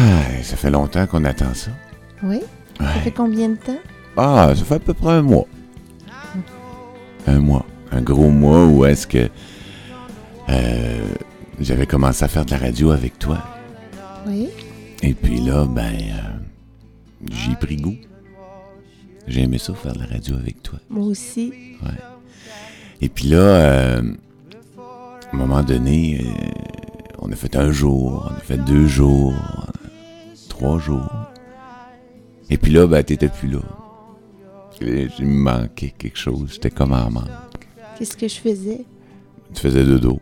Ah, ça fait longtemps qu'on attend ça. Oui? Ça Ouais. fait combien de temps? Ah, ça fait à peu près un mois. Un mois. Un gros mois où est-ce que euh, j'avais commencé à faire de la radio avec toi. Oui? Et puis là, ben, euh, j'ai pris goût. J'ai aimé ça, faire de la radio avec toi. Moi aussi. Et puis là, euh, à un moment donné, euh, on a fait un jour, on a fait deux jours, trois jours. Et puis là, ben, t'étais plus là. Et Il me manquait quelque chose. J'étais comme en manque. Qu'est-ce que je faisais? Tu faisais dodo.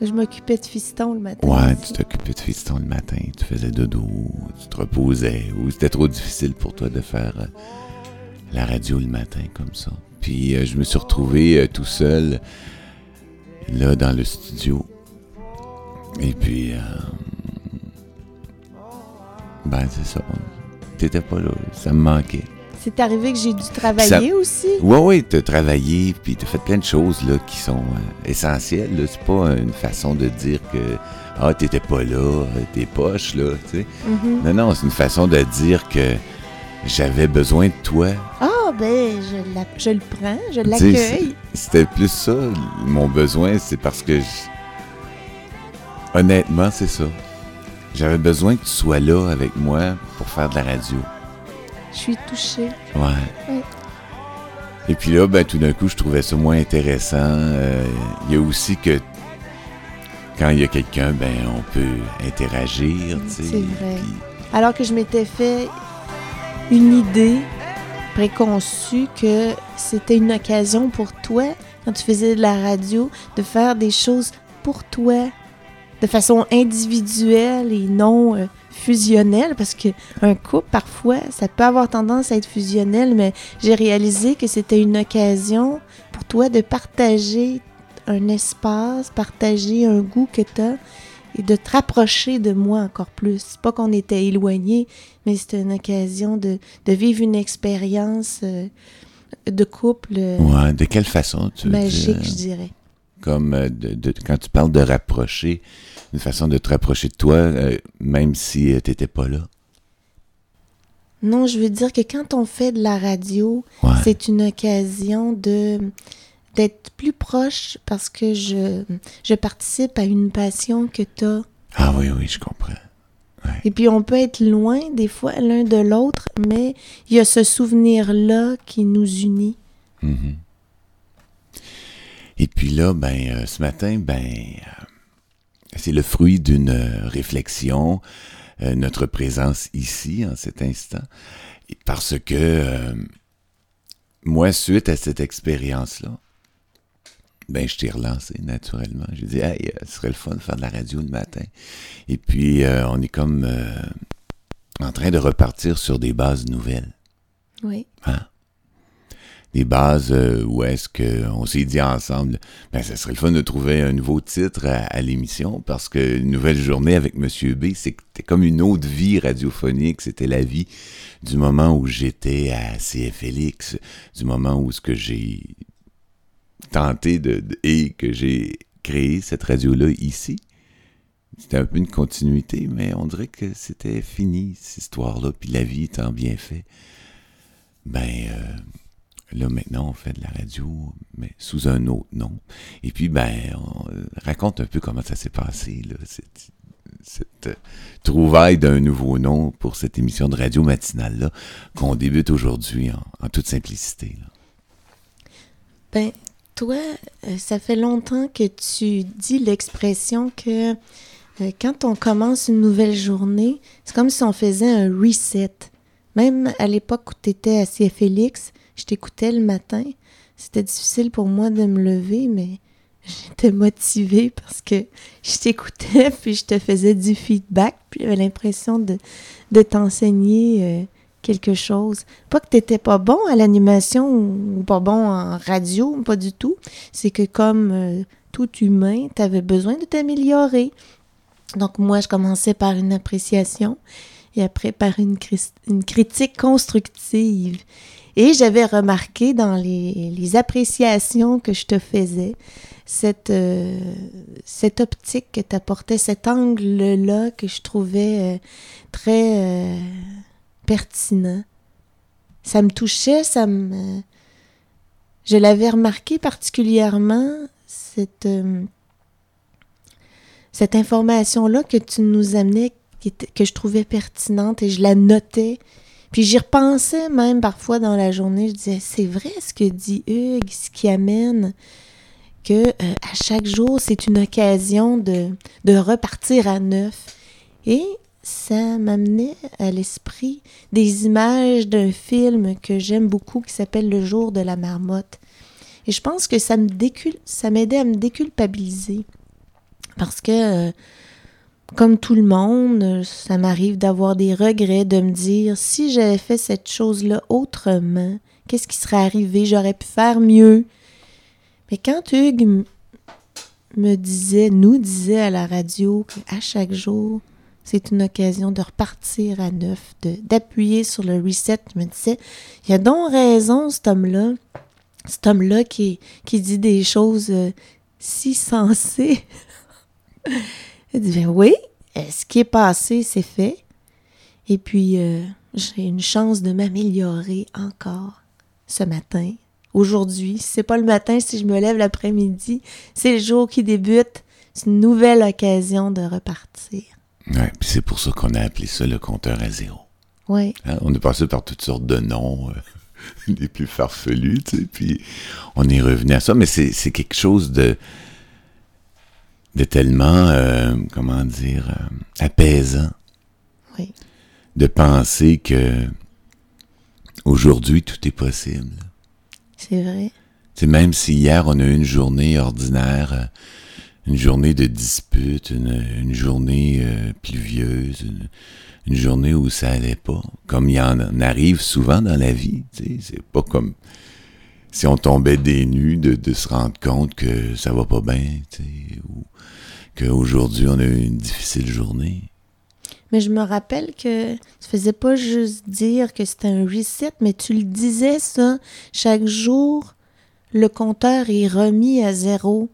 Je m'occupais de fiston le matin. Ouais, aussi. tu t'occupais de fiston le matin. Tu faisais dodo, tu te reposais. Ou c'était trop difficile pour toi de faire euh, la radio le matin comme ça. Puis euh, je me suis retrouvé euh, tout seul, là, dans le studio. Et puis, ben, c'est ça. T'étais pas là. Ça me manquait. C'est arrivé que j'ai dû travailler aussi? Ouais, ouais, t'as travaillé, puis t'as fait plein de choses là qui sont euh, essentielles. C'est pas une façon de dire que ah t'étais pas là, t'es poche là, tu sais. Mhm. Non, non, c'est une façon de dire que j'avais besoin de toi. Ah, ben, je, la- je le prends, je l'accueille. C'était plus ça, mon besoin, c'est parce que je- honnêtement, c'est ça. J'avais besoin que tu sois là avec moi pour faire de la radio. Je suis touchée. Ouais. Oui. Et puis là, ben, tout d'un coup, je trouvais ça moins intéressant. Euh, Il y a aussi que quand il y a quelqu'un, ben, on peut interagir. C'est vrai. puis- Alors que je m'étais fait une idée préconçue que c'était une occasion pour toi, quand tu faisais de la radio, de faire des choses pour toi, de façon individuelle et non euh, fusionnelle, parce que un couple, parfois, ça peut avoir tendance à être fusionnel, mais j'ai réalisé que c'était une occasion pour toi de partager un espace, partager un goût que tu as et de te rapprocher de moi encore plus. C'est pas qu'on était éloignés, mais c'était une occasion de, de vivre une expérience euh, de couple euh, Ouais, de quelle façon tu veux magique, je dirais. Comme de, de- quand tu parles de rapprocher, une façon de te rapprocher de toi, euh, même si tu t'étais pas là? Non, je veux dire que quand on fait de la radio, Ouais. c'est une occasion de d'être plus proche parce que je, je participe à une passion que tu as. Ah oui, oui, je comprends. Et puis on peut être loin des fois l'un de l'autre, mais il y a ce souvenir-là qui nous unit. Mhm. Et puis là, ben, euh, ce matin, ben, euh, c'est le fruit d'une euh, réflexion, euh, notre présence ici, en cet instant, parce que euh, moi, suite à cette expérience-là, ben, je t'ai relancé naturellement. J'ai dit, hey, ce serait le fun de faire de la radio le matin. Et puis, euh, on est comme en train de repartir sur des bases nouvelles Oui. Bases euh, où est-ce qu'on s'est dit ensemble, ben ça serait le fun de trouver un nouveau titre à, l'émission parce que une nouvelle journée avec Monsieur B, c'était comme une autre vie radiophonique, c'était la vie du moment où j'étais à CFLX, du moment où ce que j'ai tenté de, et que j'ai créé cette radio-là ici. C'était un peu une continuité, mais on dirait que c'était fini, cette histoire-là, puis la vie étant bien fait. Ben, euh, Là, maintenant, on fait de la radio, mais sous un autre nom. Et puis, ben, on euh, raconte un peu comment ça s'est passé, cette, euh, trouvaille d'un nouveau nom pour cette émission de radio matinale-là, qu'on débute aujourd'hui en, toute simplicité. Ben, toi, euh, ça fait longtemps que tu dis l'expression que quand on commence une nouvelle journée, c'est comme si on faisait un reset. Même à l'époque où tu étais à CFLX, je t'écoutais le matin. C'était difficile pour moi de me lever, mais j'étais motivée parce que je t'écoutais, puis je te faisais du feedback, puis j'avais l'impression de, t'enseigner euh, quelque chose. Pas que t'étais pas bon à l'animation ou pas bon en radio, pas du tout. C'est que comme euh, tout humain, t'avais besoin de t'améliorer. Donc moi, je commençais par une appréciation et après par une critique constructive. Et j'avais remarqué dans les, appréciations que je te faisais, cette, euh, optique que tu apportais, cet angle-là que je trouvais euh, très euh, pertinent. Ça me touchait, ça me... Je l'avais remarqué particulièrement, cette, cette information-là que tu nous amenais, que je trouvais pertinente et je la notais. Puis j'y repensais même parfois dans la journée. Je disais, c'est vrai ce que dit Hugues, ce qui amène que euh, à chaque jour, c'est une occasion de, de repartir à neuf. Et ça m'amenait à l'esprit des images d'un film que j'aime beaucoup qui s'appelle Le jour de la marmotte. Et je pense que ça me m'aidait à me déculpabiliser. Parce que, euh, comme tout le monde, ça m'arrive d'avoir des regrets, de me dire si j'avais fait cette chose-là autrement, qu'est-ce qui serait arrivé? J'aurais pu faire mieux. Mais quand Hugues me disait, nous disait à la radio qu'à chaque jour, c'est une occasion de repartir à neuf, d'appuyer sur le reset, me disais, il y a donc raison, cet homme-là, cet homme-là qui, qui dit des choses euh, si sensées. Il dit, ben oui, ce qui est passé, c'est fait. Et puis, euh, j'ai une chance de m'améliorer encore ce matin, aujourd'hui. Si c'est pas le matin, si je me lève l'après-midi, c'est le jour qui débute. C'est une nouvelle occasion de repartir. Ouais, puis c'est pour ça qu'on a appelé ça le compteur à zéro. Oui. Hein, on est passé par toutes sortes de noms. Euh, les plus farfelus, tu sais, puis on est revenu à ça, mais c'est quelque chose de de tellement, euh, comment dire, euh, apaisant. Oui. De penser que aujourd'hui tout est possible. C'est vrai. C'est même si hier on a eu une journée ordinaire, euh, une journée de dispute, une, journée euh, pluvieuse, une, journée où ça allait pas, comme il en arrive souvent dans la vie. C'est pas comme si on tombait des nues de, se rendre compte que ça va pas bien, ou qu'aujourd'hui on a eu une difficile journée. Mais je me rappelle que tu faisais pas juste dire que c'était un reset, mais tu le disais ça. Chaque jour, le compteur est remis à zéro.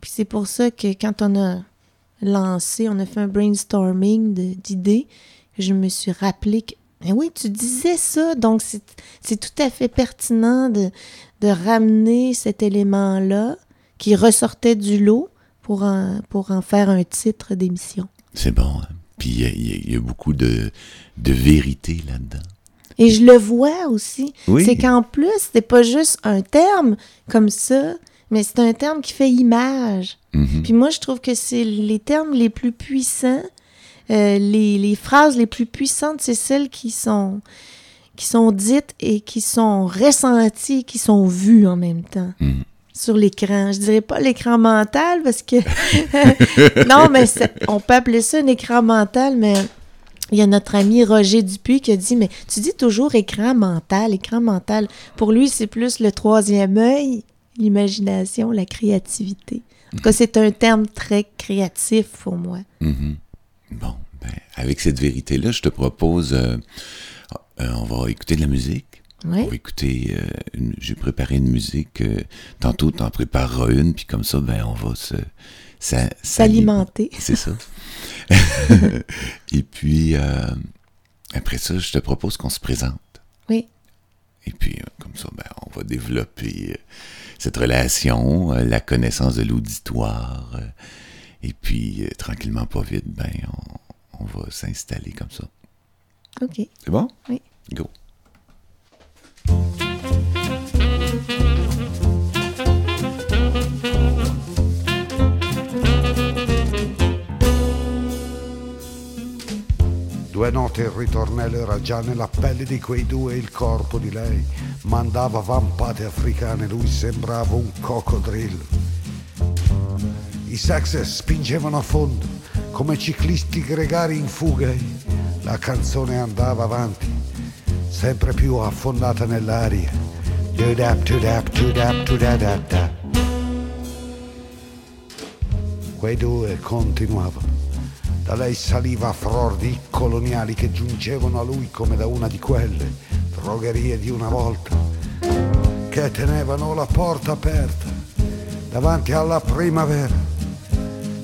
Puis c'est pour ça que quand on a lancé, on a fait un brainstorming d'idées, je me suis rappelé que, mais oui, tu disais ça, donc c'est tout à fait pertinent de, de ramener cet élément-là qui ressortait du lot pour en, pour en faire un titre d'émission. C'est bon. Hein? Puis il y, a beaucoup de, de vérité là-dedans. Et je le vois aussi. C'est qu'en plus, c'est pas juste un terme comme ça, mais c'est un terme qui fait image. Mhm. Puis moi, je trouve que c'est les termes les plus puissants, euh, les, les, phrases les plus puissantes, c'est celles qui sont, qui sont dites et qui sont ressenties, qui sont vues en même temps. Mhm sur l'écran. Je dirais pas l'écran mental parce que non, mais on peut appeler ça un écran mental, mais il y a notre ami Roger Dupuis qui a dit mais tu dis toujours écran mental, écran mental. Pour lui, c'est plus le troisième œil, l'imagination, la créativité. En tout cas, c'est un terme très créatif pour moi. Mm-hmm. Bon, ben, avec cette vérité-là, je te propose, euh, euh, on va écouter de la musique. Ouais. Pour écouter, euh, j'ai préparé une musique. Euh, tantôt, t'en prépareras une, puis comme ça, ben, on va se s'alimenter. C'est ça. Et puis, après ça, je te propose qu'on se présente. Oui. Et puis, comme ça, ben, on va développer cette relation, la connaissance de l'auditoire. et puis, tranquillement, pas vite, ben, on, on va s'installer comme ça. OK. C'est bon? Oui. Go. Due note il ritornello era già nella pelle di quei due il corpo di lei mandava vampate africane, lui sembrava un coccodrillo. I sex spingevano a fondo come ciclisti gregari in fuga. La canzone andava avanti, sempre più affondata nell'aria. Quei due continuavano da lei saliva a fror di coloniali che giungevano a lui come da una di quelle drogherie di una volta, che tenevano la porta aperta davanti alla primavera.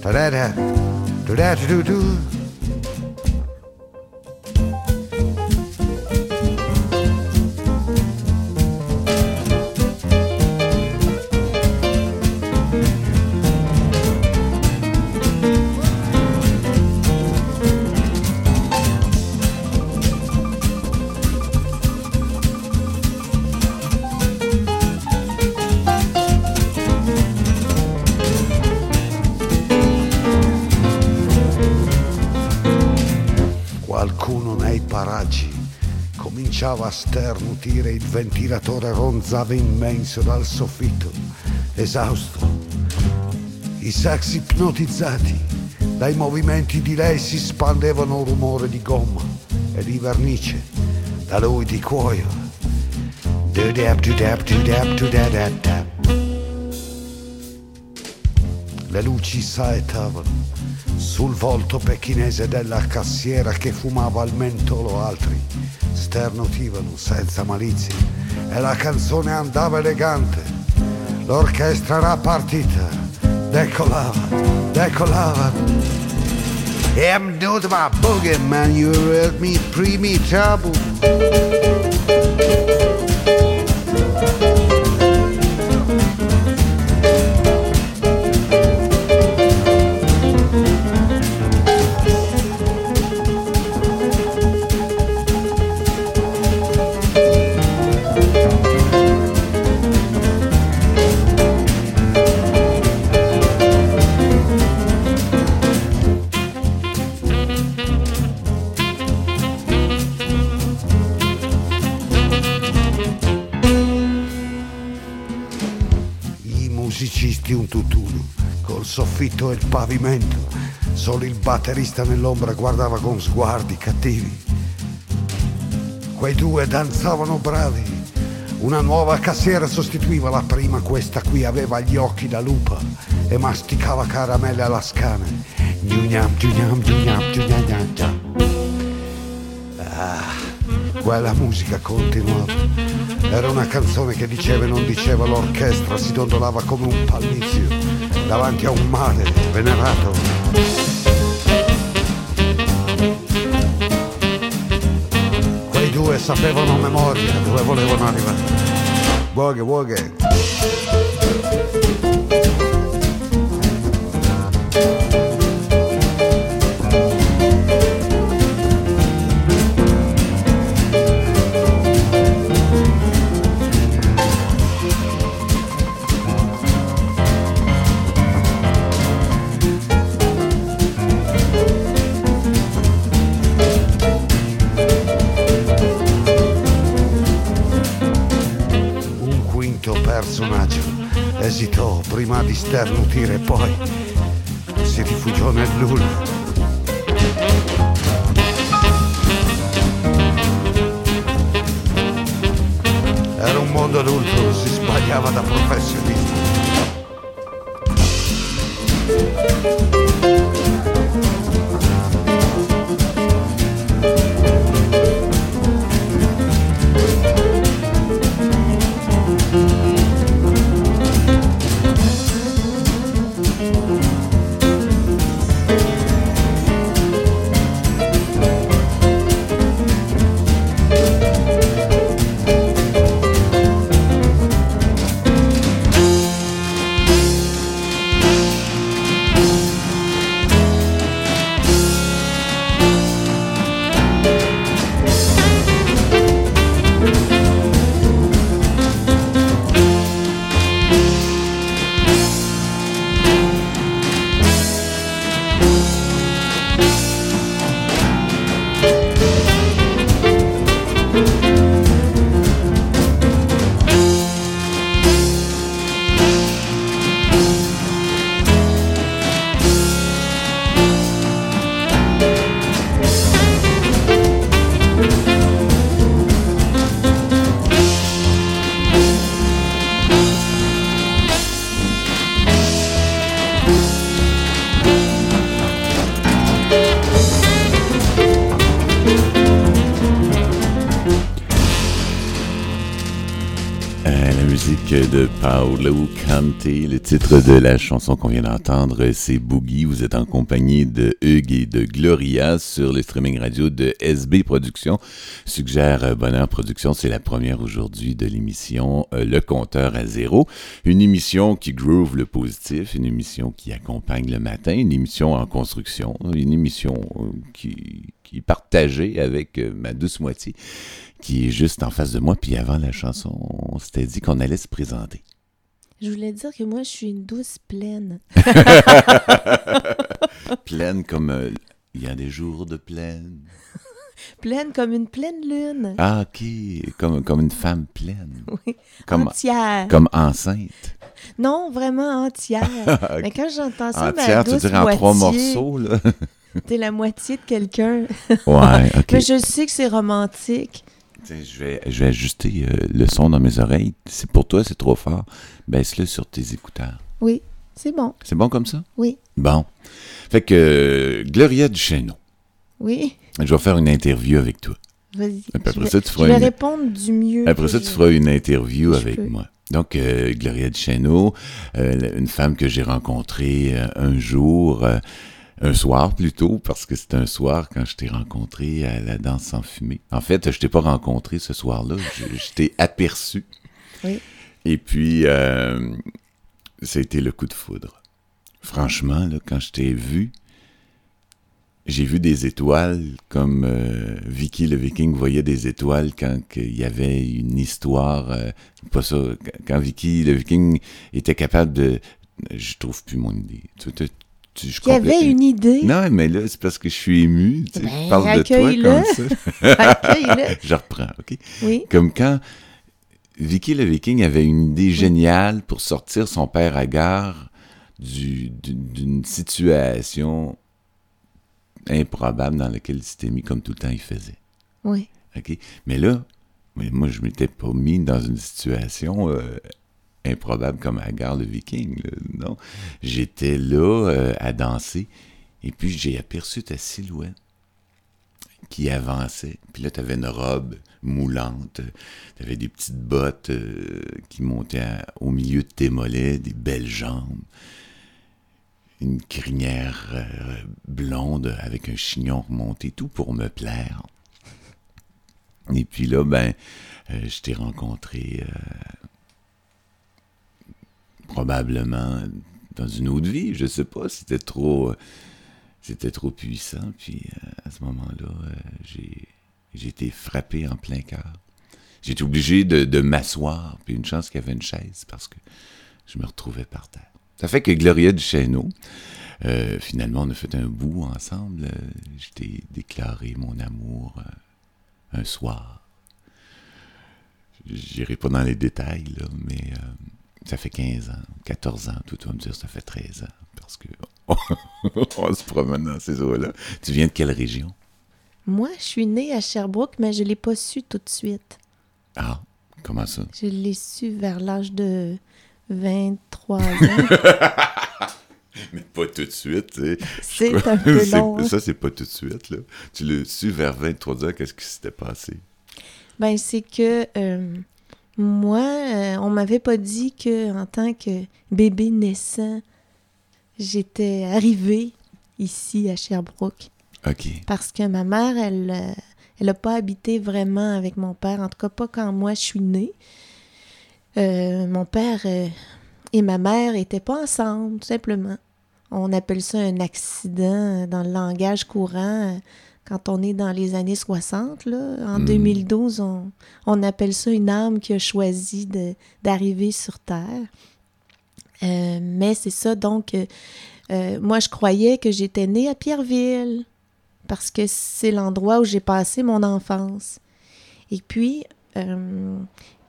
Da-da-da, da-da-da-do-do. cominciava a sternutire, il ventilatore ronzava immenso dal soffitto, esausto. I sax ipnotizzati dai movimenti di lei si spandevano un rumore di gomma e di vernice, da lui di cuoio. Le luci saetavano sul volto pechinese della cassiera che fumava al mentolo altri sternutivano senza malizia e la canzone andava elegante. L'orchestra era partita, decolava, decolava. I'm not my boogie man, you heard me pre-me trouble. Pavimento. Solo il batterista nell'ombra guardava con sguardi cattivi. Quei due danzavano bravi. Una nuova cassiera sostituiva la prima, questa qui aveva gli occhi da lupa e masticava caramelle alla scana. Ah, quella musica continuava. Era una canzone che diceva e non diceva l'orchestra, si dondolava come un pallizio davanti a un mare venerato. Quei due sapevano a memoria dove volevano arrivare. Woghe, woghe. esitò prima di sternutire, poi si rifugiò nel nulla. Era un mondo adulto, si sbagliava da professionista. Le titre de la chanson qu'on vient d'entendre, c'est Boogie. Vous êtes en compagnie de Hugues et de Gloria sur le streaming radio de SB Productions. Suggère Bonheur Productions, c'est la première aujourd'hui de l'émission euh, Le compteur à zéro. Une émission qui groove le positif, une émission qui accompagne le matin, une émission en construction, une émission euh, qui, qui est partagée avec euh, ma douce moitié qui est juste en face de moi. Puis avant la chanson, on dit qu'on allait se présenter. Je voulais dire que moi, je suis une douce pleine. pleine comme euh, il y a des jours de pleine. pleine comme une pleine lune. Ah, ok. Comme, comme une femme pleine. Oui. Comme, entière. comme enceinte. Non, vraiment entière. Ok. Mais quand j'entends ça, Entière, ma tu dirais en trois morceaux, là. T'es la moitié de quelqu'un. ouais, ok. Mais je sais que c'est romantique. Je vais, je vais ajuster euh, le son dans mes oreilles. C'est pour toi, c'est trop fort. Baisse-le sur tes écouteurs. Oui, c'est bon. C'est bon comme ça? Oui, Bon. Fait que euh, Gloria Duchesneau, oui. je vais faire une interview avec toi. Vas-y. Après vais- ça, tu feras Je vais une- répondre du mieux. Après ça, tu feras une interview Je avec peux. moi. Donc, euh, Gloria Duchesneau, euh, une femme que j'ai rencontrée un jour, un soir plutôt, parce que c'était un soir quand je t'ai rencontré à la danse sans fumée. En fait, je t'ai pas rencontré ce soir-là, je, je t'ai aperçu. Oui. Et puis, euh, ça a été le coup de foudre. Franchement, là, quand je t'ai vu, j'ai vu des étoiles comme euh, Vicky le Viking voyait des étoiles quand il y avait une histoire. euh, pas ça. quand- Quand Vicky le Viking était capable de. Je trouve plus mon idée. Tu, tu, tu- je Il y avait une idée. Non, mais là, c'est parce que je suis ému. Tu sais, je Ben, parle de toi comme ça. Je reprends, OK? Oui. Comme quand Vicky le Viking avait une idée géniale pour sortir son père à gare du- d'une d'une situation improbable dans laquelle il s'était mis comme tout le temps il faisait. Oui. OK? Mais là, mais moi, je m'étais pas mis dans une situation euh, improbable comme à gare de Viking. non? J'étais là euh, à danser et puis j'ai aperçu ta silhouette qui avançait. Puis là, tu avais une robe moulante, tu avais des petites bottes euh, qui montaient au milieu de tes mollets, des belles jambes, une crinière euh, blonde avec un chignon remonté, tout pour me plaire. Et puis là, ben, je t'ai rencontré probablement dans une autre vie, je sais pas, c'était trop, euh, c'était trop puissant. Puis euh, à ce moment-là, euh, j'ai, j'ai été frappé en plein cœur. J'ai été obligé de, m'asseoir, puis une chance qu'il y avait une chaise parce que je me retrouvais par terre. Ça fait que Gloria Duchesneau, euh, finalement, on a fait un bout ensemble. T'ai déclaré mon amour un soir. J'irai pas dans les détails, mais ça fait 15 ans, 14 ans. Tout, vas me dire, ça fait 13 ans. Parce que on se promène dans ces eaux-là. Tu viens de quelle région? Moi, je suis née à Sherbrooke, mais je ne l'ai pas su tout de suite. Ah, comment ça? Je l'ai su vers l'âge de 23 ans. Mais pas tout de suite, tu sais. C'est un peu C'est- long. hein. Ça, c'est pas tout de suite, là. Tu l'as su vers 23 ans, qu'est-ce qui s'était passé? Ben, c'est que euh, moi, euh, on m'avait pas dit que en tant que bébé naissant, j'étais arrivée ici à Sherbrooke. OK. Parce que ma mère, elle euh, elle a pas habité vraiment avec mon père, en tout cas pas quand moi je suis née. Euh, mon père euh, et ma mère étaient pas ensemble, tout simplement. On appelle ça un accident dans le langage courant quand on est dans les années 60. Là. En Hmm. 2012, on, on appelle ça une âme qui a choisi d'arriver sur Terre. Euh, mais c'est ça, donc, euh, euh, moi, je croyais que j'étais née à Pierreville parce que c'est l'endroit où j'ai passé mon enfance. Et puis, euh,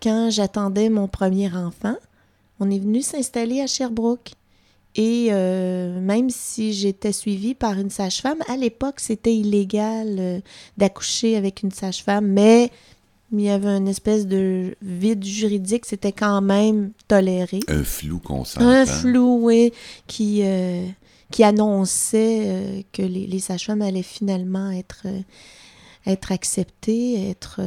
quand j'attendais mon premier enfant, on est venu s'installer à Sherbrooke. Et euh, même si j'étais suivie par une sage-femme, à l'époque, c'était illégal euh, d'accoucher avec une sage-femme, mais il y avait une espèce de vide juridique, c'était quand même toléré. Un flou qu'on s'entend. Un flou, oui, qui, euh, qui annonçait que les, les sages-femmes allaient finalement être, être acceptées, être...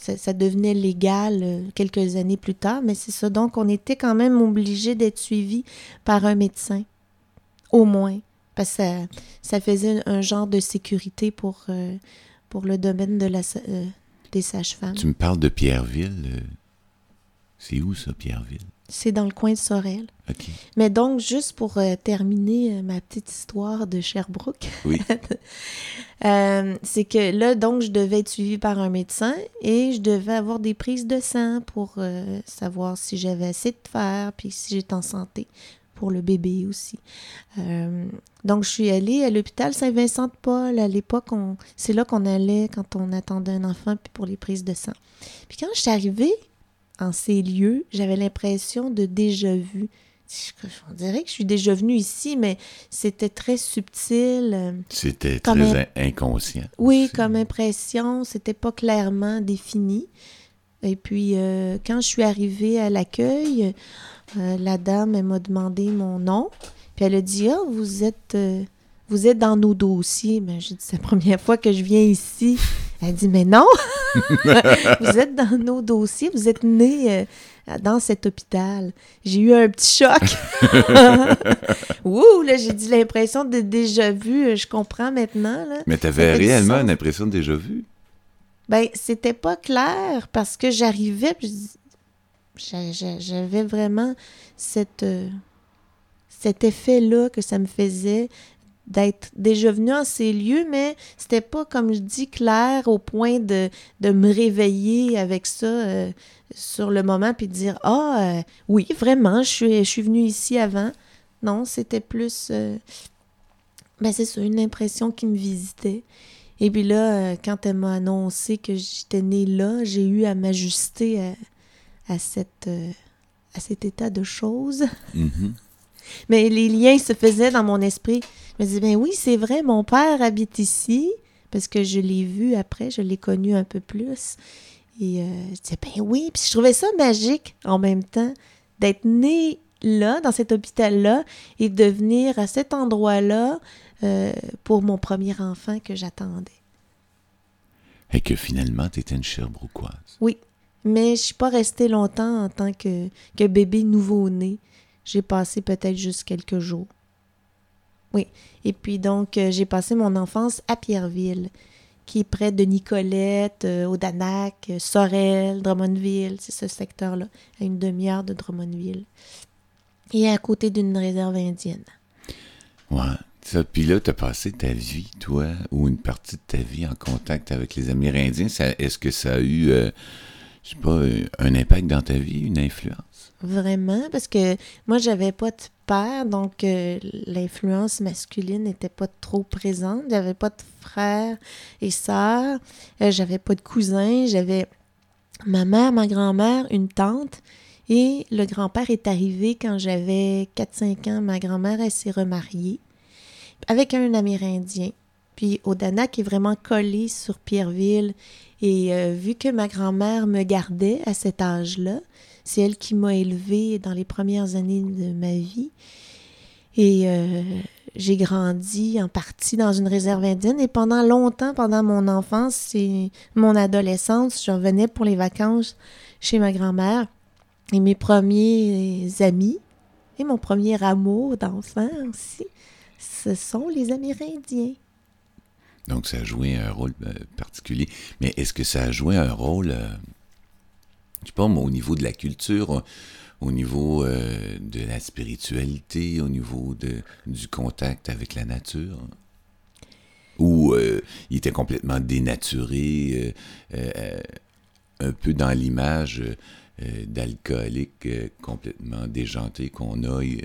ça, devenait légal euh, quelques années plus tard, mais c'est ça. Donc, on était quand même obligé d'être suivi par un médecin, au moins, parce que ça, faisait un genre de sécurité pour, euh, pour le domaine de la, euh, des sages-femmes. Tu me parles de Pierreville. C'est où ça, Pierreville? C'est dans le coin de Sorel. Mais donc, juste pour euh, terminer euh, ma petite histoire de Sherbrooke, Oui. euh, c'est que là, donc, je devais être suivie par un médecin et je devais avoir des prises de sang pour savoir si j'avais assez de fer puis si j'étais en santé pour le bébé aussi. Donc, je suis allée à l'hôpital Saint-Vincent-de-Paul. À l'époque, on- c'est là qu'on allait quand on attendait un enfant puis pour les prises de sang. Puis quand je suis arrivée en ces lieux, j'avais l'impression de déjà vu. On dirait que je suis déjà venue ici, mais c'était très subtil. euh, C'était très inconscient. Oui, comme impression, c'était pas clairement défini. Et puis, euh, quand je suis arrivée à l'accueil, euh, la dame, elle m'a demandé mon nom. Puis elle a dit Ah, vous êtes, euh, vous êtes dans nos dossiers. Mais j'ai dit C'est la première fois que je viens ici. Elle dit Mais non Vous êtes dans nos dossiers. Vous êtes né euh, dans cet hôpital. J'ai eu un petit choc. Ouh, là, j'ai dit l'impression de déjà vu. Je comprends maintenant. Là. Mais tu avais réellement une impression de déjà vu? Ben, c'était pas clair parce que j'arrivais, j'avais vraiment cette, euh, cet effet-là que ça me faisait d'être déjà venu en ces lieux, mais c'était pas, comme je dis, clair au point de, de me réveiller avec ça euh, sur le moment puis de dire Ah, euh, oui, vraiment, je suis, je suis venue ici avant. Non, c'était plus. euh, ben, c'est ça, une impression qui me visitait. Et puis là, quand elle m'a annoncé que j'étais née là, j'ai eu à m'ajuster à, à, cette, à cet état de choses. Mhm. Mais les liens se faisaient dans mon esprit. Je me disais, ben oui, c'est vrai, mon père habite ici, parce que je l'ai vu après, je l'ai connu un peu plus. Et euh, je disais, ben oui, puis je trouvais ça magique en même temps d'être née là, dans cet hôpital-là, et de venir à cet endroit-là euh, pour mon premier enfant que j'attendais. Et que finalement, tu étais une Sherbrookeoise. Mais je suis pas restée longtemps en tant que, que bébé nouveau-né. J'ai passé peut-être juste quelques jours. Oui. Et puis donc, euh, j'ai passé mon enfance à Pierreville, qui est près de Nicolette, euh, Audanac, euh, Sorel, Drummondville. C'est ce secteur-là, à une demi-heure de Drummondville. Et à côté d'une réserve indienne. Ouais. Puis là, tu as passé ta vie, toi, ou une partie de ta vie en contact avec les Amérindiens. Est-ce que ça a eu, euh, je pas, euh, un impact dans ta vie, une influence? Vraiment, parce que moi, j'avais pas de père, donc euh, l'influence masculine n'était pas trop présente. J'avais pas de frères et sœurs. Euh, j'avais pas de cousins. J'avais ma mère, ma grand-mère, une tante. Et le grand-père est arrivé quand j'avais 4-5 ans. Ma grand-mère, elle s'est remariée avec un Amérindien. Puis Odanak est vraiment collé sur Pierreville. Et euh, vu que ma grand-mère me gardait à cet âge-là, c'est elle qui m'a élevée dans les premières années de ma vie. Et euh, j'ai grandi en partie dans une réserve indienne. Et pendant longtemps, pendant mon enfance et mon adolescence, je revenais pour les vacances chez ma grand-mère. Et mes premiers amis et mon premier amour d'enfant aussi, ce sont les Amérindiens. Donc, ça a joué un rôle euh, particulier. Mais est-ce que ça a joué un rôle, euh, je sais pas, au niveau de la culture, au- au niveau euh, de la spiritualité, au niveau de, du contact avec la nature? Ou euh, il était complètement dénaturé, euh, euh, un peu dans l'image euh, euh, d'alcoolique euh, complètement déjanté qu'on a euh,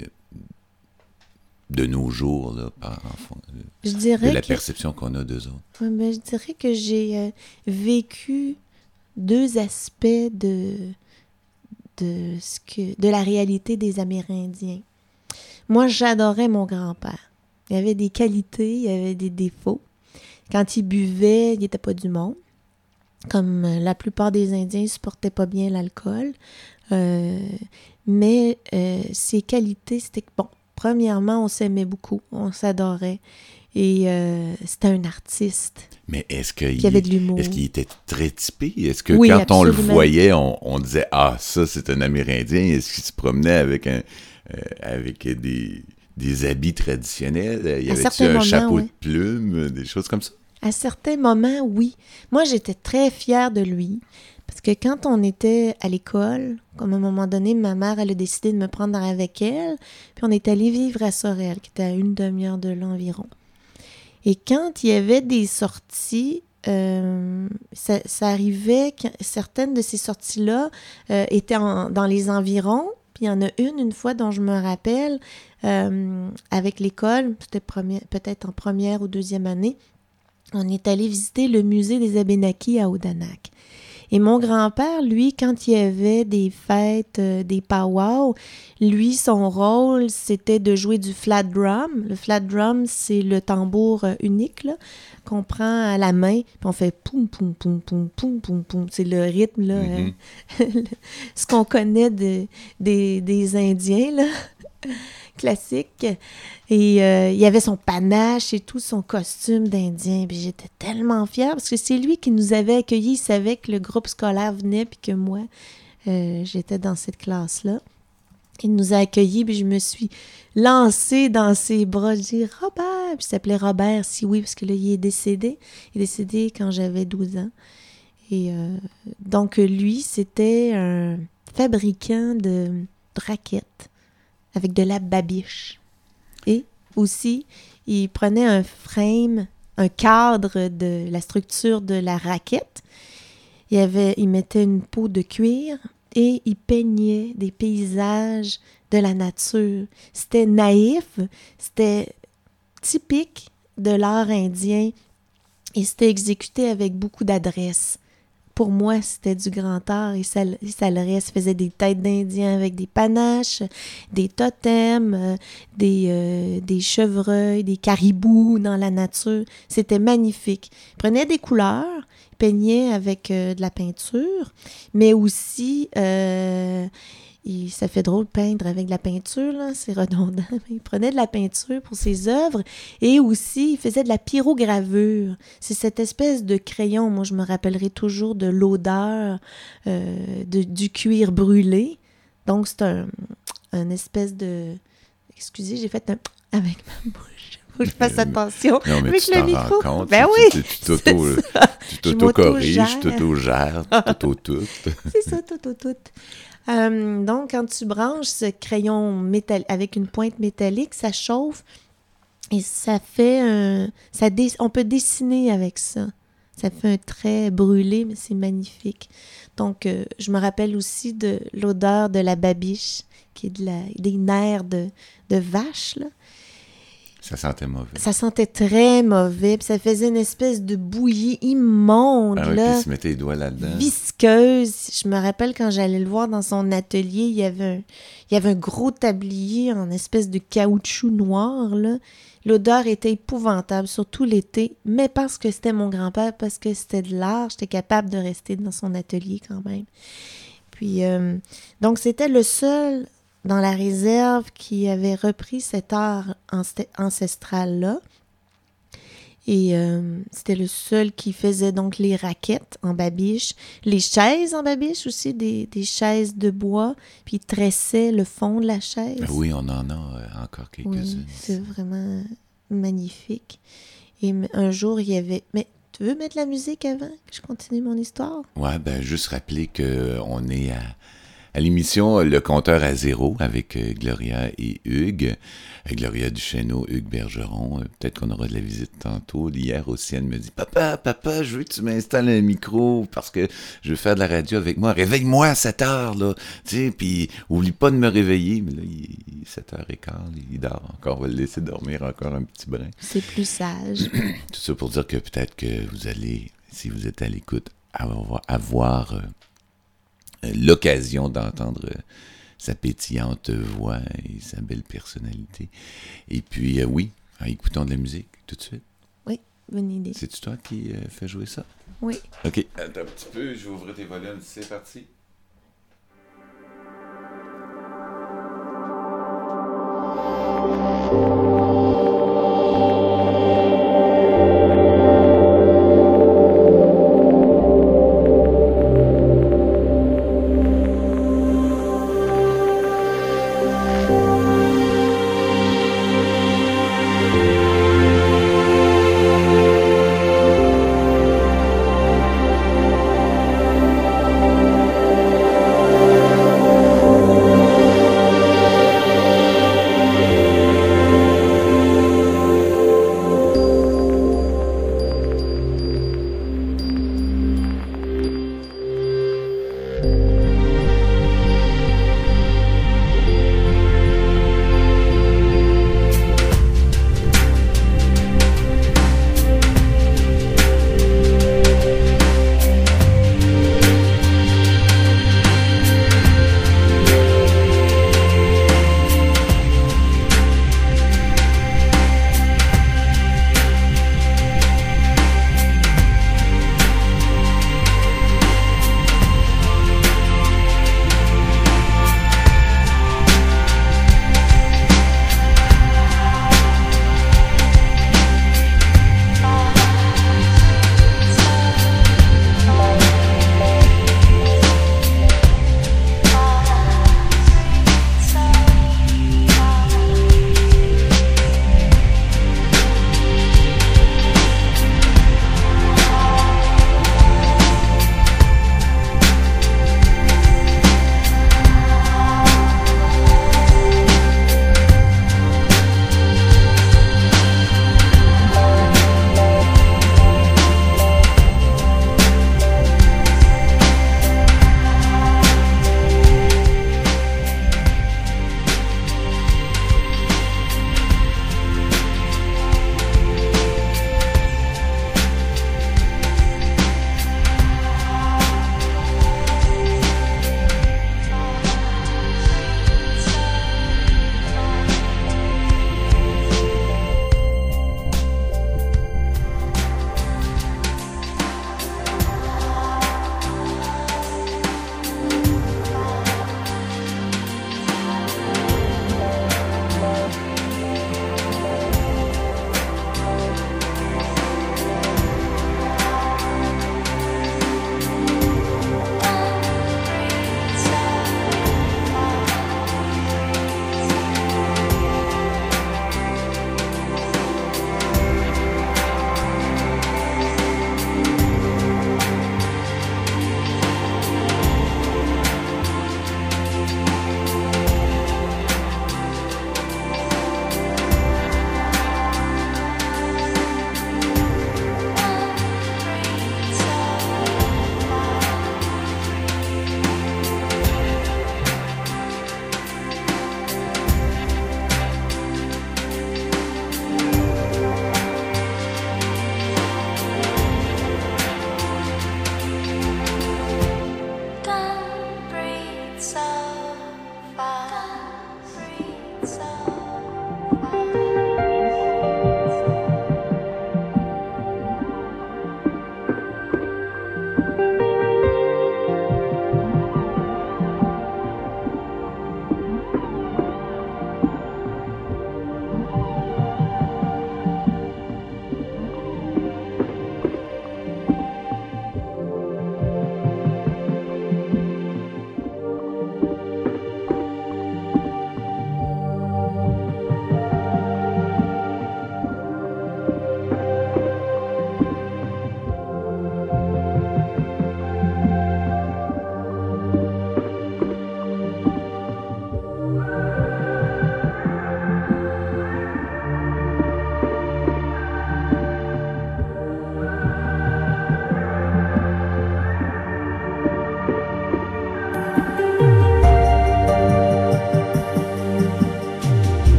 de nos jours, là, par enfant, euh, de la que... perception qu'on a d'eux autres. Ouais, ben, je dirais que j'ai euh, vécu deux aspects de, de, ce que, de la réalité des Amérindiens. Moi, j'adorais mon grand-père. Il avait des qualités, il avait des défauts. Quand il buvait, il n'était pas du monde. Comme euh, la plupart des Indiens, ils ne supportaient pas bien l'alcool. Euh, mais euh, ses qualités, c'était que, bon, premièrement, on s'aimait beaucoup, on s'adorait. Et euh, c'était un artiste. Mais est-ce qu'il Qui avait de l'humour. est-ce qu'il était très typé? Est-ce que Oui, quand on le voyait, on, on disait Ah, ça, c'est un Amérindien? Est-ce qu'il se promenait avec un euh, avec des, des habits traditionnels? Il y avait un moments, chapeau de plumes, des choses comme ça? À certains moments, oui. Moi, j'étais très fière de lui. Parce que quand on était à l'école, comme à un moment donné, ma mère, elle a décidé de me prendre avec elle. Puis on est allé vivre à Sorel, qui était à une demi-heure de là environ. Et quand il y avait des sorties, euh, ça, arrivait que certaines de ces sorties-là euh, étaient en- dans les environs. Puis il y en a une, une fois dont je me rappelle, euh, avec l'école, peut-être en première ou deuxième année, on est allé visiter le musée des Abénakis à Odanak. Et mon grand-père, lui, quand il y avait des fêtes, euh, des powwows, lui, son rôle, c'était de jouer du flat drum. Le flat drum, c'est le tambour euh, unique qu'on prend à la main, puis on fait poum, poum, poum, poum, poum, poum, poum. C'est le rythme, là, Mhm. euh, ce qu'on connaît de- des, des Indiens, là, classique. Et euh, il avait son panache et tout, son costume d'Indien. Puis j'étais tellement fière parce que c'est lui qui nous avait accueillis. Il savait que le groupe scolaire venait puis que moi, euh, j'étais dans cette classe-là. Il nous a accueillis, puis je me suis lancée dans ses bras. Je dis Robert, puis il s'appelait Robert, si oui, parce que là, il est décédé. Il est décédé quand j'avais 12 ans. Et euh, donc, lui, c'était un fabricant de, raquettes avec de la babiche. Et aussi, il prenait un frame, un cadre de la structure de la raquette. Il, avait, il mettait une peau de cuir et il peignait des paysages de la nature. C'était naïf, c'était typique de l'art indien et c'était exécuté avec beaucoup d'adresse. Pour moi, c'était du grand art et ça, le reste. faisait des têtes d'Indiens avec des panaches, des totems, euh, des, euh, des chevreuils, des caribous dans la nature. C'était magnifique. Il prenait des couleurs, peignait avec euh, de la peinture, mais aussi, euh, il- ça fait drôle peindre avec de la peinture, là, c'est redondant, il prenait de la peinture pour ses œuvres et aussi il faisait de la pyrogravure. C'est cette espèce de crayon, moi je me rappellerai toujours de l'odeur euh, de- du cuir brûlé. Donc c'est un, un espèce de... Excusez, j'ai fait un... avec ma bouche. Faut que je fasse Euh, attention. Non, mais Avec tu le micro. compte. Ben tu- oui, Tu Je t'auto-corriges, tu t'auto-gères, tu t'auto-tout. C'est ça, tout, tout, tout. Euh, donc, quand tu branches ce crayon métal avec une pointe métallique, ça chauffe et ça fait un... Ça On peut dessiner avec ça. Ça fait un trait brûlé, mais c'est magnifique. Donc, euh, je me rappelle aussi de l'odeur de la babiche, qui est de la, des nerfs de, de vache, là. Ça sentait mauvais. Ça sentait très mauvais, puis ça faisait une espèce de bouillie immonde, Ah oui, là puis il se mettait les doigts là-dedans. visqueuse. Je me rappelle quand j'allais le voir dans son atelier, il y avait un, il y avait un gros tablier en espèce de caoutchouc noir. là. L'odeur était épouvantable, surtout l'été, mais parce que c'était mon grand-père, parce que c'était de l'art, j'étais capable de rester dans son atelier quand même. Puis, euh, donc, c'était le seul dans la réserve qui avait repris cet art anc- ancestral-là. Et euh, c'était le seul qui faisait donc les raquettes en babiche, les chaises en babiche aussi, des, des chaises de bois, puis il tressait le fond de la chaise. Ben oui, on en a euh, encore Oui, quelques-unes. c'est vraiment magnifique. Et un jour, il y avait... Mais tu veux mettre la musique avant que je continue mon histoire? Ouais, ben juste rappeler que on est à, à l'émission Le compteur à zéro avec euh, Gloria et Hugues. Euh, Gloria Duchesneau, Hugues Bergeron. Euh, Peut-être qu'on aura de la visite tantôt. Hier aussi, elle me dit Papa, papa, je veux que tu m'installes un micro parce que je veux faire de la radio avec moi. Réveille-moi à 7 heures, là. Tu sais, puis oublie pas de me réveiller. Mais là, il est 7h15, il dort encore. On va le laisser dormir encore un petit brin. C'est plus sage. Tout ça pour dire que peut-être que vous allez, si vous êtes à l'écoute, avoir, avoir, euh, euh, l'occasion d'entendre sa pétillante voix et sa belle personnalité. Et puis, euh, oui, en écoutons de la musique tout de suite. Bonne idée. C'est-tu toi qui euh, fais jouer ça? Oui. OK. Attends un petit peu, je vais ouvrir tes volumes. C'est parti.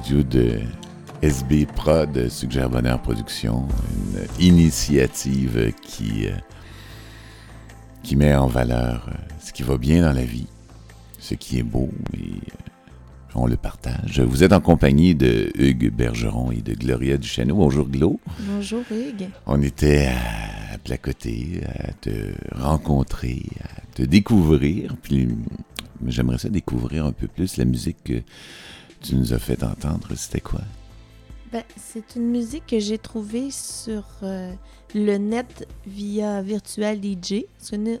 Radio de SB Prod, Suggère Bonheur Production, une initiative qui, euh, qui met en valeur euh, ce qui va bien dans la vie, ce qui est beau et euh, on le partage. Vous êtes en compagnie de Hugues Bergeron et de Gloria Duchesneau. Bonjour Glo. Bonjour Hugues. On était à placoter, à te rencontrer, à te découvrir. Puis j'aimerais ça découvrir un peu plus la musique que tu nous as fait entendre. C'était quoi? Ben, c'est une musique que j'ai trouvée sur euh, le net via Virtual DJ.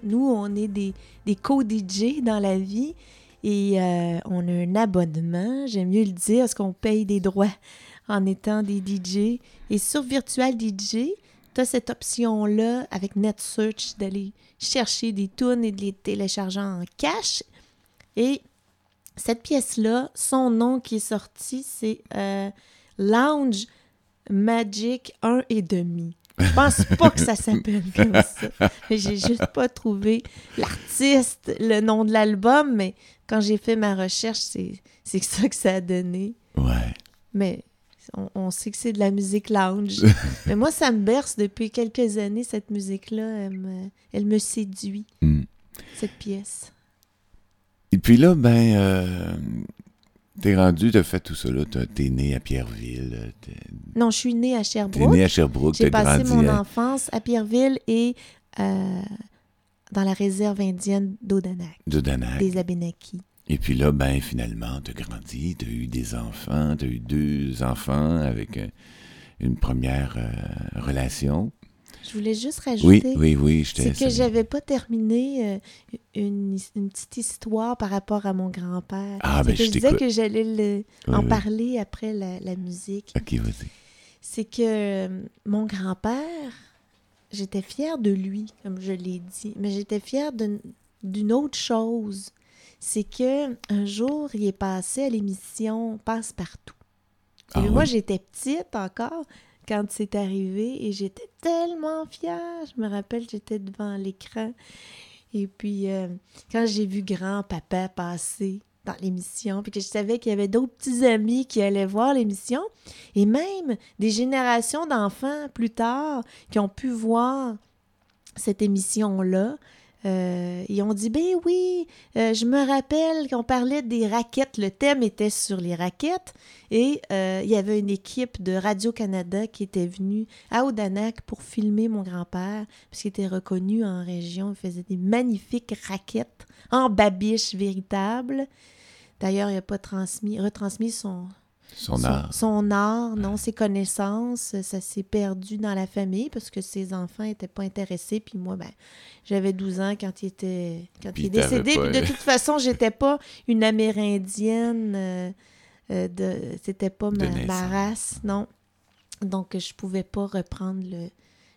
Nous- on est des, des co-DJ dans la vie et euh, on a un abonnement, j'aime mieux le dire, parce qu'on paye des droits en étant des DJ. Et sur Virtual DJ, tu as cette option-là avec NetSearch d'aller chercher des tunes et de les télécharger en cash. Et cette pièce-là, son nom qui est sorti, c'est euh, Lounge Magic 1 et demi. Je pense pas que ça s'appelle comme ça. J'ai juste pas trouvé l'artiste, le nom de l'album, mais quand j'ai fait ma recherche, c'est ça que ça a donné. Ouais. Mais on, on sait que c'est de la musique lounge. mais moi, ça me berce depuis quelques années, cette musique-là. Elle me, elle me séduit, Hmm. cette pièce. Et puis là, ben, euh, t'es rendu, t'as fait tout ça, là. T'es né à Pierreville, euh, t'es Non, je suis née à t'es Sherbrooke. né à Sherbrooke, J'ai passé grandi mon à... enfance à Pierreville et euh, dans la réserve indienne d'Odanak, des Abénakis. Et puis là, ben, finalement, t'as grandi, t'as eu des enfants, t'as eu deux enfants avec une première euh, relation. Je voulais juste Oui, rajouter oui, oui, je c'est que j'avais pas terminé euh, une, une petite histoire par rapport à mon grand-père. Ah, ben, je je disais que j'allais Oui, en oui. parler après la, la musique. Ok, vas-y. C'est que euh, mon grand-père, j'étais fière de lui, comme je l'ai dit, mais j'étais fière d'une- autre chose. C'est que un jour, il est passé à l'émission Passe-Partout. Ah moi, oui? j'étais petite encore quand c'est arrivé et j'étais tellement fière. Je me rappelle, j'étais devant l'écran. Et puis, euh, quand j'ai vu grand-papa passer dans l'émission, puis que je savais qu'il y avait d'autres petits amis qui allaient voir l'émission, et même des générations d'enfants plus tard qui ont pu voir cette émission-là, euh, ils ont dit, ben oui, euh, je me rappelle qu'on parlait des raquettes, le thème était sur les raquettes, et euh, il y avait une équipe de Radio-Canada qui était venue à Odanak pour filmer mon grand-père, parce qu'il était reconnu en région, il faisait des magnifiques raquettes en babiche véritable. D'ailleurs, il n'a pas transmis, retransmis son, Son son, art. son art, non, ses connaissances, ça s'est perdu dans la famille parce que ses enfants n'étaient pas intéressés. Puis moi, ben, j'avais 12 ans quand il était quand Puis il est décédé. pas- Puis de toute façon, j'étais pas une Amérindienne. euh, euh, de, c'était pas ma race, non. Donc, je pouvais pas reprendre le.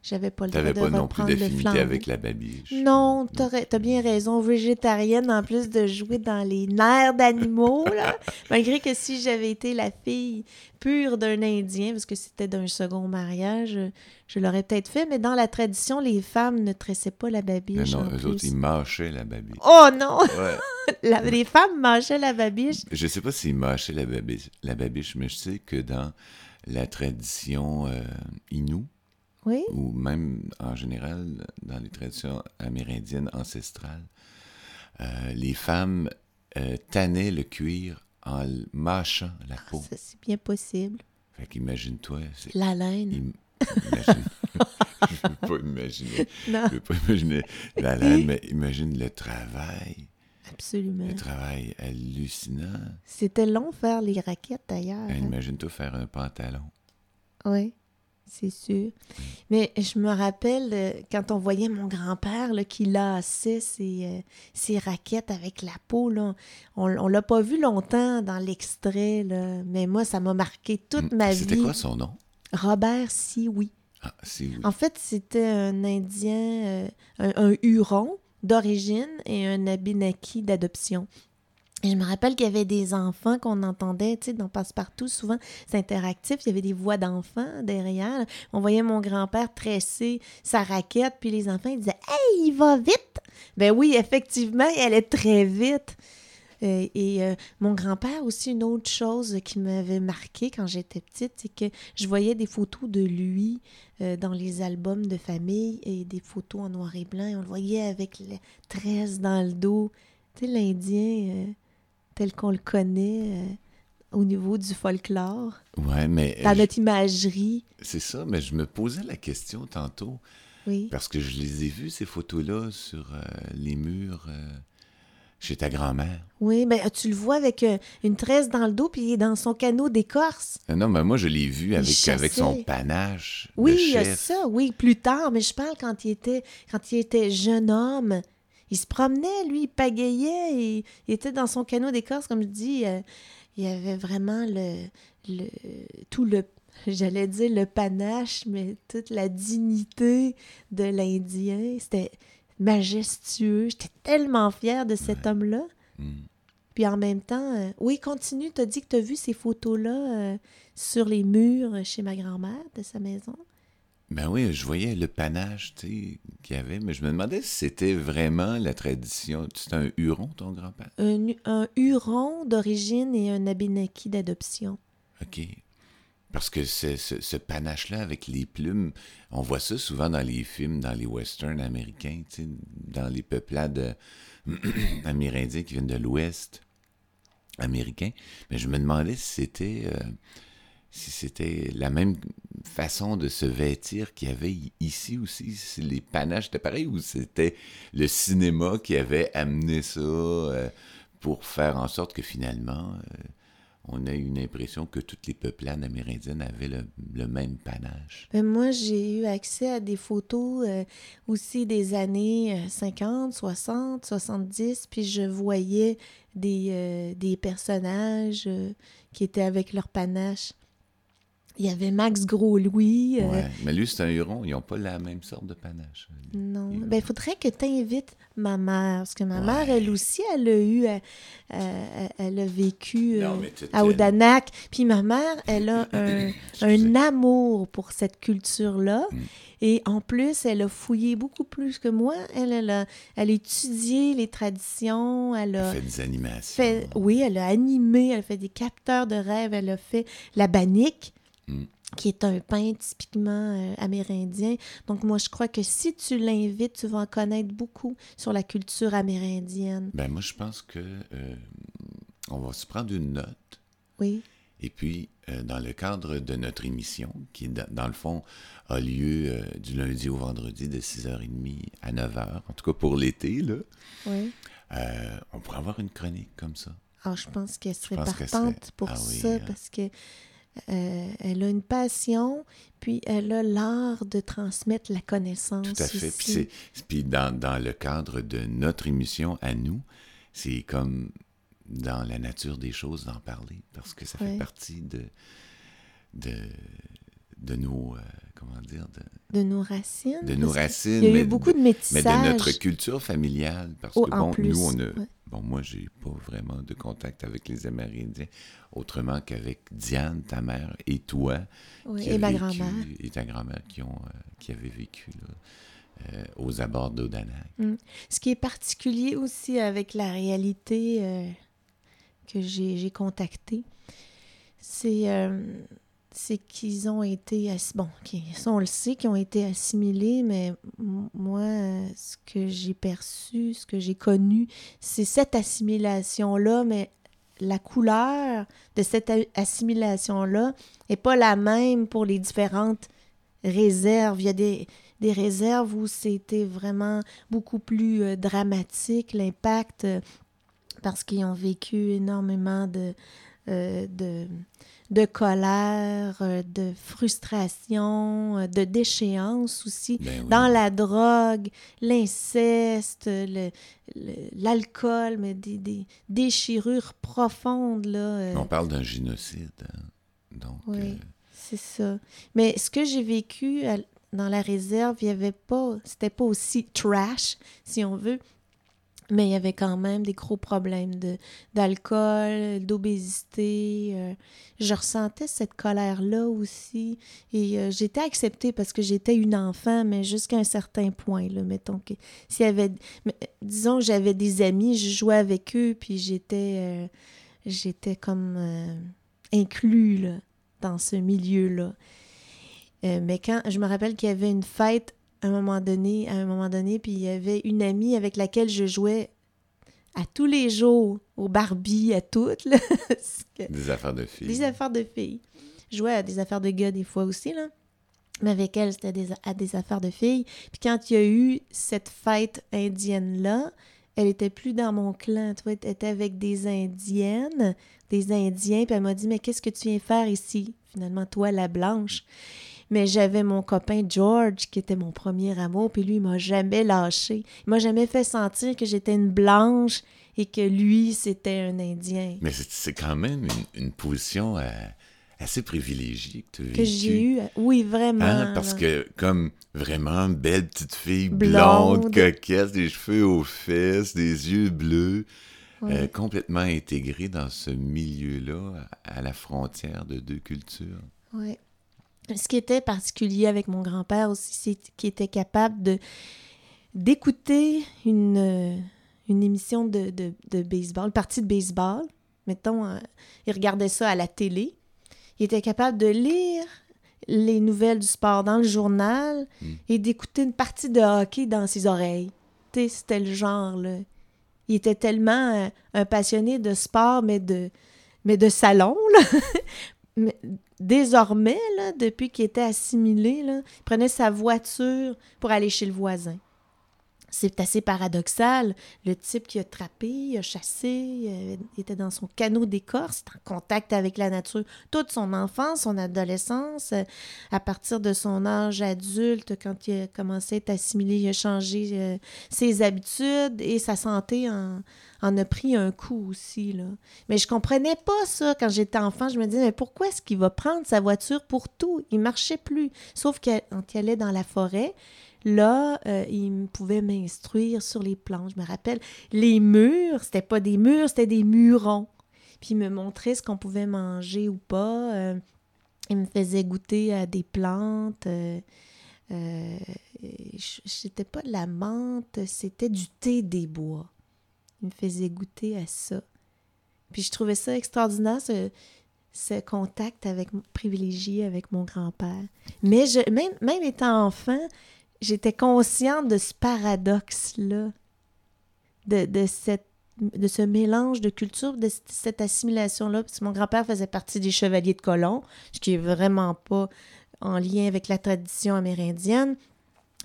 J'avais pas le droit de pas non plus d'affinité avec la babiche. Non, t'as bien raison. Végétarienne, en plus de jouer dans les nerfs d'animaux, là. Malgré que si j'avais été la fille pure d'un Indien, parce que c'était d'un second mariage, je l'aurais peut-être fait, mais dans la tradition, les femmes ne tressaient pas la babiche. non, en eux plus. autres, ils mâchaient la babiche. Oh non! Ouais. La- les femmes mangeaient la babiche. Je sais pas s'ils mâchaient la babiche, la babiche, mais je sais que dans la tradition euh, Innu, Oui? ou même en général dans les traditions amérindiennes ancestrales, euh, les femmes euh, tannaient le cuir en mâchant la Ah, peau. ça, c'est bien possible. Fait qu'imagine-toi. La laine. im- imagine- je peux pas imaginer, Non, je peux pas imaginer la laine, mais imagine le travail, absolument. le travail hallucinant. C'était long faire les raquettes, d'ailleurs. Hein, Imagine-toi faire un pantalon. Oui, c'est sûr. Mais je me rappelle euh, quand on voyait mon grand-père qui lassait ses, euh, ses raquettes avec la peau. Là. On, on l'a pas vu longtemps dans l'extrait, mais moi, ça m'a marqué toute Hmm, ma vie. C'était quoi son nom? Robert Sioui. Ah, si oui. En fait, c'était un Indien, euh, un, un Huron d'origine et un Abénaki d'adoption. Et je me rappelle qu'il y avait des enfants qu'on entendait, tu sais, dans Passe-Partout, souvent, c'est interactif, il y avait des voix d'enfants derrière. On voyait mon grand-père tresser sa raquette, puis les enfants, disaient « Hey, il va vite! » Ben oui, effectivement, il allait très vite. Euh, et euh, mon grand-père aussi, une autre chose qui m'avait marqué quand j'étais petite, c'est que je voyais des photos de lui euh, dans les albums de famille et des photos en noir et blanc. Et on le voyait avec les tresses dans le dos. Tu sais, l'Indien tel qu'on le connaît au niveau du folklore. Ouais, mais. Dans notre imagerie. C'est ça, mais je me posais la question tantôt. Oui. Parce que je les ai vues, ces photos-là, sur les murs chez ta grand-mère. Oui, mais ben, tu le vois avec euh, une tresse dans le dos, puis il est dans son canot d'écorce. Euh, non, mais moi, je l'ai vu avec, avec son panache. Oui, il y a ça, oui, plus tard, mais je parle quand il était, quand il était jeune homme. Il se promenait, lui, il pagayait, il, il était dans son canot d'écorce, comme je dis. Euh, il y avait vraiment le, le tout le j'allais dire le panache, mais toute la dignité de l'Indien. C'était majestueux. J'étais tellement fière de cet homme-là. Hmm. Puis en même temps, euh, oui, continue. Tu as dit que tu as vu ces photos-là euh, sur les murs chez ma grand-mère de sa maison. Ben oui, je voyais le panache qu'il y avait, mais je me demandais si c'était vraiment la tradition. C'était un Huron, ton grand-père? Un, un Huron d'origine et un Abénaki d'adoption. OK. Parce que ce, ce, panache-là avec les plumes, on voit ça souvent dans les films, dans les westerns américains, dans les peuplades amérindiens qui viennent de l'Ouest américain. Mais je me demandais si c'était euh, si c'était la même façon de se vêtir qu'il y avait ici aussi, si les panaches étaient pareils ou c'était le cinéma qui avait amené ça euh, pour faire en sorte que finalement euh, on a eu une impression que toutes les peuplades amérindiennes avaient le, même panache? Ben, moi, j'ai eu accès à des photos euh, aussi des années 50, 60, 70, puis je voyais des, des personnages qui étaient avec leur panache. Il y avait Max Gros-Louis. Euh, ouais, mais lui, c'est un Huron. Ils n'ont pas la même sorte de panache. Non. Ben, il faudrait que tu invites ma mère. Parce que ma mère, elle aussi, elle a eu. Euh, euh, elle a vécu à Odanak. Puis ma mère, elle a un, un amour pour cette culture-là. Mm. Et en plus, elle a fouillé beaucoup plus que moi. Elle, elle, a, elle a étudié les traditions. Elle a fait des animations. oui, elle a animé. Elle a fait des capteurs de rêves. Elle a fait la banique. Mm. qui est un pain typiquement euh, amérindien. Donc moi, je crois que si tu l'invites, tu vas en connaître beaucoup sur la culture amérindienne. Ben moi, je pense que euh, on va se prendre une note. Oui. Et puis, euh, dans le cadre de notre émission, qui, dans, le fond, a lieu du lundi au vendredi de 6h30 à 9h, en tout cas pour l'été, là, oui. on pourrait avoir une chronique comme ça. Ah, je pense qu'elle serait partante pour ah ça, hein. parce que euh, elle a une passion, puis elle a l'art de transmettre la connaissance. Tout à fait. Puis, dans, dans, le cadre de notre émission à nous, c'est comme dans la nature des choses d'en parler, parce que ça fait partie de, de, de nos, euh, comment dire, de, de, nos racines. De nos racines. Il y a eu beaucoup de métissage. Mais de notre culture familiale, parce oh, que bon, nous, on a, Bon, moi, j'ai pas vraiment de contact avec les Amérindiens, autrement qu'avec Diane, ta mère, et toi. et ma grand-mère. Et ta grand-mère qui, ont, euh, qui avaient vécu euh, aux abords d'Odanak. Mm. Ce qui est particulier aussi avec la réalité euh, que j'ai contactée, c'est c'est qu'ils ont été, bon, on le sait, qu'ils ont été assimilés, mais moi, ce que j'ai perçu, ce que j'ai connu, c'est cette assimilation-là, mais la couleur de cette assimilation-là n'est pas la même pour les différentes réserves. Il y a des, des réserves où c'était vraiment beaucoup plus euh, dramatique, l'impact, euh, parce qu'ils ont vécu énormément de, euh, de de colère, euh, de frustration, euh, de déchéance aussi, ben dans la drogue, l'inceste, l'alcool, mais des, déchirures profondes. Là, euh. On parle d'un génocide. Hein. Donc, oui, c'est ça. Mais ce que j'ai vécu dans la réserve, il y avait pas, c'était pas aussi trash, si on veut, Mais il y avait quand même des gros problèmes d'alcool, d'obésité. euh, je ressentais cette colère-là aussi. Et euh, j'étais acceptée parce que j'étais une enfant, mais jusqu'à un certain point. Là, mettons que s'il y avait. euh, disons que j'avais des amis, je jouais avec eux, puis j'étais. j'étais comme inclus là, dans ce milieu-là. Mais quand je me rappelle qu'il y avait une fête un moment donné, à un moment donné, puis il y avait une amie avec laquelle je jouais à tous les jours, au Barbie, à toutes, là. Des affaires de filles. des affaires de filles. Je jouais à des affaires de gars des fois aussi, là. Mais avec elle, c'était des, à des affaires de filles. Puis quand il y a eu cette fête indienne-là, elle était plus dans mon clan. Tu vois, elle était avec des Indiennes, des Indiens. Puis elle m'a dit, mais qu'est-ce que tu viens faire ici? Finalement, toi, la blanche. Mais j'avais mon copain George, qui était mon premier amour, puis lui, il m'a jamais lâché. Il m'a jamais fait sentir que j'étais une blanche et que lui, c'était un Indien. Mais c'est- c'est quand même une, une position euh, assez privilégiée que tu as que j'ai eu. Oui, vraiment. Hein, parce là. que, comme vraiment belle petite fille Blonde. blonde, coquette, des cheveux aux fesses, des yeux bleus, euh, complètement intégrée dans ce milieu-là, à la frontière de deux cultures. Ouais. Ce qui était particulier avec mon grand-père aussi, c'est qu'il était capable de d'écouter une, euh, une émission de, de, de baseball, une partie de baseball. Mettons, euh, il regardait ça à la télé. Il était capable de lire les nouvelles du sport dans le journal Mm. et d'écouter une partie de hockey dans ses oreilles. Tu sais, c'était le genre, là. Il était tellement euh, un passionné de sport, mais de, mais de salon, là. Mais désormais, depuis qu'il était assimilé, là, il prenait sa voiture pour aller chez le voisin. C'est assez paradoxal. Le type qui a trappé, a chassé, euh, était dans son canot d'écorce, en contact avec la nature toute son enfance, son adolescence. Euh, À partir de son âge adulte, quand il a commencé à être assimilé, il a changé euh, ses habitudes et sa santé en, en a pris un coup aussi. Là. Mais je comprenais pas ça quand j'étais enfant. Je me disais, mais pourquoi est-ce qu'il va prendre sa voiture pour tout? Il marchait plus. Sauf que quand il allait dans la forêt, là, euh, il me pouvait m'instruire sur les planches. Je me rappelle, les murs, c'était pas des murs, c'était des murons. Puis il me montrait ce qu'on pouvait manger ou pas. Euh, il me faisait goûter à des plantes. Euh, euh, c'était pas de la menthe, c'était du thé des bois. Il me faisait goûter à ça. Puis je trouvais ça extraordinaire, ce, contact privilégié avec mon grand-père. Mais je, même, même étant enfant, j'étais consciente de ce paradoxe-là, de, de, cette, de ce mélange de culture, de cette assimilation-là. Parce que mon grand-père faisait partie des chevaliers de colon, ce qui est vraiment pas en lien avec la tradition amérindienne.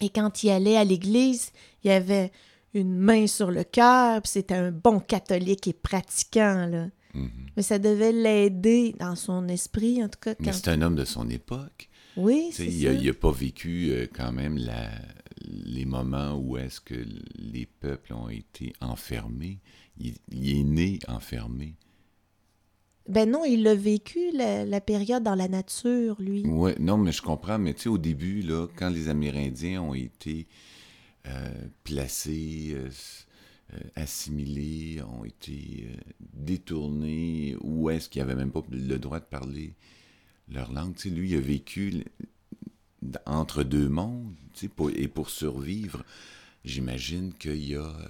Et quand il allait à l'église, il y avait une main sur le cœur, puis c'était un bon catholique et pratiquant, là. Mhm. Mais ça devait l'aider dans son esprit, en tout cas. Mais c'est un homme de son époque. Oui, c'est il ça. n'a pas vécu euh, quand même la, les moments où est-ce que les peuples ont été enfermés. Il, il est né enfermé. Ben non, il a vécu la, la période dans la nature, lui. Ouais, non, mais je comprends. Mais tu sais, au début, là, quand les Amérindiens ont été euh, placés, euh, assimilés, ont été détournés, où est-ce qu'ils n'avaient même pas le droit de parler leur langue, tu sais, lui, il a vécu entre deux mondes, tu sais, pour- et pour survivre, j'imagine qu'il a... euh,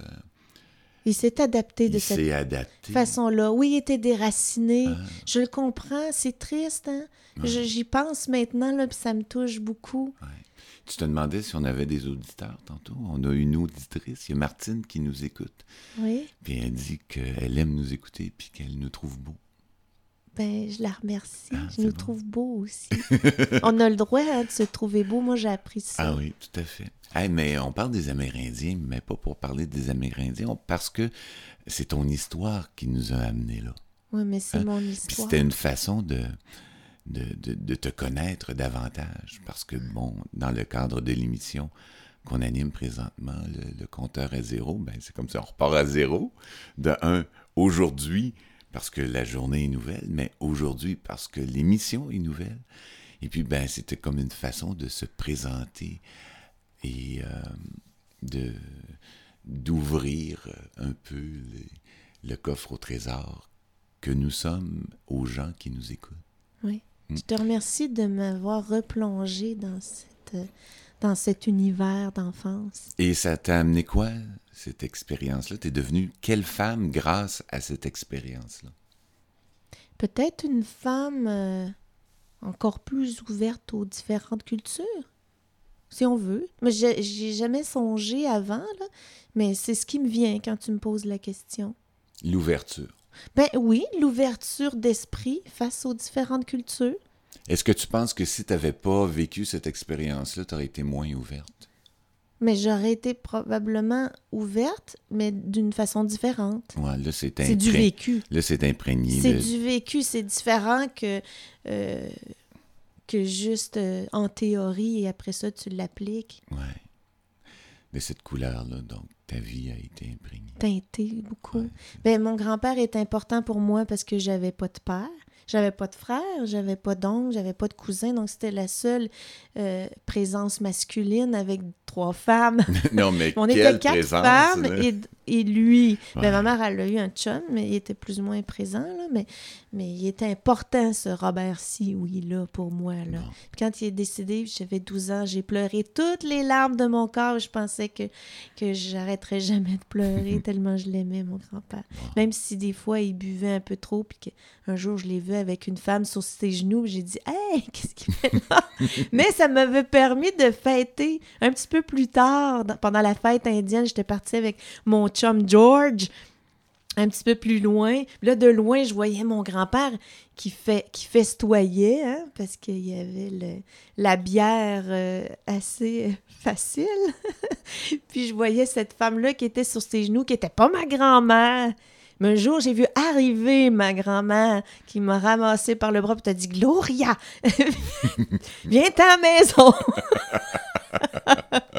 Il s'est adapté de cette adapté. façon-là. Oui, il était déraciné. Ah. Je le comprends, c'est triste, hein? Ouais. J'y pense maintenant, là, puis ça me touche beaucoup. Tu te demandais si on avait des auditeurs tantôt? On a une auditrice, il y a Martine qui nous écoute. Oui. Puis elle dit qu'elle aime nous écouter puis qu'elle nous trouve beaux. Ben, je la remercie. Ah, je nous bon. trouve beaux aussi. On a le droit hein, de se trouver beau. Moi, j'ai appris ça. Ah oui, tout à fait. Hey, mais on parle des Amérindiens, mais pas pour parler des Amérindiens, on- parce que c'est ton histoire qui nous a amenés là. Oui, mais c'est Hein? mon Puis histoire. c'était une façon de, de, de- de te connaître davantage, parce que, bon, dans le cadre de l'émission qu'on anime présentement, le, le compteur à zéro, ben c'est comme ça, on repart à zéro. De un, aujourd'hui, parce que la journée est nouvelle, mais aujourd'hui, parce que l'émission est nouvelle. Et puis, ben, c'était comme une façon de se présenter et euh, de, d'ouvrir un peu le, le coffre au trésor que nous sommes aux gens qui nous écoutent. Oui. Mm. Je te remercie de m'avoir replongé dans, cette, dans cet univers d'enfance. Et ça t'a amené quoi, cette expérience-là? T'es devenue quelle femme grâce à cette expérience-là? Peut-être une femme euh, encore plus ouverte aux différentes cultures, si on veut. Mais j'ai j'ai jamais songé avant, là, mais c'est ce qui me vient quand tu me poses la question. L'ouverture. Ben oui, l'ouverture d'esprit face aux différentes cultures. Est-ce que tu penses que si tu n'avais pas vécu cette expérience-là, tu aurais été moins ouverte? Mais j'aurais été probablement ouverte, mais d'une façon différente. Ouais, là, c'est C'est du impré- vécu. Là, c'est imprégné. C'est du vécu, c'est différent que, euh, que juste euh, en théorie et après ça, tu l'appliques. Ouais. De cette couleur-là, donc ta vie a été imprégnée. Teinté beaucoup. Ouais. Ben, mon grand-père est important pour moi parce que j'avais pas de père. J'avais pas de frère, j'avais pas d'oncle, j'avais pas de cousin, donc c'était la seule euh, présence masculine avec trois femmes. non, mais On était quatre présence, femmes là. et, et lui. Ouais. Ben, ma mère, elle a eu un chum, mais il était plus ou moins présent, là, mais, mais il était important, ce Robert-ci, oui, là, pour moi. Là. Bon. Puis quand il est décédé, j'avais 12 ans, j'ai pleuré toutes les larmes de mon corps. Je pensais que, que j'arrêterais jamais de pleurer tellement je l'aimais, mon grand-père. Même si des fois, il buvait un peu trop, puis qu'un jour, je l'ai vu avec une femme sur ses genoux, j'ai dit « Hey, qu'est-ce qu'il fait là? » Mais ça m'avait permis de fêter un petit peu plus tard, pendant la fête indienne, j'étais partie avec mon George un petit peu plus loin. Là, de loin, je voyais mon grand-père qui, fait, qui festoyait, hein, parce qu'il y avait la bière euh, assez euh, facile. Puis je voyais cette femme-là qui était sur ses genoux, qui n'était pas ma grand-mère. Mais un jour, j'ai vu arriver ma grand-mère qui m'a ramassé par le bras et t'a dit Gloria, viens à la maison.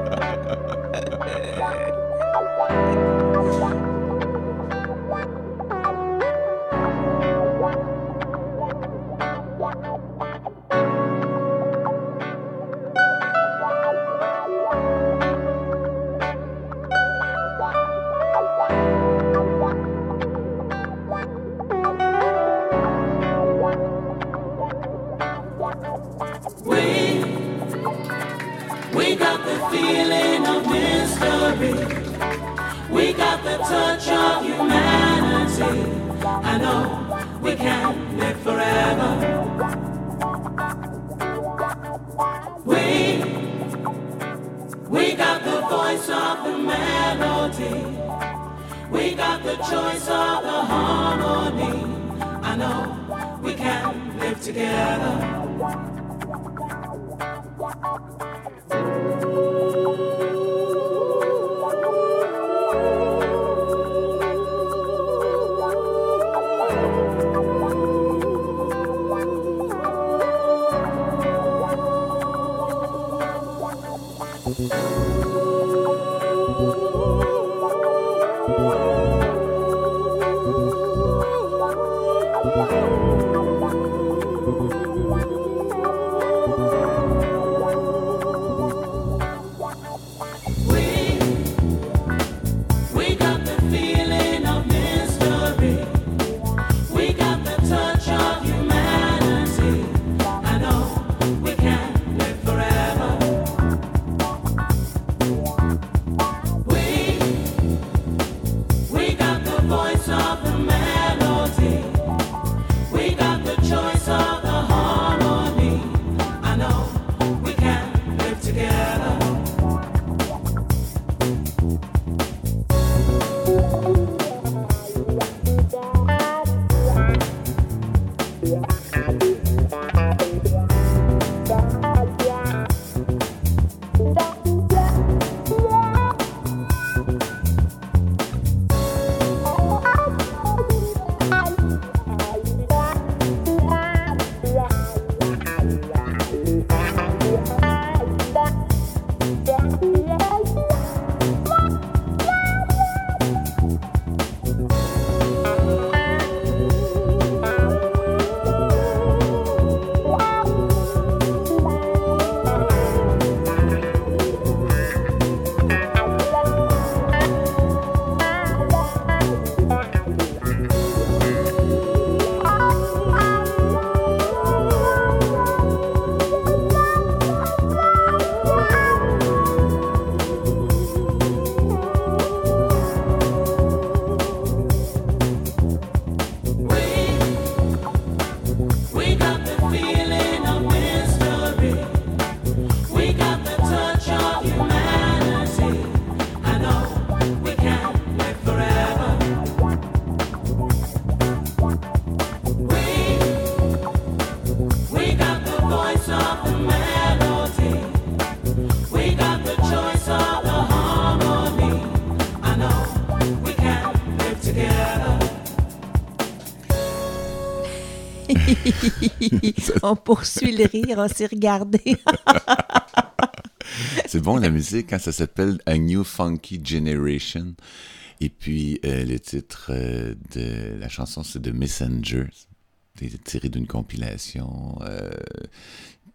touch of humanity. I know we can live forever. We, we got the voice of the melody. We got the choice of the harmony. I know we can live together. on poursuit le rire, on s'est regardé. C'est bon la musique quand ça s'appelle A New Funky Generation. Et puis euh, le titre euh, de la chanson c'est The Messengers. C'est tiré d'une compilation euh,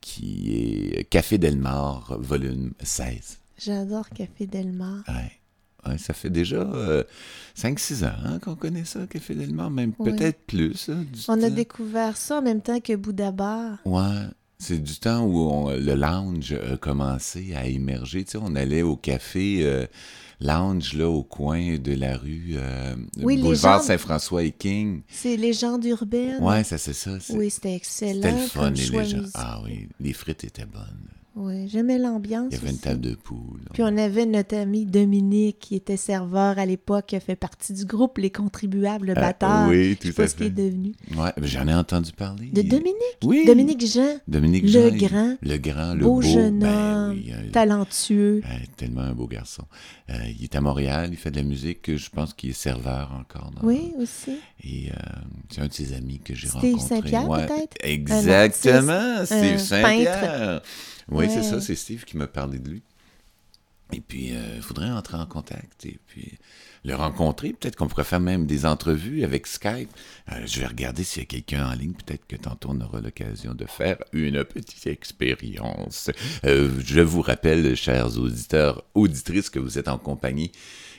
qui est Café Delmar, volume 16. J'adore Café Delmar. Ouais. Ouais, ça fait déjà 5-6 ans hein, qu'on connaît ça, Café Delmar, même peut-être plus. hein, On a découvert ça en même temps que Bouddha Bar. Ouais, c'est du temps où on- le lounge a commencé à émerger. Tu sais, on allait au café euh, lounge là au coin de la rue euh, Oui, boulevard Saint-François et King. C'est Légende urbaine. Ouais, ça c'est ça. Oui, c'était excellent. C'était le fun, les légendes. Ah oui, les frites étaient bonnes. Oui, j'aimais l'ambiance. Il y avait une table de poule. Puis on avait notre ami Dominique qui était serveur à l'époque, qui a fait partie du groupe Les Contribuables Bâtards. oui, Je tout pas à ce qu'il est fait. devenu. Ouais, j'en ai entendu parler. De Dominique? Oui. Dominique Jean, Dominique le Jean, il- grand, le grand, le beau beau, jeune ben homme, oui, euh, talentueux. euh, tellement un beau garçon. Euh, il est à Montréal, il fait de la musique. Je pense qu'il est serveur encore. dans- Oui, aussi. Et euh, c'est un de ses amis que j'ai Steve rencontré. Saint-Pierre, Ouais, peut-être? Exactement, Steve Saint-Pierre. Oui, c'est ça, c'est Steve qui m'a parlé de lui. Et puis, il faudrait entrer en contact et puis le rencontrer. Peut-être qu'on pourrait faire même des entrevues avec Skype. Euh, je vais regarder s'il y a quelqu'un en ligne. Peut-être que tantôt, on aura l'occasion de faire une petite expérience. Euh, je vous rappelle, chers auditeurs, auditrices, que vous êtes en compagnie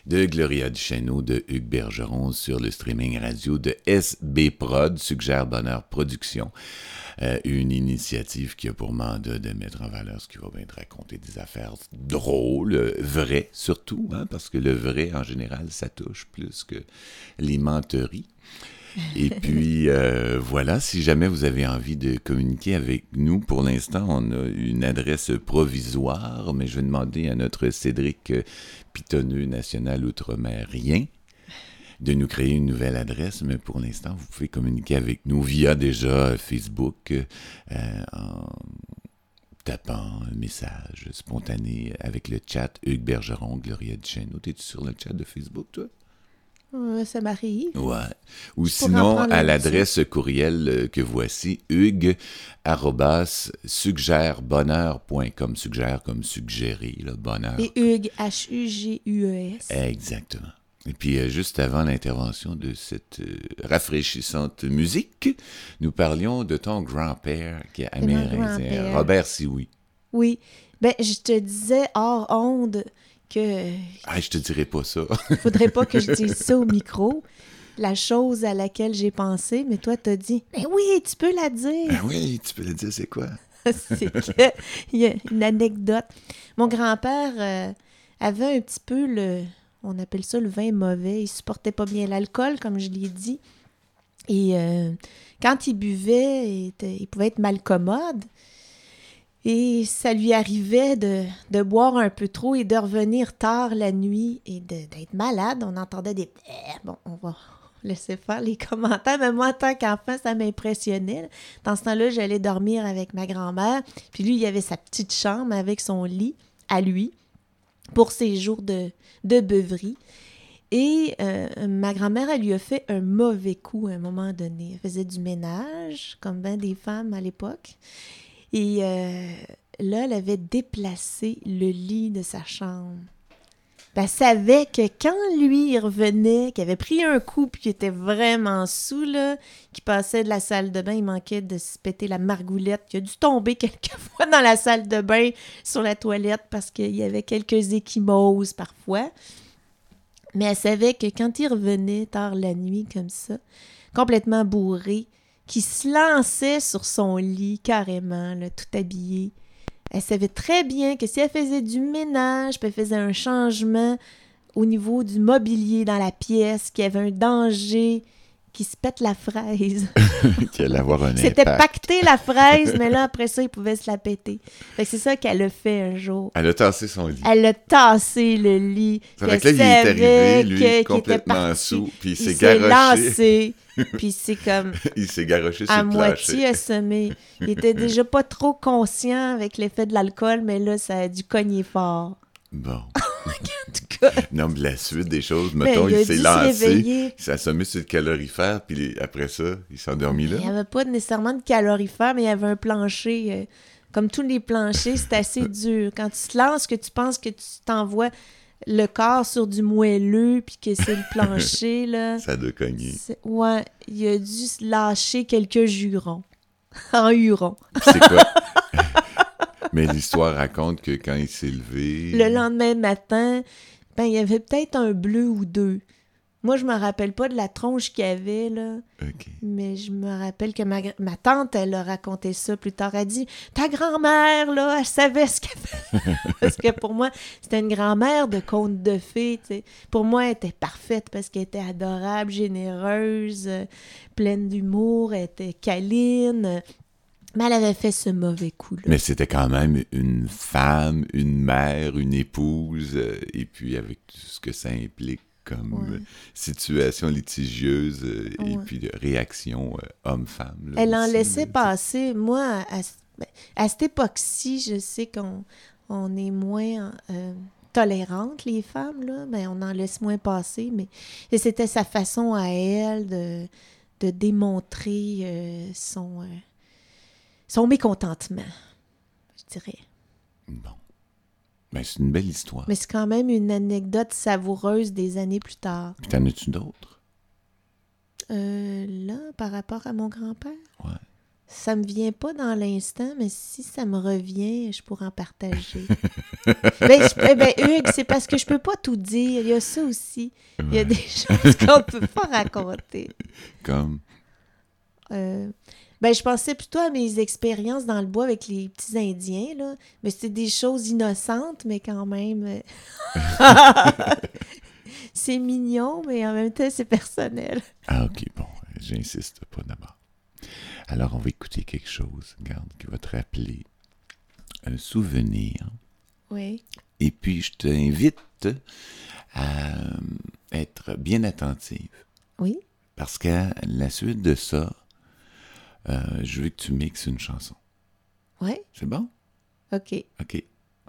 de Gloria Duchesneau, de Hugues Bergeron sur le streaming radio de SB Prod, Suggère Bonheur Production. Euh, une initiative qui a pour mandat de mettre en valeur ce qui va bien te raconter des affaires drôles, vraies surtout, hein, parce que le vrai, en général, ça touche plus que les menteries. Et puis, euh, voilà, si jamais vous avez envie de communiquer avec nous, pour l'instant, on a une adresse provisoire, mais je vais demander à notre Cédric euh, Pitonneux national outre-mer-rien de nous créer une nouvelle adresse, mais pour l'instant, vous pouvez communiquer avec nous via déjà Facebook euh, en tapant un message spontané avec le chat Hugues Bergeron, Gloria Duchesneau. T'es-tu sur le chat de Facebook, toi? Ça m'arrive. Ouais. Ou sinon, à l'adresse courriel euh, que voici, hugues arrobas suggèrebonheur.com. Suggère comme suggérer, là, bonheur. Et Hugues, H-U-G-U-E-S. Exactement. Et puis, euh, juste avant l'intervention de cette euh, rafraîchissante musique, nous parlions de ton grand-père qui est amérindien. Robert Sioui. Oui. Ben, je te disais hors onde que Ah, je te dirai pas ça. faudrait pas que je dise ça au micro. La chose à laquelle j'ai pensé, mais toi, t'as dit, mais oui, tu peux la dire. ben oui, tu peux le dire, c'est quoi? c'est que il y a une anecdote. Mon grand-père euh, avait un petit peu le, on appelle ça le vin mauvais. Il supportait pas bien l'alcool, comme je l'ai dit. Et euh, quand il buvait, il, pouvait être malcommode. Et ça lui arrivait de, de boire un peu trop et de revenir tard la nuit et d'être malade. On entendait des... Bon, on va laisser faire les commentaires. Mais moi, en tant qu'enfant, ça m'impressionnait. Dans ce temps-là, j'allais dormir avec ma grand-mère. Puis lui, il avait sa petite chambre avec son lit à lui pour ses jours de, de beuverie. Et euh, ma grand-mère, elle lui a fait un mauvais coup à un moment donné. Elle faisait du ménage, comme bien des femmes à l'époque. Et euh, là, elle avait déplacé le lit de sa chambre. Ben, elle savait que quand lui, il revenait, qu'il avait pris un coup puis qu'il était vraiment sous, là, qu'il passait de la salle de bain, il manquait de se péter la margoulette, qu'il a dû tomber quelques fois dans la salle de bain sur la toilette parce qu'il y avait quelques échymoses parfois. Mais elle savait que quand il revenait tard la nuit comme ça, complètement bourré, qu'il se lançait sur son lit carrément, là, tout habillé. Elle savait très bien que si elle faisait du ménage, puis elle faisait un changement au niveau du mobilier dans la pièce, qu'il y avait un danger, qu'il se pète la fraise. Allait avoir un C'était pacté la fraise, mais là, après ça, il pouvait se la péter. Fait que c'est ça qu'elle a fait un jour. Elle a tassé son lit. Elle a tassé le lit. Ça fait que là, il est arrivé, que- lui, était complètement sous, puis il s'est garoché. lancé, puis c'est comme il s'est garoché sur à moitié assommé. Il était déjà pas trop conscient avec l'effet de l'alcool, mais là, ça a dû cogner fort. Bon. Cas. Non, mais la suite des choses, Ben, mettons, il s'est lancé, il s'est assommé sur le calorifère, puis après ça, il s'est endormi là. Il n'y avait pas nécessairement de calorifère, mais il y avait un plancher. euh, comme tous les planchers, c'est assez dur. Quand tu te lances, que tu penses que tu t'envoies le corps sur du moelleux, puis que c'est le plancher, là. Ça doit cogner. Ouais, il a dû se lâcher quelques jurons. en huron. C'est quoi? Mais l'histoire raconte que quand il s'est levé... Le lendemain matin, ben, il y avait peut-être un bleu ou deux. Moi, je me rappelle pas de la tronche qu'il y avait, là. Mais je me rappelle que ma, tante, elle a raconté ça plus tard. Elle dit Ta grand-mère, là, elle savait ce qu'elle faisait. parce que pour moi, c'était une grand-mère de conte de fées. tu sais. Pour moi, elle était parfaite parce qu'elle était adorable, généreuse, euh, pleine d'humour, elle était câline. Mais elle avait fait ce mauvais coup-là. Mais c'était quand même une femme, une mère, une épouse, euh, et puis avec tout ce que ça implique comme Ouais. euh, situation litigieuse euh, et puis de réaction euh, homme-femme. Elle en laissait passer. Moi, à, ben, à cette époque-ci, je sais qu'on on est moins tolérantes, les femmes, là. Ben, on en laisse moins passer, mais et c'était sa façon à elle de, de démontrer son, son mécontentement, je dirais. Bon. Ben, c'est une belle histoire. Mais c'est quand même une anecdote savoureuse des années plus tard. Puis t'en as-tu d'autres? Euh, là, par rapport à mon grand-père, Ouais. ça me vient pas dans l'instant, mais si ça me revient, je pourrais en partager. ben, je- ben, Hugues, c'est parce que je peux pas tout dire. Il y a ça aussi. Il y a des choses qu'on peut pas raconter. Comme... Euh, ben, je pensais plutôt à mes expériences dans le bois avec les petits Indiens, là. Mais c'était des choses innocentes, mais quand même. euh, c'est mignon, mais en même temps, c'est personnel. Ah, OK, bon, j'insiste pas d'abord. Alors, on va écouter quelque chose, regarde, qui va te rappeler un souvenir. Oui. Et puis, je t'invite à euh, être bien attentive. Oui. Parce qu'à la suite de ça, euh, je veux que tu mixes une chanson. Oui. C'est bon? OK. OK.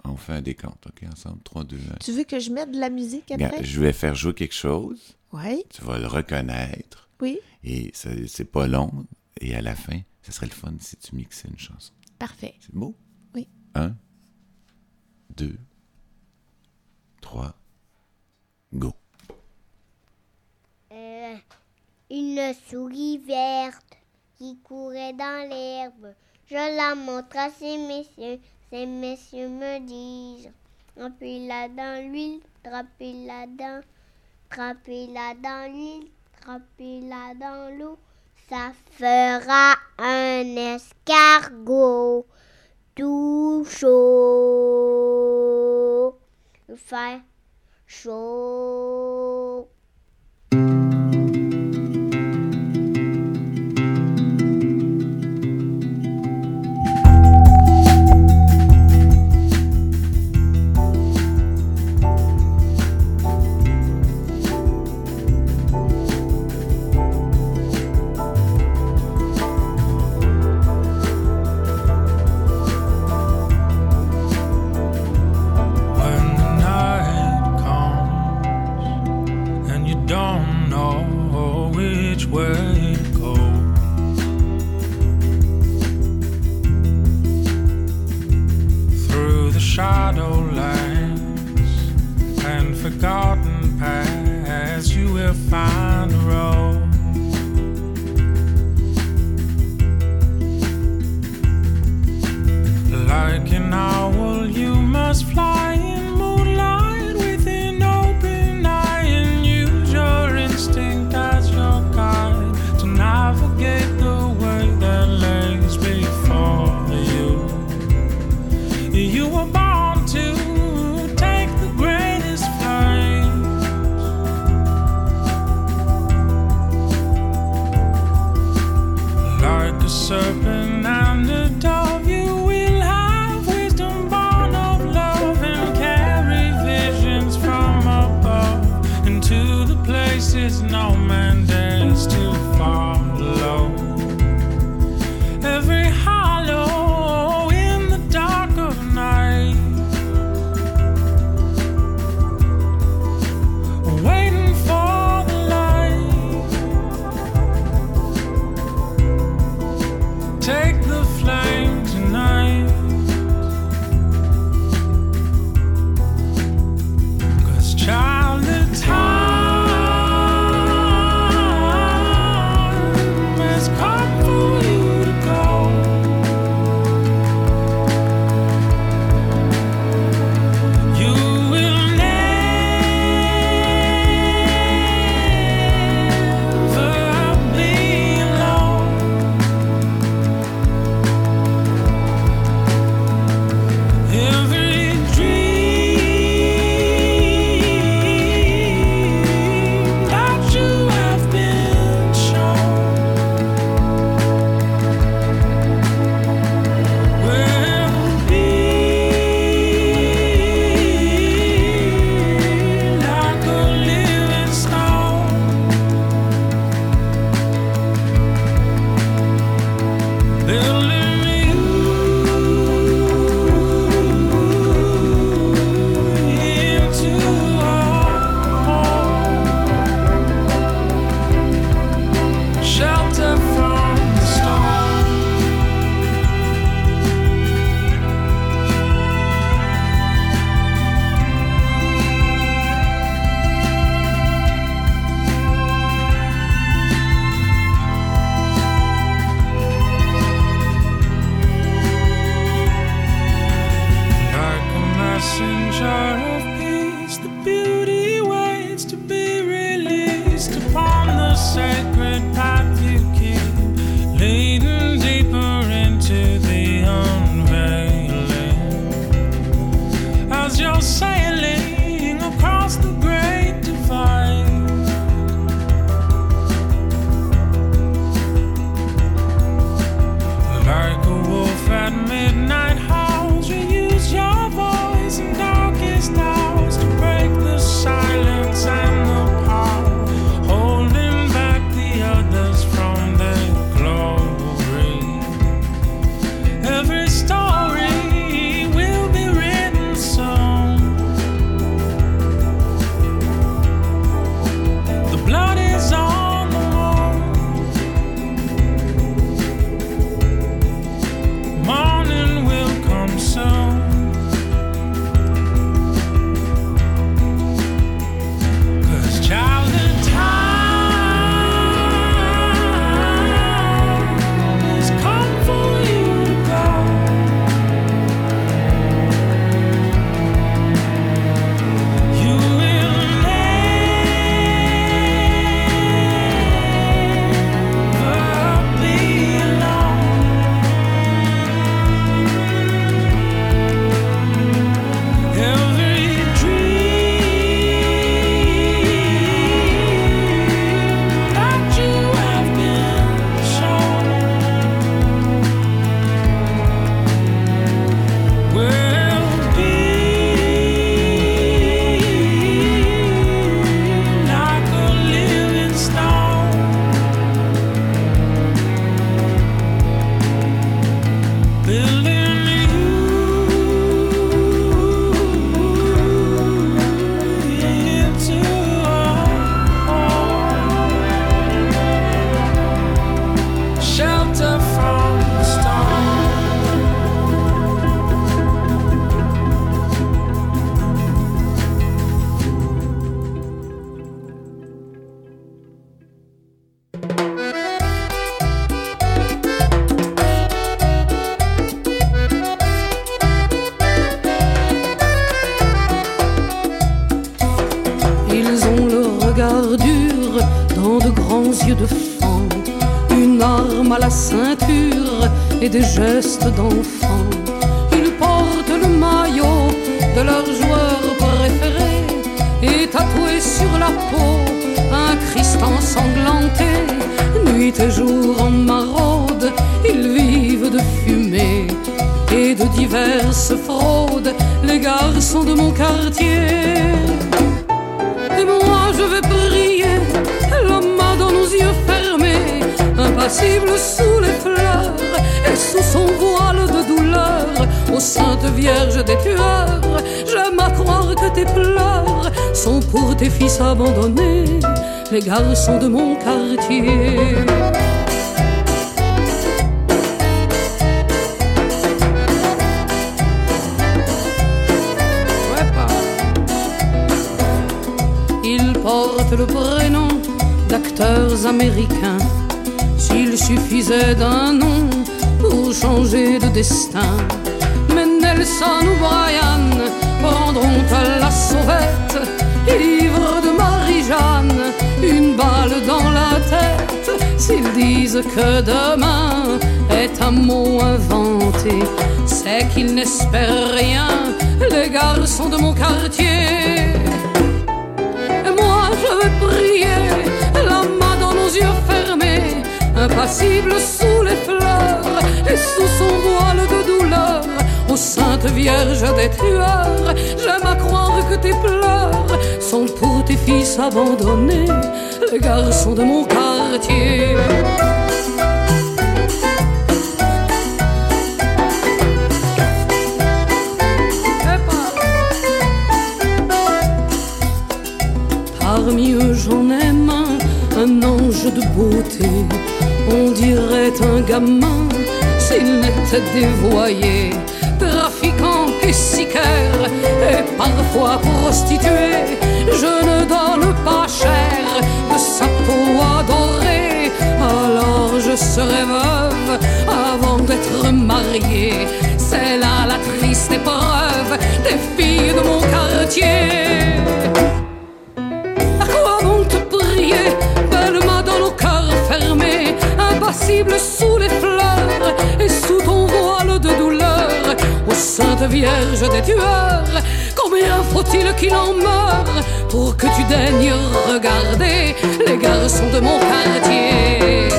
On fait un décompte, OK, ensemble. 3, 2, 1. Tu veux que je mette de la musique après? je vais faire jouer quelque chose. Oui. Tu vas le reconnaître. Oui. Et c'est pas long. Et à la fin, ça serait le fun si tu mixais une chanson. Parfait. C'est beau? Oui. Un, deux, trois, go. Euh, une souris verte qui courait dans l'herbe. Je la montre à ces messieurs. Ces messieurs me disent Trempez-la dans l'huile, trempez-la dans, trempez-la dans l'huile, trempez-la dans l'eau. Ça fera un escargot tout chaud. Faire chaud. Garçons de mon quartier. Ils portent le prénom d'acteurs américains. S'il suffisait d'un nom pour changer de destin. Que demain est un mot inventé, c'est qu'ils n'espèrent rien, les garçons de mon quartier. Et moi je vais prier, la main dans nos yeux fermés, impassible sous les fleurs et sous son voile de douleur, ô Sainte Vierge des tueurs, j'aime à croire que tes pleurs sont pour tes fils abandonnés, les garçons de mon quartier. Parmi eux j'en aime un, un ange de beauté, on dirait un gamin s'il n'était dévoyé, trafiquant et parfois prostituée. Je ne donne pas cher de sa peau adorée. Alors je serai veuve avant d'être mariée. C'est là la triste épreuve des filles de mon quartier. À quoi bon te prier, belle main dans nos cœurs fermés, impassible sous les fleurs et sous ton voile de douleur? Sainte Vierge des tueurs, combien faut-il qu'il en meure pour que tu daignes regarder les garçons de mon quartier?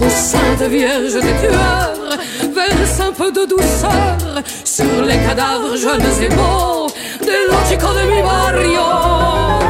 Ô Sainte Vierge des tueurs, verse un peu de douceur sur les cadavres jeunes et beaux de chicos de mi barrio.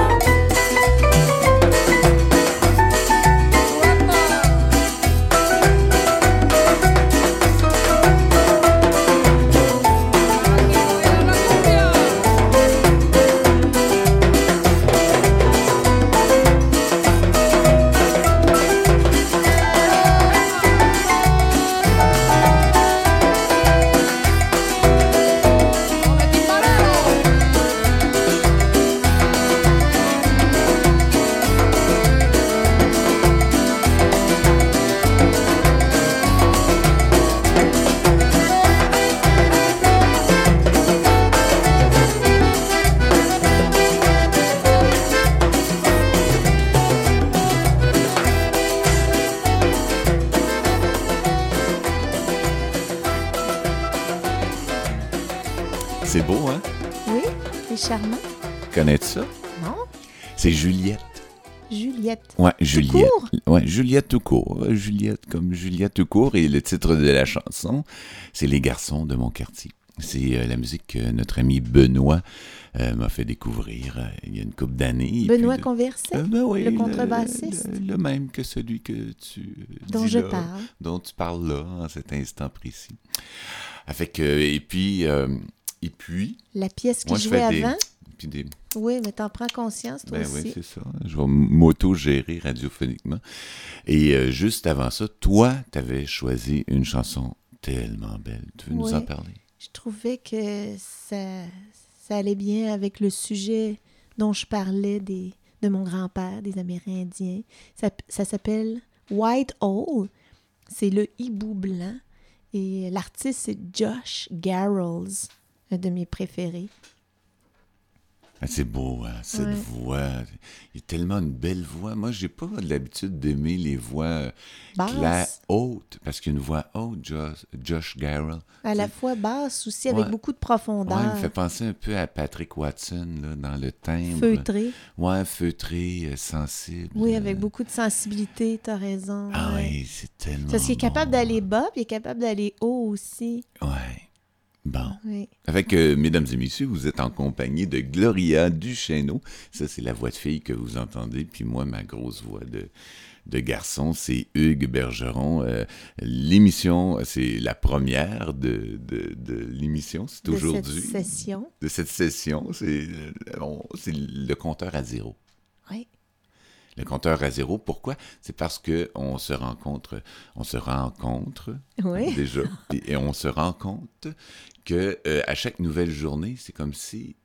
Ça? Non? C'est Juliette. Juliette. Ouais, Juliette. court? Ouais, Juliette tout court. Juliette comme Juliette tout court. Et le titre de la chanson, c'est Les garçons de mon quartier. C'est euh, la musique que notre ami Benoît euh, m'a fait découvrir euh, il y a une couple d'années. Benoît puis Conversé, ben oui, le contrebassiste? Le, le même que celui que tu dont dis je là, parle. dont tu parles là, en cet instant précis. Avec, et puis, et puis, La pièce qui jouait fais des, avant? puis des, Oui, mais t'en prends conscience, toi ben aussi. oui, c'est ça. Je vais m'auto-gérer radiophoniquement. Et euh, juste avant ça, toi, tu avais choisi une chanson tellement belle. Tu veux nous en parler? Je trouvais que ça, ça allait bien avec le sujet dont je parlais des, de mon grand-père, des Amérindiens. Ça, ça s'appelle White Hole. C'est le hibou blanc. Et l'artiste, c'est Josh Garrels, un de mes préférés. Ah, c'est beau, hein, cette Ouais. voix. Il y a tellement une belle voix. Moi, j'ai pas l'habitude d'aimer les voix euh, claires, hautes, parce qu'il y a une voix haute, Josh, Josh Garrell. À la fois basse aussi, avec beaucoup de Ouais, profondeur. il me fait penser un peu à Patrick Watson, là, dans le timbre. Feutré. Ouais, feutré, euh, sensible. Oui, euh, avec beaucoup de sensibilité, t'as raison. Ah oui, c'est tellement Parce qu'il est capable bon. d'aller bas, puis il est capable d'aller haut aussi. Ouais. Bon. Oui. Avec, euh, mesdames et messieurs, vous êtes en compagnie de Gloria Duchesneau. Ça, c'est la voix de fille que vous entendez. Puis moi, ma grosse voix de, de garçon, c'est Hugues Bergeron. Euh, l'émission, c'est la première de, de, de l'émission. C'est De cette aujourd'hui. session. De cette session. C'est, euh, on- c'est le compteur à zéro. Oui. Le compteur à zéro, pourquoi? C'est parce que on se rencontre, on se rencontre Oui. déjà, et, et on se rend compte que euh, à chaque nouvelle journée, c'est comme si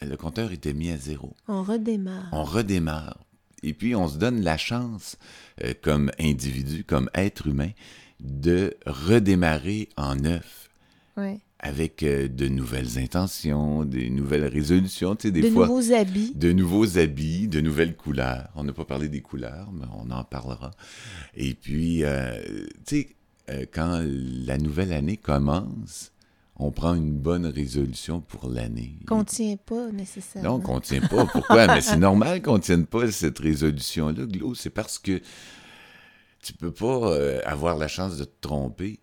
le compteur était mis à zéro. On redémarre. On redémarre. Et puis, on se donne la chance, euh, comme individu, comme être humain, de redémarrer en neuf Oui. avec euh, de nouvelles intentions, des nouvelles résolutions, tu sais, des de fois nouveaux habits. de nouveaux habits, de nouvelles couleurs. On n'a pas parlé des couleurs, mais on en parlera. Et puis, euh, tu sais, euh, quand la nouvelle année commence, on prend une bonne résolution pour l'année. Qu'on ne tient pas nécessairement. Non, qu'on ne tient pas. Pourquoi? Mais c'est normal qu'on ne tienne pas cette résolution-là, Glo. C'est parce que tu peux pas euh, avoir la chance de te tromper.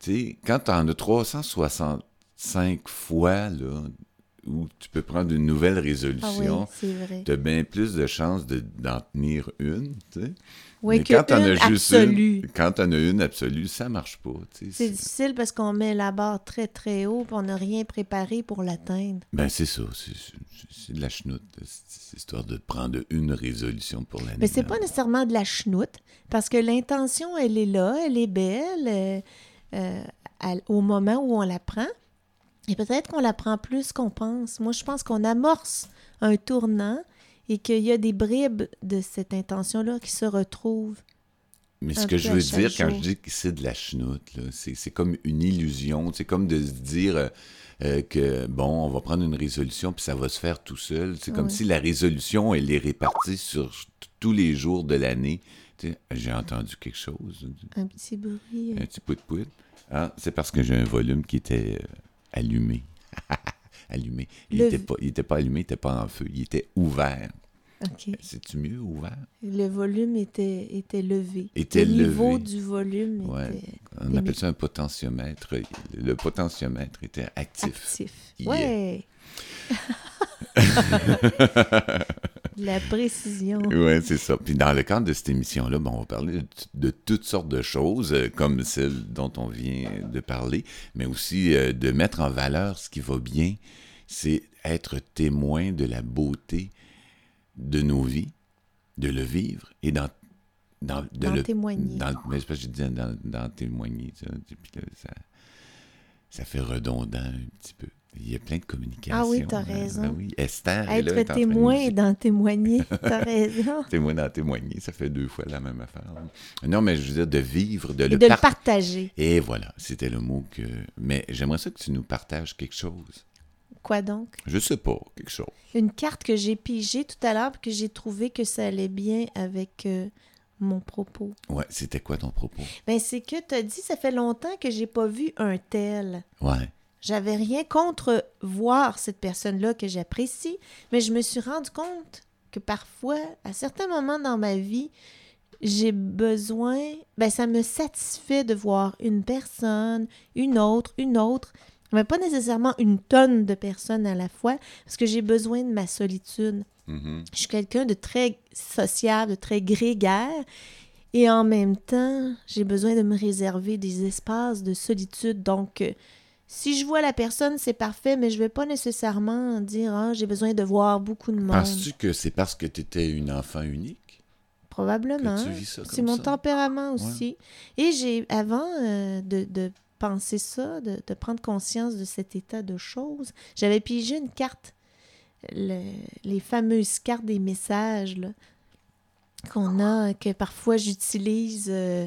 Tu sais, quand tu en as 365 fois, là, où tu peux prendre une nouvelle ah oui, résolution, tu as bien plus de chances de- d'en tenir une, tu sais. Oui, Mais que quand t'en as juste une, quand t'en as une absolue, ça marche pas, tu sais. C'est difficile parce qu'on met la barre très très haut puis on n'a rien préparé pour l'atteindre. Ben, c'est ça. c'est- de la chenoute. C'est histoire de prendre une résolution pour l'année. Mais c'est pas nécessairement de la chenoute parce que l'intention, elle est là, elle est belle euh, euh, au moment où on la prend. Et peut-être qu'on la prend plus qu'on pense. Moi, je pense qu'on amorce un tournant et qu'il y a des bribes de cette intention-là qui se retrouvent Mais ce que je veux dire quand je dis que c'est de la chenoute, c'est comme une illusion. C'est comme de se dire euh, euh, que, bon, on va prendre une résolution puis ça va se faire tout seul. C'est comme si la résolution, elle est répartie sur tous les jours de l'année. J'ai entendu quelque chose, Un petit bruit. euh, un petit pout-pout. Ah, c'est parce que j'ai un volume qui était allumé. allumé. Il Le- n'était pas, il était pas allumé, il n'était pas en feu. Il était ouvert. OK. C'est-tu mieux ouvert? Le volume était, était levé. Était le niveau levé. du volume Ouais. était On appelle ça un potentiomètre. Le potentiomètre était actif. actif. Yeah. Ouais. La précision. Oui, c'est ça. Puis dans le cadre de cette émission-là, bon, on va parler de, de toutes sortes de choses, euh, comme celle dont on vient de parler, mais aussi euh, de mettre en valeur ce qui va bien. C'est être témoin de la beauté de nos vies, de le vivre et dans, dans, de D'en le, témoigner. Dans, mais c'est parce que je dis dans, dans témoigner, ça, ça, ça fait redondant un petit peu. Il y a plein de communications. Ah oui, t'as hein. raison. Ben oui, Esther est là, est en Être témoin d'en témoigner. T'as raison. témoin d'en témoigner, ça fait deux fois la même affaire. Non, mais je veux dire de vivre, de Et le, de le par- partager. Et voilà, c'était le mot que. Mais j'aimerais ça que tu nous partages quelque chose. Quoi donc? Je sais pas, quelque chose. Une carte que j'ai pigée tout à l'heure que j'ai trouvé que ça allait bien avec euh, mon propos. Ouais, c'était quoi ton propos? Ben, c'est que tu as dit, ça fait longtemps que j'ai pas vu un tel. Ouais. J'avais rien contre voir cette personne-là que j'apprécie, mais je me suis rendu compte que parfois, à certains moments dans ma vie, j'ai besoin, ben ça me satisfait de voir une personne, une autre, une autre, mais pas nécessairement une tonne de personnes à la fois, parce que j'ai besoin de ma solitude. Mhm. Je suis quelqu'un de très sociable, de très grégaire. Et en même temps, j'ai besoin de me réserver des espaces de solitude. Donc, euh, si je vois la personne, c'est parfait, mais je vais pas nécessairement dire ah, j'ai besoin de voir beaucoup de monde. Penses-tu que c'est parce que tu étais une enfant unique? Probablement. que tu vis ça C'est mon ça? tempérament aussi. Et j'ai, avant euh, de, de penser ça, de, de prendre conscience de cet état de choses, j'avais pigé une carte, le- les fameuses cartes des messages qu'on a, que parfois j'utilise euh,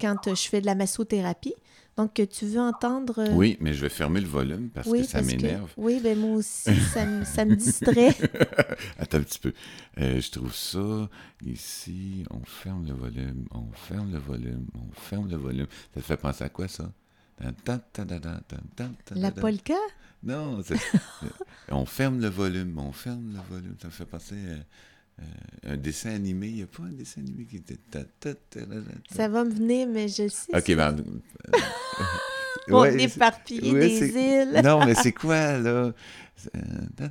quand euh, je fais de la massothérapie. Donc, tu veux entendre. euh, Oui, mais je vais fermer le volume parce oui, que ça que- m'énerve. oui, ben moi aussi, ça, me- ça me distrait. Attends un petit peu. Euh, je trouve ça ici. On ferme le volume. On ferme le volume. On ferme le volume. Ça te fait penser à quoi, ça? La polka? Non, on ferme le volume, on ferme le volume. Ça me fait penser à un dessin animé. Il n'y a pas un dessin animé qui était. ta, ta, ta, ta, ta. Ça va me venir, mais je sais. Ok, ben. On ouais, éparpillé ouais, des îles. Non, mais c'est quoi, là? Ta.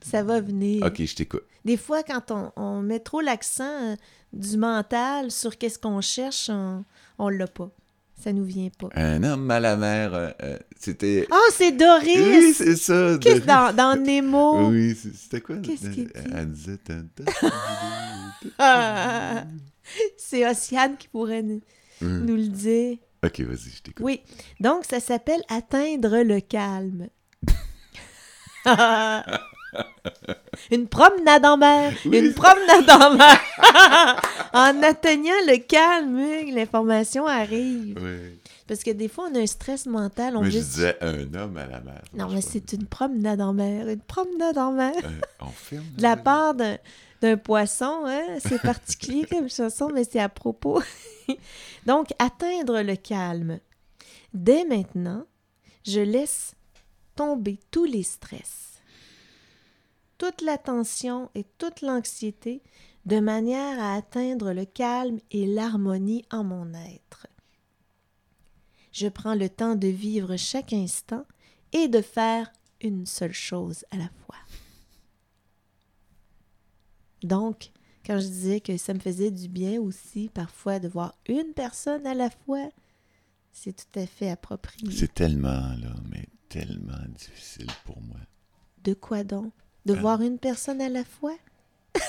Ça va venir. Ok, je t'écoute. Des fois, quand on, on met trop l'accent euh, du mental sur qu'est-ce qu'on cherche, on, on l'a pas. Ça nous vient pas. Un homme à la mer, euh, euh, c'était. Oh, c'est Doris! Oui, c'est ça. Qu'est-ce dans, dans Nemo? Oui, c'était quoi? Qu'est-ce qu'il dit? Elle disait. ta, ta, Ah! c'est Océane qui pourrait nous, Hum. nous le dire. Ok, vas-y, je t'écoute. Oui. Donc, ça s'appelle atteindre le calme. Une promenade en mer. Oui. Une promenade en mer. en atteignant le calme, l'information arrive. Oui. Parce que des fois, on a un stress mental. On Mais je disais un homme à la mer. Non, mais c'est une promenade en mer. Une promenade en mer. Euh, on. De la part d'un, d'un poisson, hein? c'est particulier comme chanson, mais c'est à propos. Donc, atteindre le calme. Dès maintenant, je laisse tomber tous les stress, toute la tension et toute l'anxiété de manière à atteindre le calme et l'harmonie en mon être. Je prends le temps de vivre chaque instant et de faire une seule chose à la fois. Donc, quand je disais que ça me faisait du bien aussi parfois de voir une personne à la fois, c'est tout à fait approprié. C'est tellement, là, mais tellement difficile pour moi. De quoi donc? De Euh. voir une personne à la fois?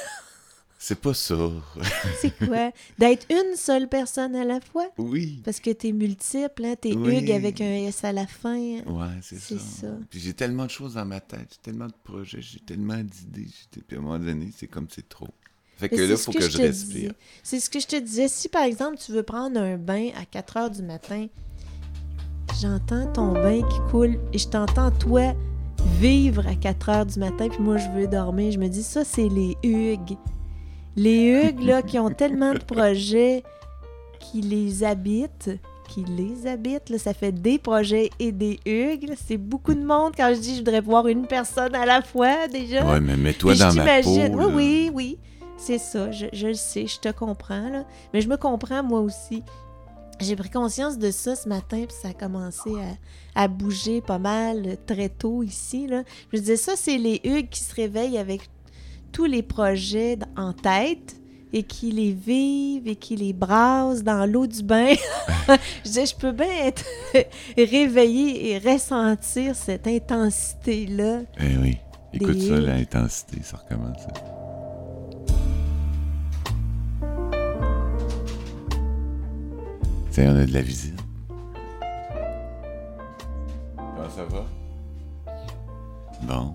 C'est pas ça. C'est quoi? D'être une seule personne à la fois? oui. Parce que t'es multiple, hein? T'es Oui. Hugues avec un S à la fin. Ouais, c'est ça. C'est ça. Puis j'ai tellement de choses dans ma tête, j'ai tellement de projets, j'ai tellement d'idées. Puis à un moment donné, c'est comme c'est trop. Fait que Mais là, c'est faut que, je je respire. C'est ce que je te disais. Si, par exemple, tu veux prendre un bain à 4 heures du matin, j'entends ton bain qui coule et je t'entends, toi, vivre à 4 heures du matin, puis moi, je veux dormir. Je me dis, ça, c'est les Hugues. Les Hugues, là, qui ont tellement de projets qui les habitent, qui les habitent, là, ça fait des projets et des Hugues. C'est beaucoup de monde quand je dis je voudrais voir une personne à la fois, déjà. Ouais, mais mets-toi dans ma peau. là. Oui, oui, oui. C'est ça. Je, je le sais, je te comprends. Là. Mais je me comprends moi aussi. J'ai pris conscience de ça ce matin, puis ça a commencé à, à bouger pas mal euh, très tôt ici. Là. Je me disais, ça, c'est les Hugues qui se réveillent avec tous les projets en tête et qui les vivent et qui les brassent dans l'eau du bain. je disais, je peux bien être réveillée et ressentir cette intensité-là. Eh oui. Écoute Des ça, l'intensité, ça recommence. Tiens, on a de la visite. Comment ça va? Bon.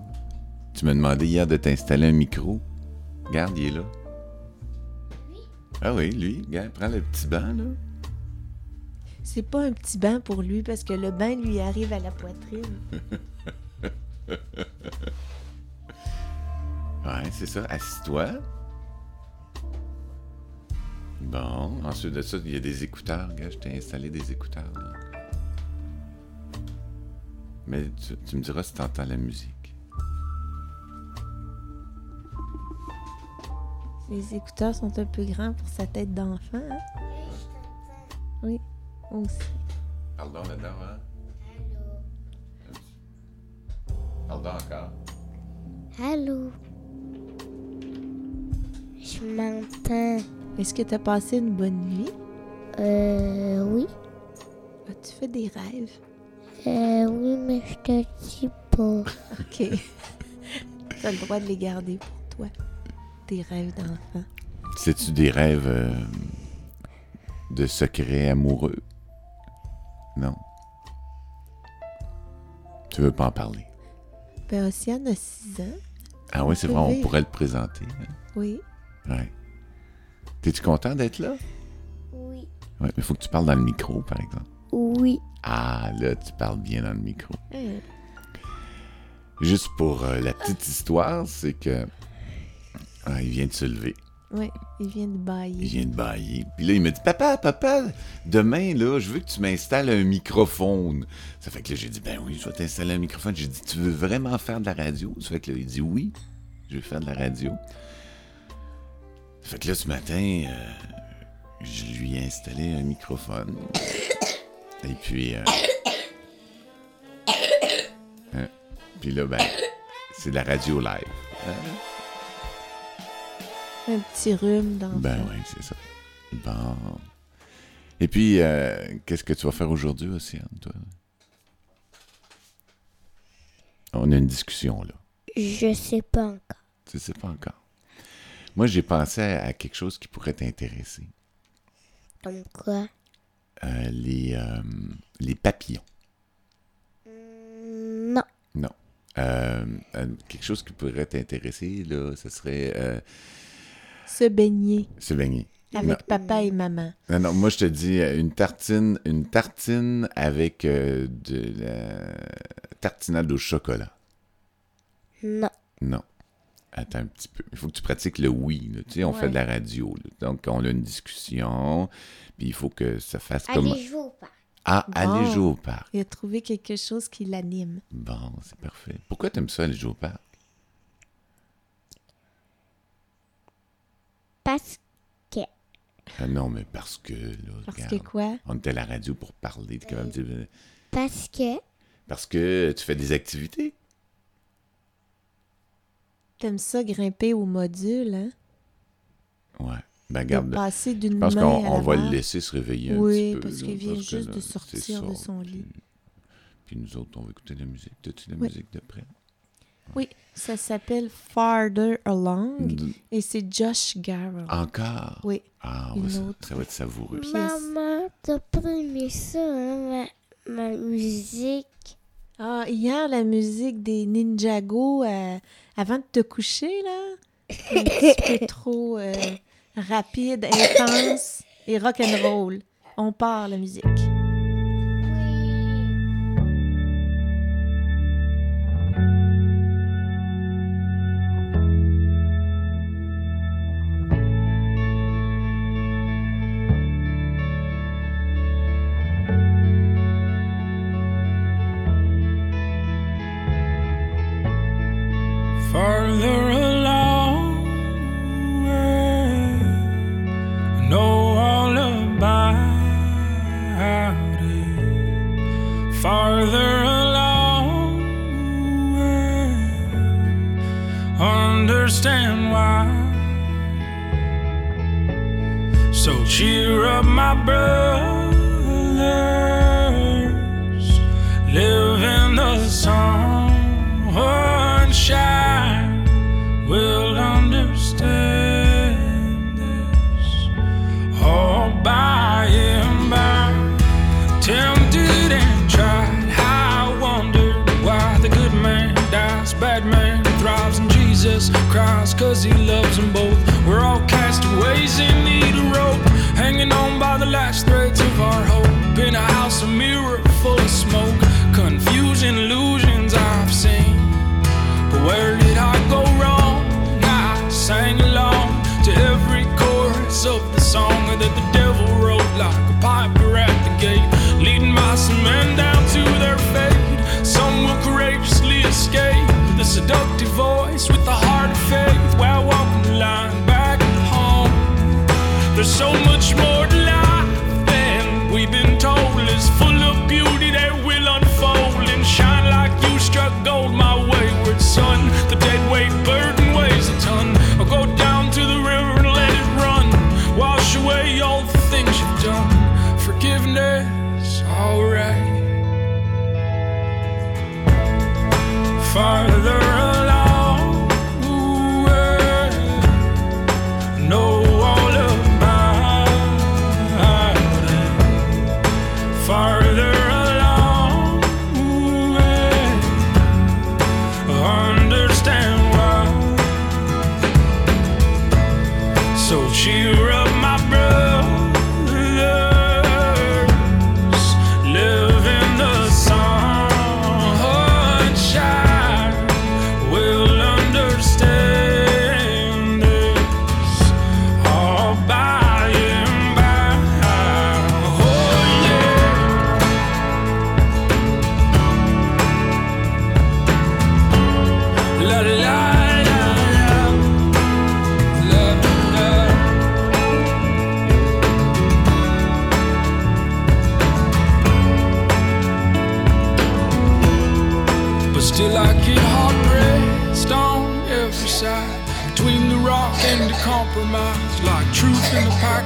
Tu m'as demandé hier de t'installer un micro. Regarde, il est là. Ah oui, lui. Regarde, prends le petit banc, là. C'est pas un petit bain pour lui parce que le bain lui arrive à la poitrine. Ouais, c'est ça. Assis-toi. Bon, ensuite de ça, il y a des écouteurs. Regarde, je t'ai installé des écouteurs. là. Mais tu, tu me diras si tu entends la musique. Les écouteurs sont un peu grands pour sa tête d'enfant. hein? Oui, moi aussi. Parle donc là-dedans, hein? Parle donc encore? Allô? Je m'entends. Est-ce que tu as passé une bonne nuit? Euh, oui. As-tu fait des rêves? Euh, oui, mais je te dis pas. OK. tu as le droit de les garder pour toi. Tes rêves d'enfant. C'est-tu des rêves euh, de secrets amoureux? Non. Tu veux pas en parler? Ben, Océane a 6 ans. Ah oui, c'est vrai, on pourrait le présenter. hein? Oui. Ouais. T'es-tu content d'être là? Oui. Ouais, mais faut que tu parles dans le micro, par exemple. Oui. Ah, là, tu parles bien dans le micro. Hein, Juste pour euh, la petite histoire, c'est que. Ah, il vient de se lever. Oui, il vient de Il bailler. vient de bailler. Puis là, il me dit Papa, papa, demain, là, je veux que tu m'installes un microphone. Ça fait que là, j'ai dit Ben oui, je vais t'installer un microphone. J'ai dit Tu veux vraiment faire de la radio? Ça fait que là, il dit Oui, je veux faire de la radio. Ça fait que là, ce matin, euh, je lui ai installé un microphone. Et puis. euh, hein, Puis là, ben, c'est de la radio live. Hein? Un petit rhume dans Ben oui, c'est ça. Bon. Et puis, euh, qu'est-ce que tu vas faire aujourd'hui, Océane, toi? On a une discussion, là. Je sais pas encore. Tu sais pas encore? Moi, j'ai pensé à, à quelque chose qui pourrait t'intéresser. Comme quoi? Euh, les, euh, les papillons. Hmm, Non. Non. Euh, quelque chose qui pourrait t'intéresser, là, ce serait euh, Se baigner se baigner. avec papa et maman. Non, non, moi je te dis une tartine, une tartine avec euh, de la tartinade au chocolat. Non. Non. Attends un petit peu. Il faut que tu pratiques le oui. là. Tu sais, on fait de la radio. là. Donc, on a une discussion. Puis il faut que ça fasse comme. Allez, jouer au parc. Ah, Bon. aller jouer au parc. Il a trouvé quelque chose qui l'anime. Bon, c'est parfait. Pourquoi t'aimes ça, aller jouer au parc? Parce Ah non, mais parce que, là, Parce regarde, que quoi? on était à la radio pour parler. de dire- Parce que Parce que tu fais des activités. T'aimes ça grimper au module, hein? Ouais. Ben, De garde. passer d'une Je main pense qu'on va le laisser se réveiller un Oui, petit peu. parce là, qu'il vient juste là, de sortir de ça, son lit. Puis nous autres, on va écouter la musique. T'as-tu la Oui. musique de près? Oui, ça s'appelle Farther Along Mm. et c'est Josh Garrow. Encore? Oui. Ah, ouais, ça, autre. ça va être savoureux. Maman, t'as pas aimé ça, hein, ma, ma musique? Ah, hier, la musique des Ninjago, euh, avant de te coucher, là, un petit peu trop euh, rapide, intense et rock rock'n'roll. On part la musique. forgiveness, alright. Father.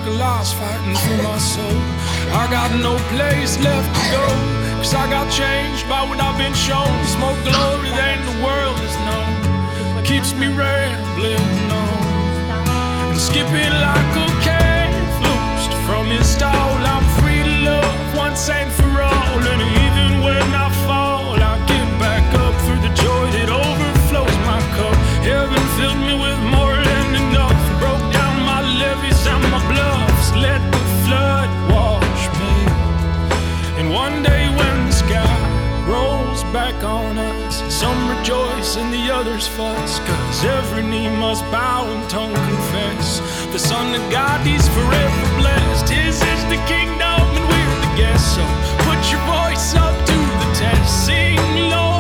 like a lost fighting through my soul. I got no place left to go. Cause I got changed by what I've been shown. It's glory than the world is known. Keeps me rambling on. And skipping like a cat. Loosed from his stall. I'm free to love once and for all. And on us. Some rejoice and the others fuss, cause every knee must bow and tongue confess. The Son of God, he's forever blessed. His is the kingdom and we're the guests. So put your voice up to the test. Sing, Lord.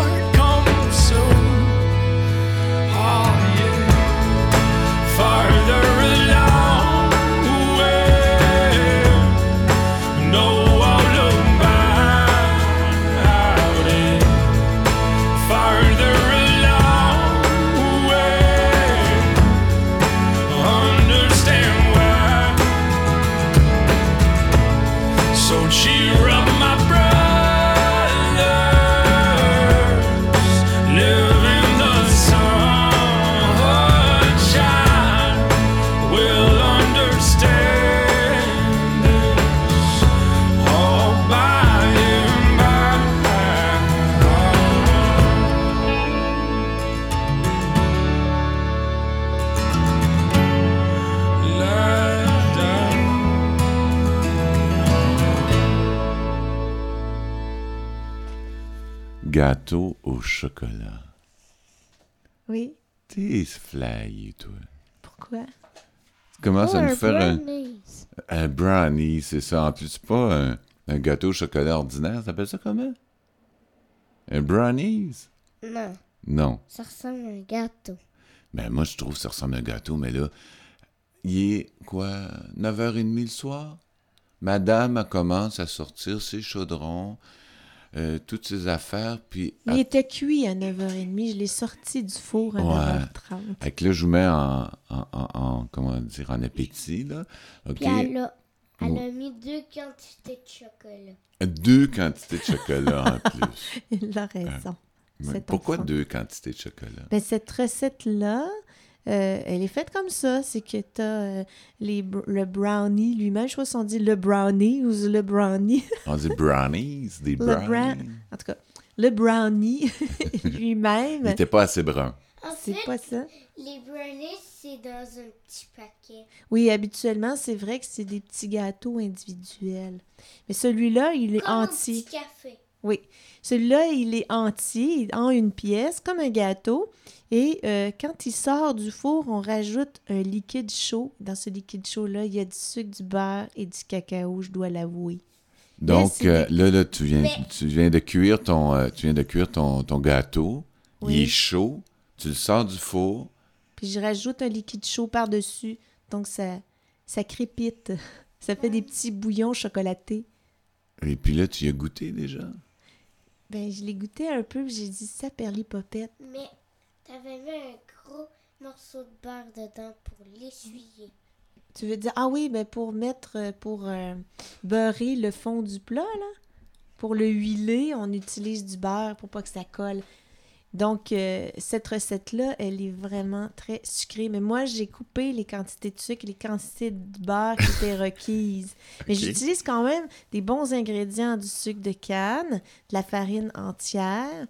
Gâteau au chocolat. Oui. T'es flyé, toi. Pourquoi? Tu commences Oh, à nous un faire un, brownies. un brownie, c'est ça. En plus, c'est pas un, un gâteau au chocolat ordinaire. T'appelles ça comment? Un brownies? Non, Non. ça ressemble à un gâteau. Ben, moi, je trouve que ça ressemble à un gâteau, mais là, il est, quoi, 9h30 le soir? Madame, elle commence à sortir ses chaudrons, euh, toutes ses affaires, puis... Il était cuit à 9h30. Je l'ai sorti du four à Ouais. 9h30. Fait que là, je vous mets en, en, en- en- comment dire, en appétit, là. Puis elle a, elle a mis deux quantités de chocolat. Deux quantités de chocolat en plus. Il a raison. Cet Pourquoi enfant. deux quantités de chocolat? Ben, cette recette-là, euh, elle est faite comme ça. C'est que tu as le brownie lui-même. Je sais pas si on dit le brownie ou le brownie. On dit brownies, des Le brownies. brown- En tout cas, le brownie Il lui-même, n'était pas assez brun. C'est pas ça. les brownies, c'est dans un petit paquet. Oui, habituellement, c'est vrai que c'est des petits gâteaux individuels. Mais celui-là, il est Comme un entier. petit café. Oui. Celui-là, il est entier, en une pièce, comme un gâteau. Et euh, quand il sort du four, on rajoute un liquide chaud. Dans ce liquide chaud-là, il y a du sucre, du beurre et du cacao, je dois l'avouer. Donc, euh, là, là, tu viens, Mais- tu viens de cuire ton, euh, tu viens de cuire ton, ton gâteau. Il est chaud. Tu le sors du four. Puis je rajoute un liquide chaud par-dessus. Donc, ça, ça crépite. Ça fait des petits bouillons chocolatés. Et puis là, tu y as goûté déjà? Ben, je l'ai goûté un peu, j'ai dit ça, perlipopette. Mais t'avais mis un gros morceau de beurre dedans pour l'essuyer. Tu veux dire, ah oui, ben pour mettre, euh, pour euh, beurrer le fond du plat, là, pour le huiler, on utilise du beurre pour pas que ça colle. Donc, euh, cette recette-là, elle est vraiment très sucrée. Mais moi, j'ai coupé les quantités de sucre et les quantités de beurre qui étaient requises. Mais j'utilise quand même des bons ingrédients, du sucre de canne, de la farine entière,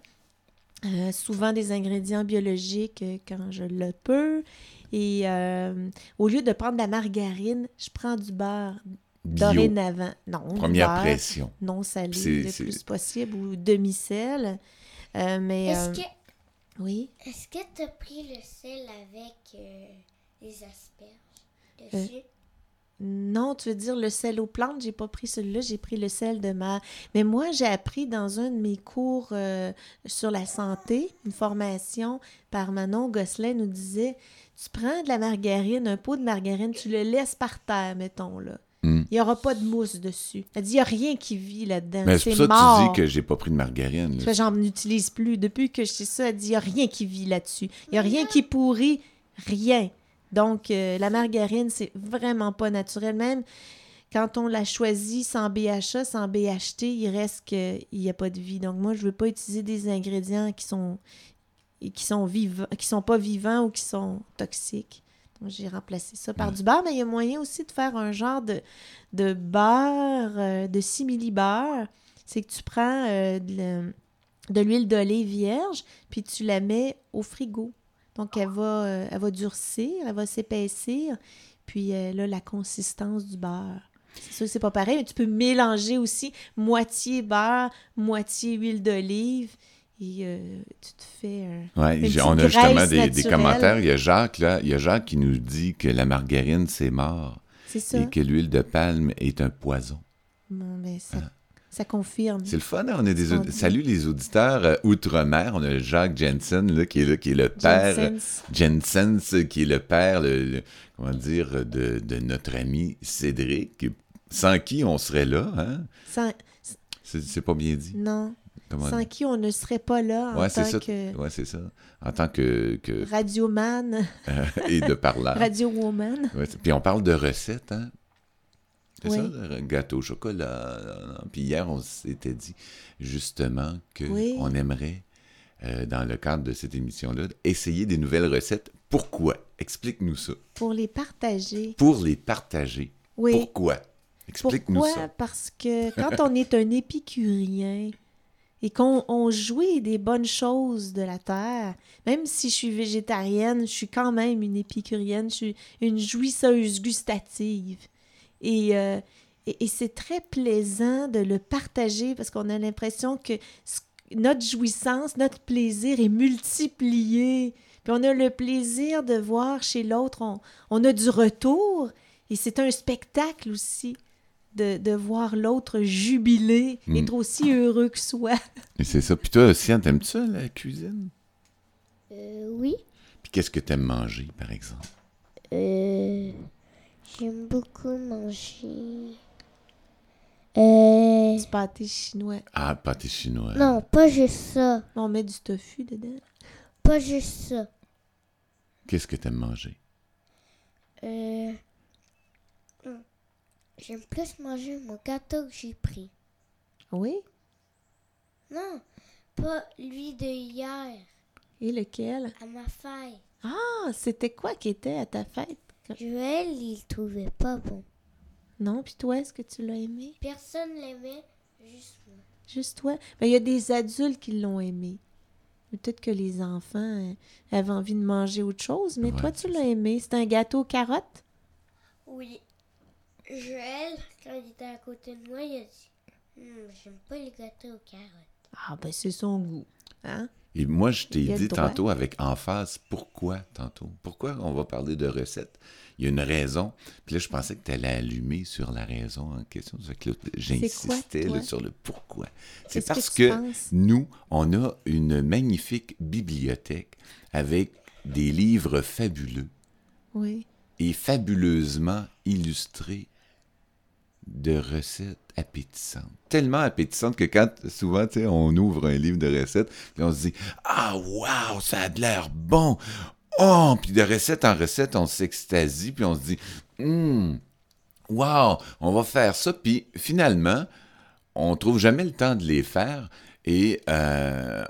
euh, souvent des ingrédients biologiques euh, quand je le peux. Et au lieu de prendre de la margarine, je prends du beurre Bio. dorénavant. Non, Première beurre pression. non salé le plus possible ou demi-sel. Euh, mais Est-ce euh, que oui, est-ce que t'as pris le sel avec euh, les asperges dessus? non, tu veux dire le sel aux plantes, j'ai pas pris celui-là, j'ai pris le sel de mer. Mais moi, j'ai appris dans un de mes cours euh, sur la santé, une formation par Manon Gosselin nous disait tu prends de la margarine, un pot de margarine, tu le laisses par terre, mettons là. Hmm. Il n'y aura pas de mousse dessus. Elle dit il n'y a rien qui vit là-dedans. Mais c'est pour ça mort. que tu dis que j'ai pas pris de margarine. là. J'en utilise plus. Depuis que je sais ça, elle dit il n'y a rien qui vit là-dessus. Il n'y a rien qui pourrit, rien. Donc, euh, la margarine, c'est vraiment pas naturel. Même quand on la choisit sans BHA, sans BHT, il reste qu'il n'y a pas de vie. Donc, moi, je veux pas utiliser des ingrédients qui sont qui sont vivants, qui sont pas vivants ou qui sont toxiques. J'ai remplacé ça par du beurre, mais il y a moyen aussi de faire un genre de, de beurre, euh, de simili-beurre. C'est que tu prends euh, de l'huile d'olive vierge, puis tu la mets au frigo. Donc, elle va, euh, elle va durcir, elle va s'épaissir, puis elle a la consistance du beurre. C'est sûr que c'est pas pareil, mais tu peux mélanger aussi moitié beurre, moitié huile d'olive, et euh, tu te fais un... Ouais, Une on a justement des, commentaires. Il y a Jacques, là. Il y a Jacques qui nous dit que la margarine, c'est mort. C'est ça. Et que l'huile de palme est un poison. Bon, ben, ça, ça confirme. C'est le fun, hein? On a des On. Salut les auditeurs euh, outre-mer. On a Jacques Jensen, là, qui est là, qui est le père. Jensens. Jensens, qui est le père, le, le- comment dire, de, de notre ami Cédric, sans qui on serait là, hein? Sans, c'est pas bien dit. non, Comment sans qui on ne serait pas là en Ouais, tant que Ouais, c'est ça. En tant que, que radioman, euh, et de parleur. radio woman. Ouais, puis on parle de recettes, hein? C'est Oui. ça, le gâteau au chocolat. nan. Puis hier, on s'était dit justement qu'on Oui. aimerait, euh, dans le cadre de cette émission-là, essayer des nouvelles recettes. Pourquoi? Explique-nous ça. Pour les partager. Pour les partager. Oui. Pourquoi? Explique-nous Pourquoi? ça. Parce que quand on est un épicurien et qu'on on jouit des bonnes choses de la terre, même si je suis végétarienne, je suis quand même une épicurienne, je suis une jouisseuse gustative. Et, euh, et, et c'est très plaisant de le partager parce qu'on a l'impression que notre jouissance, notre plaisir est multiplié. Puis on a le plaisir de voir chez l'autre, on, on a du retour. Et c'est un spectacle aussi de, de voir l'autre jubiler, Mm. être aussi heureux que soi. Et c'est ça. Puis toi, Sian, t'aimes ça, la cuisine? Euh, oui. Puis qu'est-ce que t'aimes manger, par exemple? Euh, J'aime beaucoup manger. Euh, Du pâté chinois. Ah, pâté chinois. non, pas juste ça. On met du tofu dedans. Pas juste ça. Qu'est-ce que t'aimes manger? Euh, J'aime plus manger mon gâteau que j'ai pris. Oui? Non, pas lui de hier, Et lequel? à ma fête. Ah, c'était quoi qui était à ta fête? Joël, il le trouvait pas bon. Non, puis toi, est-ce que tu l'as aimé? Personne l'aimait, juste moi. Juste toi? Ben, il y a des adultes qui l'ont aimé. Peut-être que les enfants euh, avaient envie de manger autre chose, mais Ouais, toi, tu l'as aimé. C'est un gâteau aux carottes? Oui. Joël, quand il était à côté de moi, il a dit Hum, J'aime pas les gâteaux aux carottes. Ah, ben, c'est son goût. Hein? Et moi, je t'ai dit tantôt avec emphase pourquoi tantôt? Pourquoi on va parler de recettes? Il y a une raison. Puis là, je pensais que tu allais allumer sur la raison en question. Que j'insistais sur le pourquoi. C'est que parce que, penses? nous, on a une magnifique bibliothèque avec des livres fabuleux Oui. et fabuleusement illustrés de recettes appétissantes. Tellement appétissantes que quand, souvent, tu sais, on ouvre un livre de recettes, puis on se dit « Ah, wow, ça a de l'air bon! Oh! » Puis de recette en recette, on s'extasie, puis on se dit « Hum! Wow! On va faire ça! » Puis finalement, on trouve jamais le temps de les faire et... euh,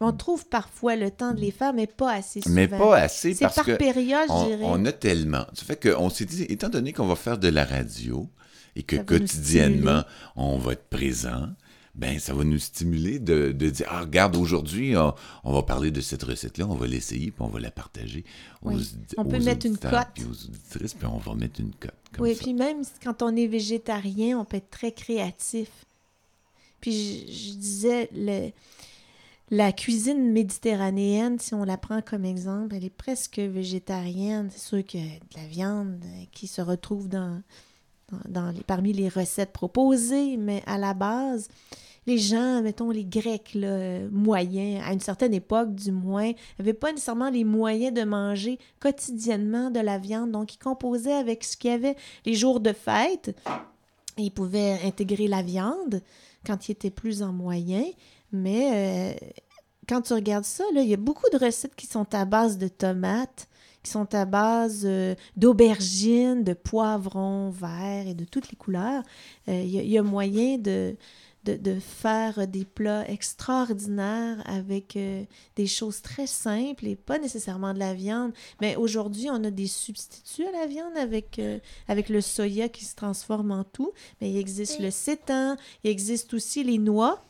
On trouve parfois le temps de les faire, mais pas assez souvent. mais pas assez C'est parce par que... période, je on, dirais. on a tellement. Ça fait qu'on s'est dit, étant donné qu'on va faire de la radio et que quotidiennement, on va être présent, ben ça va nous stimuler de, de dire, ah, regarde, aujourd'hui, on, on va parler de cette recette-là, on va l'essayer, puis on va la partager aux, Oui. On peut aux mettre une cote. Puis aux auditrices, puis on va mettre une cote. Oui, ça. puis même quand on est végétarien, on peut être très créatif. Puis je, je disais, le, la cuisine méditerranéenne, si on la prend comme exemple, elle est presque végétarienne. C'est sûr que de la viande euh, qui se retrouve dans, parmi les recettes proposées, mais à la base, les gens, mettons les Grecs là, moyens, à une certaine époque du moins, n'avaient pas nécessairement les moyens de manger quotidiennement de la viande. Donc, ils composaient avec ce qu'il y avait les jours de fête. Ils pouvaient intégrer la viande quand ils étaient plus en moyen. Mais euh, quand tu regardes ça, il y a beaucoup de recettes qui sont à base de tomates, qui sont à base euh, d'aubergines, de poivrons verts et de toutes les couleurs. Euh, il, y a, il y a moyen de, de, de faire des plats extraordinaires avec euh, des choses très simples et pas nécessairement de la viande. Mais aujourd'hui, on a des substituts à la viande avec, euh, avec le soya qui se transforme en tout. Mais il existe le sétan, il existe aussi les noix.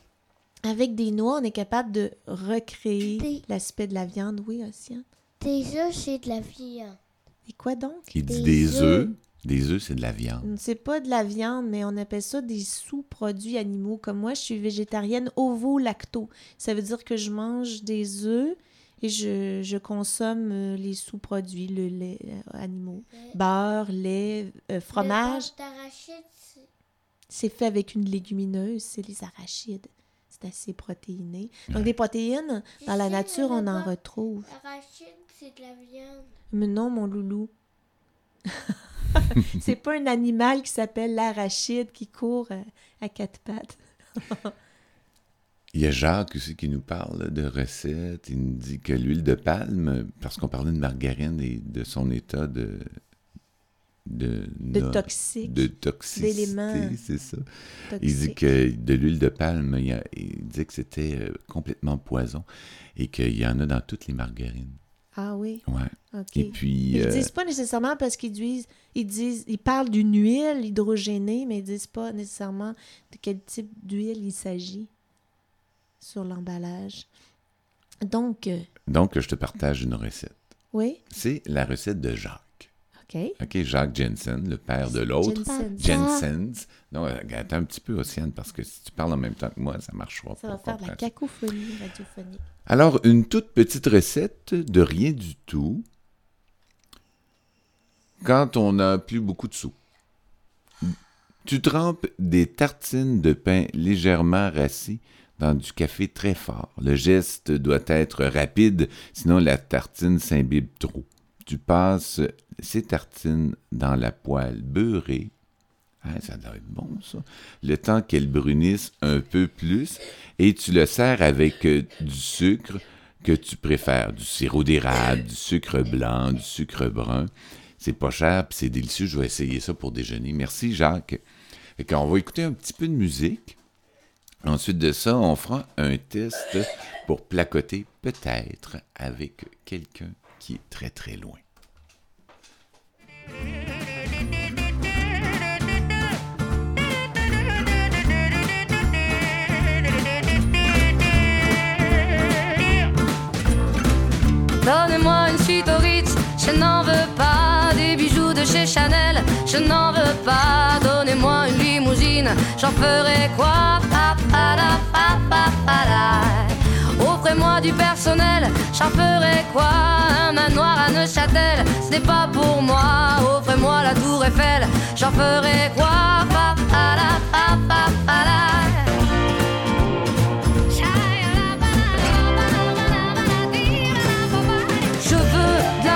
Avec des noix, on est capable de recréer l'aspect de la viande. Oui, Océane. Déjà, c'est de la viande. Et quoi donc? Il dit des des œufs. œufs. Des œufs, c'est de la viande. C'est pas de la viande, mais on appelle ça des sous-produits animaux. Comme moi, je suis végétarienne ovo-lacto. Ça veut dire que je mange des œufs et je, je consomme euh, les sous-produits, le lait euh, animaux. Beurre, lait, euh, fromage. Le c'est- fait avec une légumineuse, c'est les arachides. C'est assez protéiné. Donc, Ouais. des protéines, dans la nature, on en retrouve. C'est de la viande. Mais non, mon loulou. c'est pas un animal qui s'appelle l'arachide qui court euh, à quatre pattes. Il y a Jacques aussi qui nous parle de recettes. Il nous dit que l'huile de palme, parce qu'on parlait de margarine et de son état de. de, De no- toxique. de toxicité, d'éléments c'est ça. Il dit que de l'huile de palme, il, a- il dit que c'était euh, complètement poison et qu'il y en a dans toutes les margarines. Ah oui, Ouais. Et puis. Ils euh, disent pas nécessairement parce qu'ils disent, ils disent, ils parlent d'une huile hydrogénée, mais ils disent pas nécessairement de quel type d'huile il s'agit sur l'emballage. Donc, euh, donc, je te partage une recette. oui, C'est la recette de Jacques. OK. OK, Jacques Jensen, le père de l'autre. Jensen. Jensens. Non, attends un petit peu, Océane, parce que si tu parles en même temps que moi, ça marchera Ça pas. va faire de la cacophonie radiophonique. Alors, une toute petite recette de rien du tout quand on n'a plus beaucoup de sous. Tu trempes des tartines de pain légèrement rassis dans du café très fort. Le geste doit être rapide, sinon la tartine s'imbibe trop. Tu passes ces tartines dans la poêle beurrée. Ah, ça doit être bon, ça. Le temps qu'elles brunissent un peu plus et tu le sers avec euh, du sucre que tu préfères, du sirop d'érable, du sucre blanc, du sucre brun. C'est pas cher, puis c'est délicieux. Je vais essayer ça pour déjeuner. Merci, Jacques. Fait qu'on va écouter un petit peu de musique. Ensuite de ça, on fera un test pour placoter peut-être avec quelqu'un qui est très très loin. Donnez-moi une suite au Ritz, je n'en veux pas des bijoux de chez Chanel, je n'en veux pas. Donnez-moi une limousine, j'en ferai quoi? Pa, pa, pa, pa. Offrez-moi du personnel, j'en ferai quoi? Un manoir à Neuchâtel, ce n'est pas pour moi. Offrez-moi la tour Eiffel, j'en ferai quoi? Pa, pa, la, la. Je veux de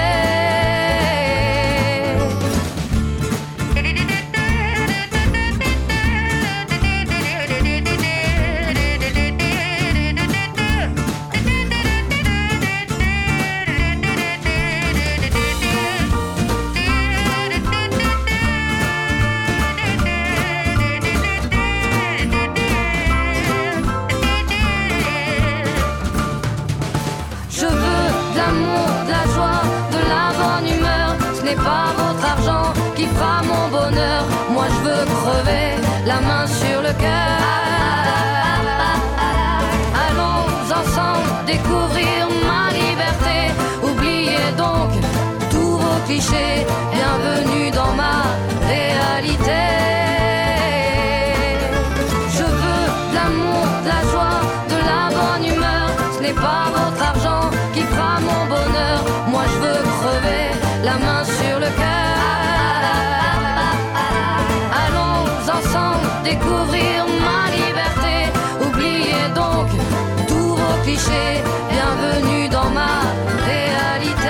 Bienvenue dans ma réalité.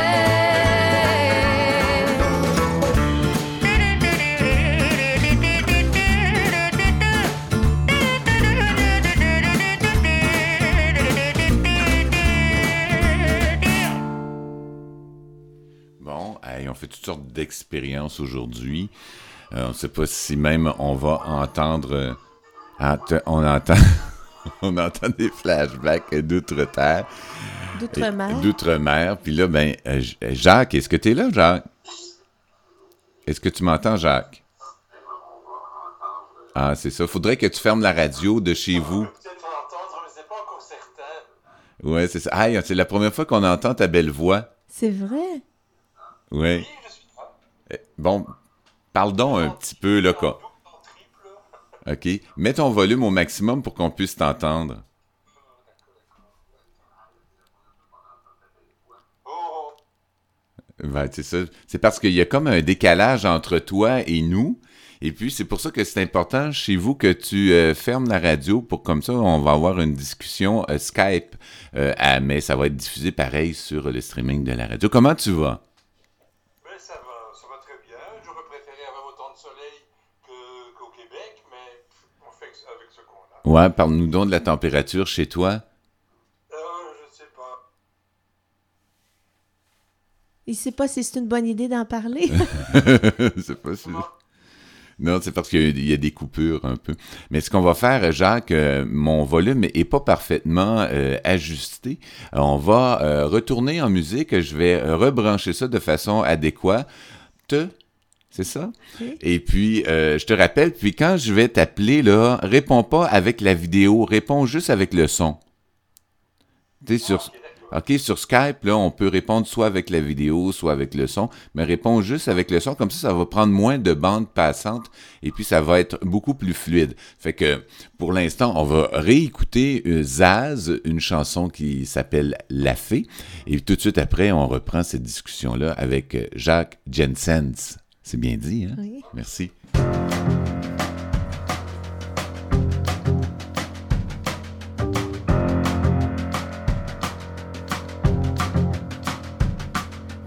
Bon, on fait toutes sortes d'expériences aujourd'hui. Euh, on ne sait pas si même on va entendre. euh, ah, on entend. on entend des flashbacks d'outre-terre. D'outre-mer. Et- D'outre-mer. Puis là, ben, euh, euh, Jacques, est-ce que tu es là, Jacques? Est-ce que tu m'entends, Jacques? Ah, c'est ça. Faudrait que tu fermes la radio de chez vous. Ouais, c'est ça. Aïe, c'est la première fois qu'on entend ta belle voix. C'est vrai? Ouais. Eh, Bon, parle donc un petit peu, là, quoi. OK. Mets ton volume au maximum pour qu'on puisse t'entendre. Ben, c'est parce qu'il y a comme un décalage entre toi et nous. Et puis, c'est pour ça que c'est important chez vous que tu euh, fermes la radio pour comme ça, on va avoir une discussion euh, Skype. euh, à- mais ça va être diffusé pareil sur le streaming de la radio. Comment tu vas? Mais ça va, ça va très bien. J'aurais préféré avoir autant de soleil que- qu'au Québec, mais pff, on fait avec ce qu'on a. Ouais, parle-nous donc de la température chez toi. Euh, je sais pas. Il sait pas si c'est une bonne idée d'en parler. c'est pas sûr. Non, c'est parce qu'il y a- il y, a des coupures un peu. Mais ce qu'on va faire, Jacques, euh, mon volume est pas parfaitement euh, ajusté. On va euh, retourner en musique. Je vais rebrancher ça de façon adéquate. C'est ça? Et puis, euh, je te rappelle, puis quand je vais t'appeler, là, réponds pas avec la vidéo, réponds juste avec le son. Tu sais, sur, OK, sur Skype, là, on peut répondre soit avec la vidéo, soit avec le son, mais réponds juste avec le son, comme ça, ça va prendre moins de bandes passantes et puis ça va être beaucoup plus fluide. Fait que, pour l'instant, on va réécouter euh, Zaz, une chanson qui s'appelle La Fée, et tout de suite après, on reprend cette discussion-là avec euh, Jacques Jensens. C'est bien dit, hein? Oui. Merci.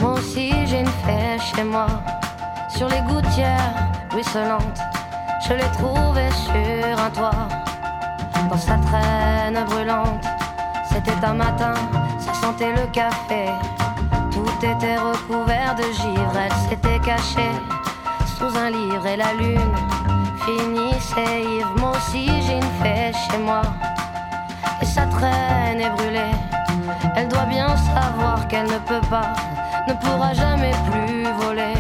Moi aussi j'ai une fée chez moi Sur les gouttières ruisselantes Je l'ai trouvée sur un toit Dans sa traîne brûlante C'était un matin, ça sentait le café Était recouvert de givre Elle s'était cachée sous un livre Et la lune finissait ivre Moi aussi j'ai une chez moi Et sa traîne est brûlée elle doit bien savoir qu'elle ne peut pas, ne pourra jamais plus voler.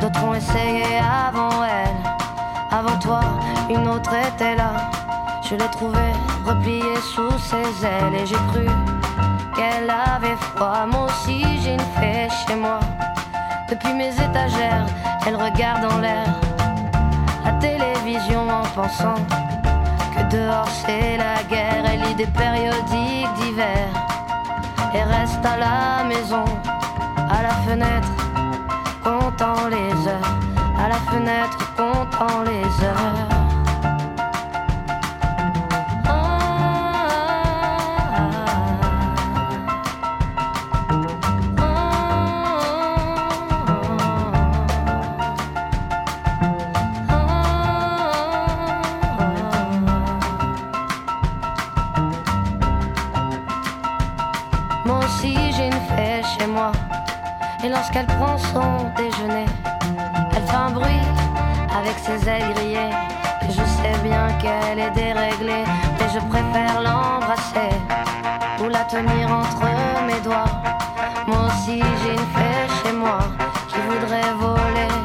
D'autres ont essayé avant elle, avant toi, une autre était là. Je l'ai trouvée repliée sous ses ailes et j'ai cru qu'elle avait froid. Moi aussi j'ai une fée chez moi. Depuis mes étagères, elle regarde en l'air la télévision en pensant que dehors c'est la guerre. Elle lit des périodiques d'hiver et reste à la maison, à la fenêtre, comptant les heures, à la fenêtre, comptant les heures. Et lorsqu'elle prend son déjeuner Elle fait un bruit avec ses ailes grillées. Je sais bien qu'elle est déréglée Mais je préfère l'embrasser Ou la tenir entre mes doigts. Moi aussi j'ai une fée chez moi Qui voudrait voler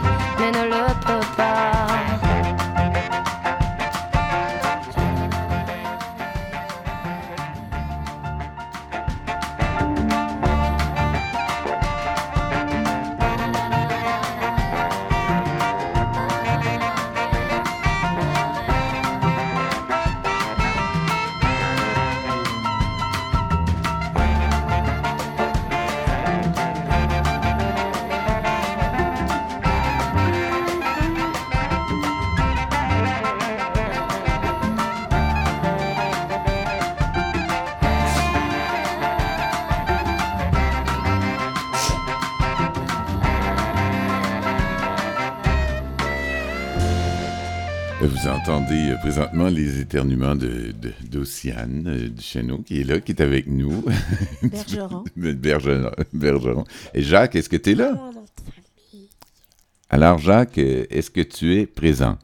entendez euh, présentement les éternuements de, de- d'Océane euh, Duchesneau, qui est là, qui est avec nous. Bergeron. Bergeron. Bergeron. Et Jacques, est-ce que tu es là? Alors, Jacques, euh, est-ce que tu es présent?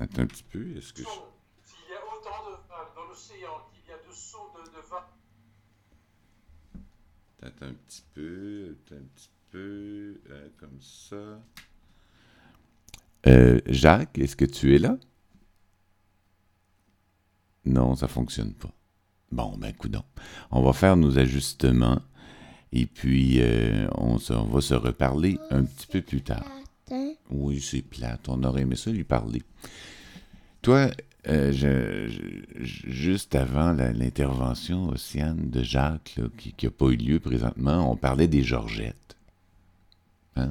Attends un petit peu. Est-ce que je- S'il y a autant de vagues dans l'océan qu'il y a de sauts de, de vagues, Attends un petit peu. Attends un petit peu. euh, comme ça. Euh, Jacques, est-ce que tu es là? Non, ça fonctionne pas. Bon, ben, coudons. On va faire nos ajustements. Et puis, euh, on, va se reparler un petit peu plus tard. Oui, c'est plate. On aurait aimé ça lui parler. Toi, euh, juste avant l'intervention, Océane, de Jacques, qui n'a pas eu lieu présentement, on parlait des Georgettes. Hein?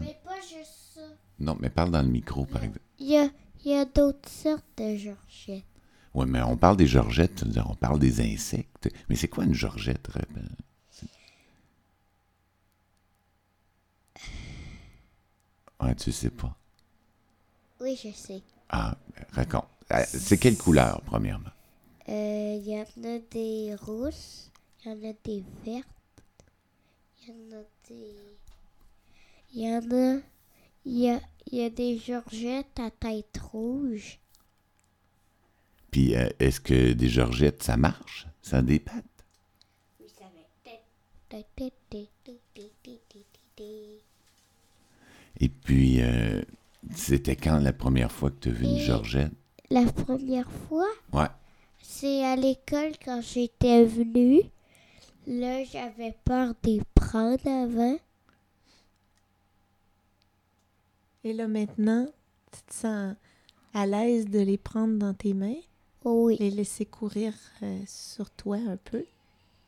Non, mais parle dans le micro, par exemple. Il y a, y a d'autres sortes de Georgettes. Oui, mais on parle des Georgettes, on parle des insectes. Mais c'est quoi une Georgette? Ouais, tu sais pas. Oui, je sais. Ah, raconte. Ah, c'est quelle couleur, premièrement? Euh, il y en a des rouges, il y en a des vertes, il y en a des... Il y en a... Il y a, y a des georgettes à tête rouge. Puis, euh, est-ce que des georgettes, ça marche? Ça a des pattes? Oui, ça va. Et puis, euh, c'était quand la première fois que tu as vu une Georgette? La première fois? Ouais. C'est à l'école quand j'étais venue. Là, j'avais peur de les prendre avant. Et là, maintenant, tu te sens à l'aise de les prendre dans tes mains? Oui. Les laisser courir euh, sur toi un peu?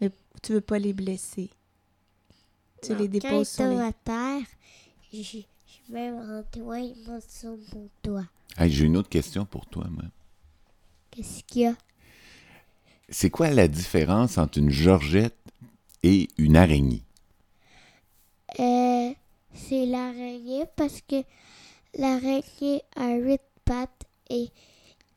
Mais tu veux pas les blesser? Tu les déposes sur les... à terre, je vais en toi, il sur mon doigt. J'ai une autre question pour toi, moi. Qu'est-ce qu'il y a? C'est quoi la différence entre une georgette et une araignée? Euh, c'est l'araignée parce que l'araignée a huit pattes et,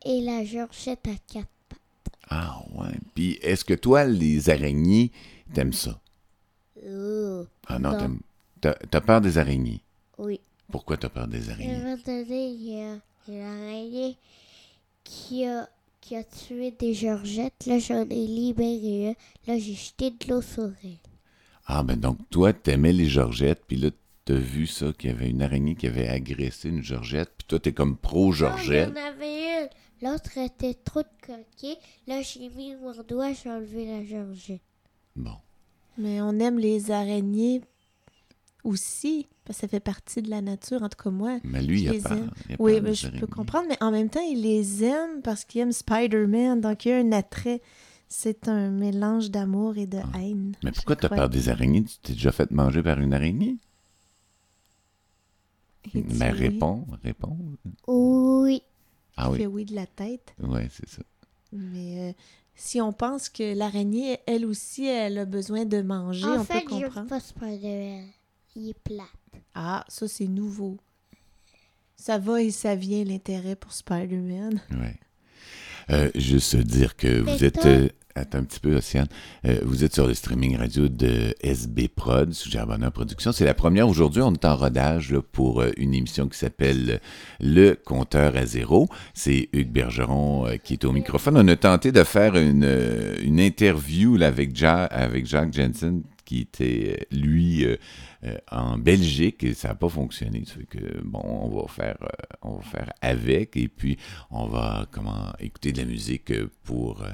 et la georgette a quatre pattes. Ah ouais. Puis est-ce que toi, les araignées, t'aimes ça? Oh, ah non, t'as peur des araignées? Oui. Pourquoi tu as peur des araignées? À un moment donné, il y a, une araignée qui a, qui a tué des georgettes. Là, j'en ai libéré un. Là, j'ai jeté de l'eau sur elle. Ah, ben donc, toi, t'aimais les georgettes, puis là, t'as vu ça, qu'il y avait une araignée qui avait agressé une georgette, puis toi, t'es comme pro-georgette. Non, il y en avait une. L'autre était trop de coquille. Là, j'ai mis mon doigt, j'ai enlevé la georgette. Bon. Mais on aime les araignées aussi, parce que ça fait partie de la nature, en tout cas moi. Mais lui, il a pas. oui, mais je peux comprendre, mais en même temps, il les aime parce qu'il aime Spider-Man, donc il y a un attrait. C'est un mélange d'amour et de ah. haine. Mais pourquoi tu as peur des araignées? Tu t'es déjà fait manger par une araignée? Mais réponds, réponds. Oui. Ah oui. fait oui de la tête. Oui, c'est ça. Mais euh, si on pense que l'araignée, elle aussi, elle a besoin de manger, on peut comprendre. En fait, pas Spider-Man il est plate. Ah, ça, c'est nouveau. Ça va et ça vient, l'intérêt pour Spider-Man. Oui. Euh, juste dire que vous êtes. Euh, attends un petit peu, Océane. Euh, vous êtes sur le streaming radio de SB Prod, sous Bonheur Production. C'est la première aujourd'hui. On est en rodage pour une émission qui s'appelle Le compteur à zéro. C'est Hugues Bergeron qui est au microphone. On a tenté de faire une, interview avec, avec Jacques Jensen, qui était, lui, euh, en Belgique et ça n'a pas fonctionné. Bon, on va faire, euh, on va faire avec et puis on va comment, écouter de la musique pour euh,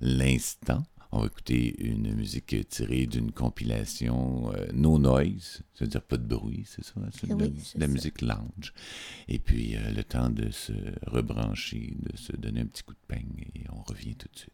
l'instant. On va écouter une musique tirée d'une compilation No Noise, c'est-à-dire pas de bruit, c'est ça? C'est de, la musique lounge. Et puis, le temps de se rebrancher, de se donner un petit coup de peigne et on revient tout de suite.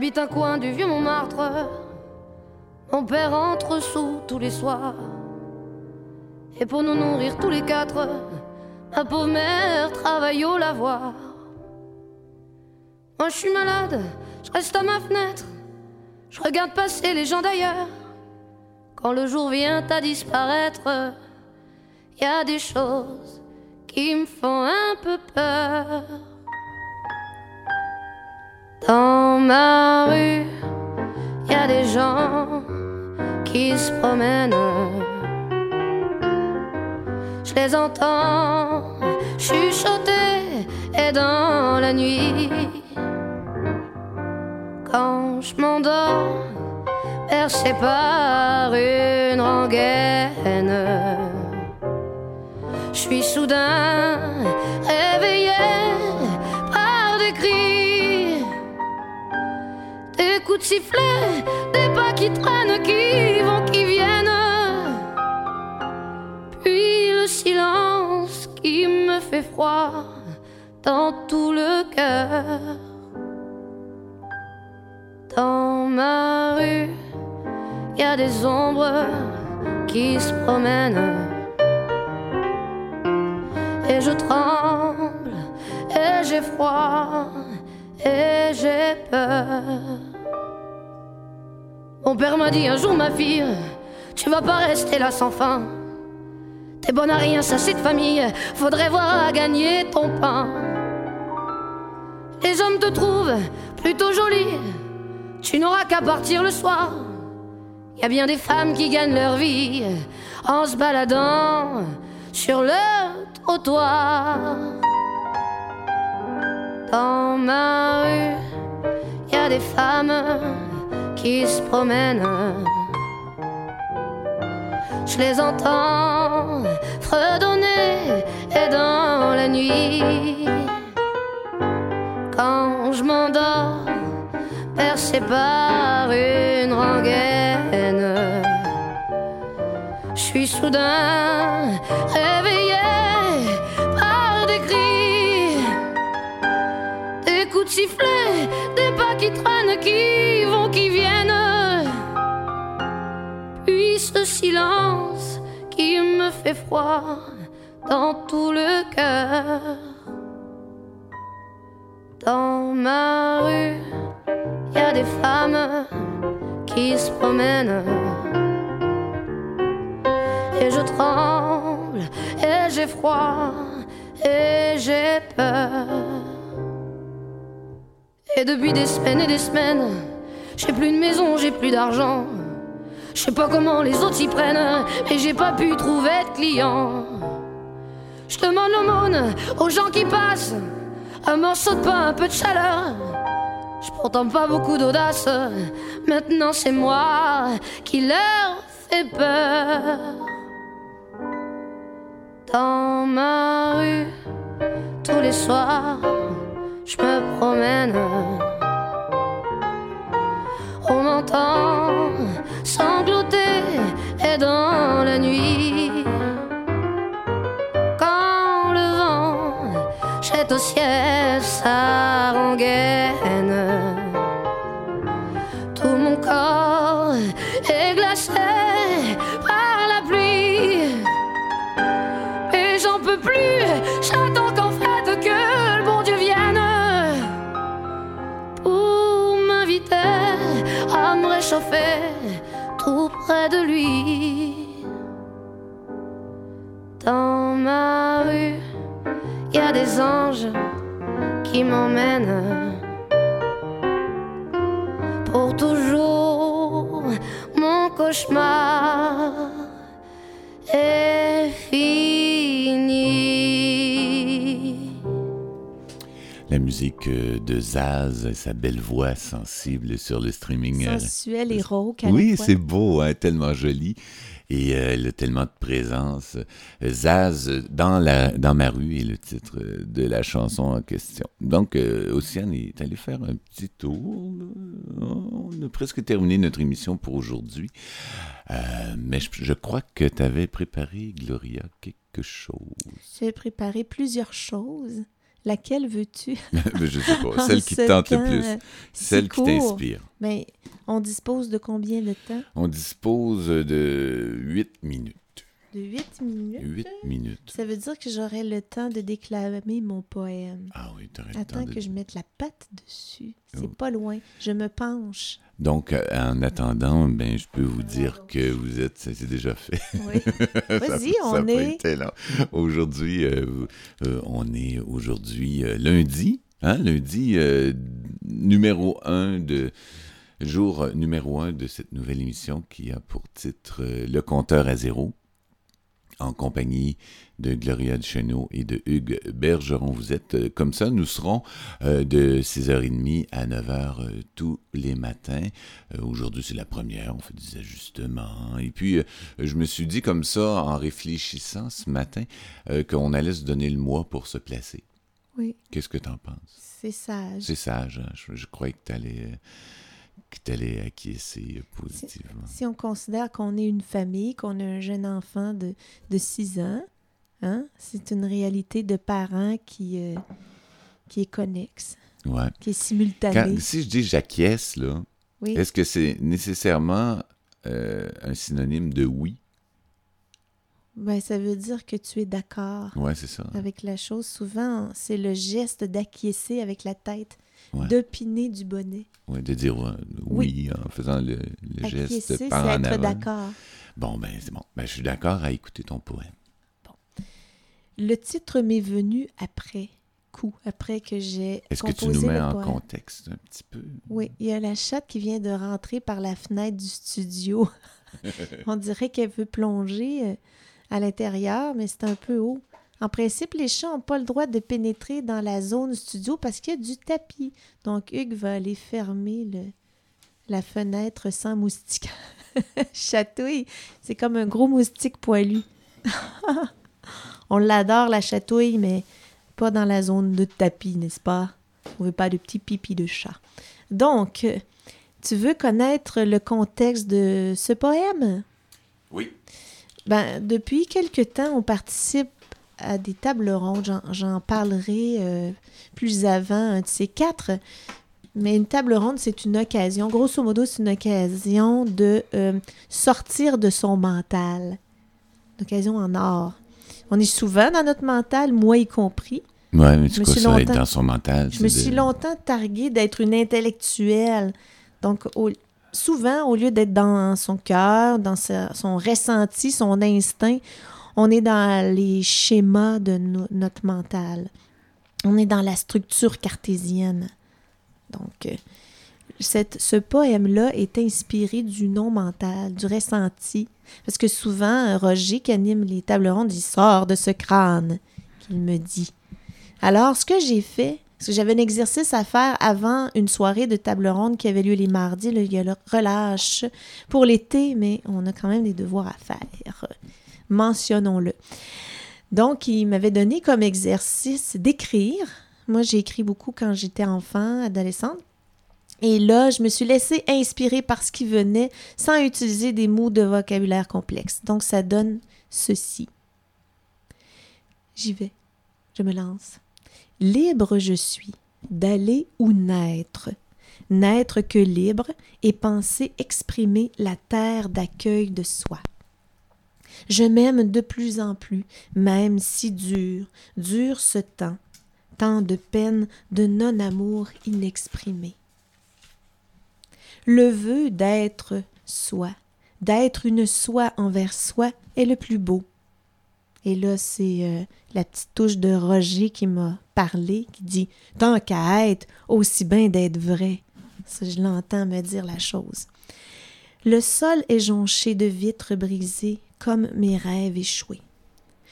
J'habite un coin du vieux Montmartre. Mon père entre sous tous les soirs. Et pour nous nourrir tous les quatre, ma pauvre mère travaille au lavoir. Moi je suis malade, je reste à ma fenêtre. Je regarde passer les gens d'ailleurs. Quand le jour vient à disparaître, y a des choses qui me Je les entends chuchoter et dans la nuit, quand je m'endors, percé par une rengaine, je suis soudain réveillé par des cris des coups de sifflet, qui traînent, qui vont, qui viennent. Puis le silence qui me fait froid dans tout le cœur. Dans ma rue, y a des ombres qui se promènent. Et je tremble, et j'ai froid, et j'ai peur. Mon père m'a dit un jour, ma fille, tu vas pas rester là sans fin. T'es bonne à rien, ça c'est de famille, faudrait voir à gagner ton pain. Les hommes te trouvent plutôt jolie, tu n'auras qu'à partir le soir. Y a bien des femmes qui gagnent leur vie en se baladant sur le trottoir. Dans ma rue, y a des femmes qui se promènent. Je les entends fredonner et dans la nuit, quand je m'endors, percé par une rengaine, je suis soudain réveillé par des cris, des coups de sifflet, des pas qui traînent, qui ce silence qui me fait froid dans tout le cœur. Dans ma rue, y a des femmes qui se promènent. Et je tremble, et j'ai froid, et j'ai peur. Et depuis des semaines et des semaines, J'ai plus de maison, j'ai plus d'argent. Je sais pas comment les autres s'y prennent, mais j'ai pas pu trouver de clients. Je demande l'aumône aux gens qui passent, un morceau de pain, un peu de chaleur. Je pourtant pas beaucoup d'audace, maintenant c'est moi qui leur fais peur. Dans ma rue, tous les soirs, je me promène. On m'entend sangloter et dans la nuit. Quand le vent jette au ciel sa rengaine, tout mon corps est glacé tout près de lui. Dans ma rue, il y a des anges qui m'emmènent pour toujours. Mon cauchemar est fini. La musique euh, de Zaz, sa belle voix sensible sur le streaming. euh, Sensuel et rauque Oui, c'est beau, hein, tellement joli. Et euh, elle a tellement de présence. Zaz, dans, la, dans ma rue, est le titre de la chanson en question. Donc, euh, Océane est allée faire un petit tour. On a presque terminé notre émission pour aujourd'hui. Euh, mais je, je crois que tu avais préparé, Gloria, quelque chose. J'ai préparé plusieurs choses. Laquelle veux-tu? je sais pas, celle qui te tente le plus. euh, Celle qui t'inspire. Ben, on dispose de combien de temps? On dispose de 8 minutes. De 8 minutes. 8 minutes. Ça veut dire que j'aurai le temps de déclamer mon poème. Ah oui, t'aurais le temps Attends de- que je mette la patte dessus. C'est Oh. pas loin. Je me penche. Donc, euh, en attendant, ben, je peux vous dire que vous êtes, ça c'est déjà fait. Oui. Vas-y, on est-. Aujourd'hui, euh, euh, on est aujourd'hui euh, lundi, hein, lundi euh, numéro un de jour numéro un de cette nouvelle émission qui a pour titre euh, Le compteur à zéro en compagnie de Gloria Duchesneau et de Hugues Bergeron. Vous êtes euh, comme ça. Nous serons euh, de 6h30 à 9h euh, tous les matins. Euh, Aujourd'hui, c'est la première. On fait des ajustements. Et puis, je me suis dit comme ça, en réfléchissant ce matin, qu'on allait se donner le mois pour se placer. Oui, Qu'est-ce que tu en penses? c'est sage. C'est sage. hein? Je, je croyais que tu allais, acquiescer euh, positivement. Si on considère qu'on est une famille, qu'on a un jeune enfant de, de 6 ans, hein, c'est une réalité de parents qui, euh, qui est connexe, Ouais. qui est simultanée. Quand- si je dis j'acquiesce, là, Oui. est-ce que c'est nécessairement euh, un synonyme de oui? Ben, ça veut dire que tu es d'accord Ouais, c'est ça. avec la chose. Souvent, c'est le geste d'acquiescer avec la tête, Ouais. d'opiner du bonnet. Ouais, de dire ouais, oui, en faisant le, le geste par en être d'accord. Bon, ben c'est bon. Ben, je suis d'accord à écouter ton poème. Le titre m'est venu après coup, après que j'ai Est-ce que tu nous mets en poème. contexte un petit peu? Oui, il y a la chatte qui vient de rentrer par la fenêtre du studio. On dirait qu'elle veut plonger euh, à l'intérieur, mais c'est un peu haut. En principe, les chats n'ont pas le droit de pénétrer dans la zone studio parce qu'il y a du tapis. Donc, Hugues va aller fermer le, la fenêtre sans moustique. chatouille, c'est comme un gros moustique poilu. On l'adore, la chatouille, mais pas dans la zone de tapis, n'est-ce pas? On veut pas de petits pipis de chat. Donc, tu veux connaître le contexte de ce poème? Oui. Ben, depuis quelque temps, on participe à des tables rondes. J'en- parlerai euh, plus avant, un de ces quatre. Mais une table ronde, c'est une occasion. Grosso modo, c'est une occasion de euh, sortir de son mental. Une occasion en or. On est souvent dans notre mental, moi y compris. Ouais, mais quoi suis ça, être longtemps- dans son mental? Je me de- suis longtemps targuée d'être une intellectuelle. Donc, au- souvent, au lieu d'être dans son cœur, dans sa- son ressenti, son instinct, on est dans les schémas de no- notre mental. On est dans la structure cartésienne. Donc, euh, ce poème-là est inspiré du non mental, du ressenti. Parce que souvent, Roger, qui anime les tables rondes, il sort de ce crâne qu'il me dit. Alors, ce que j'ai fait, parce que j'avais un exercice à faire avant une soirée de table ronde qui avait lieu les mardis. Il y a le relâche pour l'été, mais on a quand même des devoirs à faire. Mentionnons-le. Donc, il m'avait donné comme exercice d'écrire. Moi, j'ai écrit beaucoup quand j'étais enfant, adolescente. Et là, je me suis laissée inspirer par ce qui venait sans utiliser des mots de vocabulaire complexe. Donc, ça donne ceci. J'y vais. Je me lance. Libre je suis d'aller ou naître. N'être que libre et penser exprimer la terre d'accueil de soi. Je m'aime de plus en plus, même si dur, dur ce temps, tant de peine de non-amour inexprimé le vœu d'être soi, d'être une soi envers soi est le plus beau. Et là, c'est euh, la petite touche de Roger qui m'a parlé, qui dit Tant qu'à être, aussi bien d'être vrai. Ça, je l'entends me dire la chose. Le sol est jonché de vitres brisées, comme mes rêves échoués.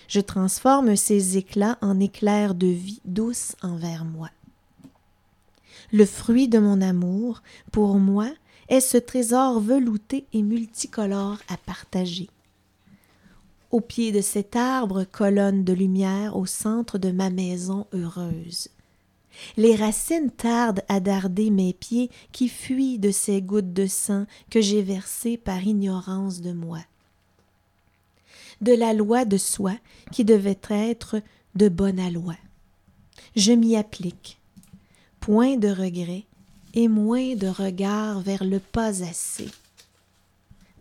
Je transforme ces éclats en éclairs de vie douce envers moi. Le fruit de mon amour, pour moi, est ce trésor velouté et multicolore à partager. Au pied de cet arbre, colonne de lumière au centre de ma maison heureuse. Les racines tardent à darder mes pieds qui fuient de ces gouttes de sang que j'ai versées par ignorance de moi. De la loi de soi qui devait être de bonne loi. Je m'y applique. Point de regret, et moins de regard vers le pas assez.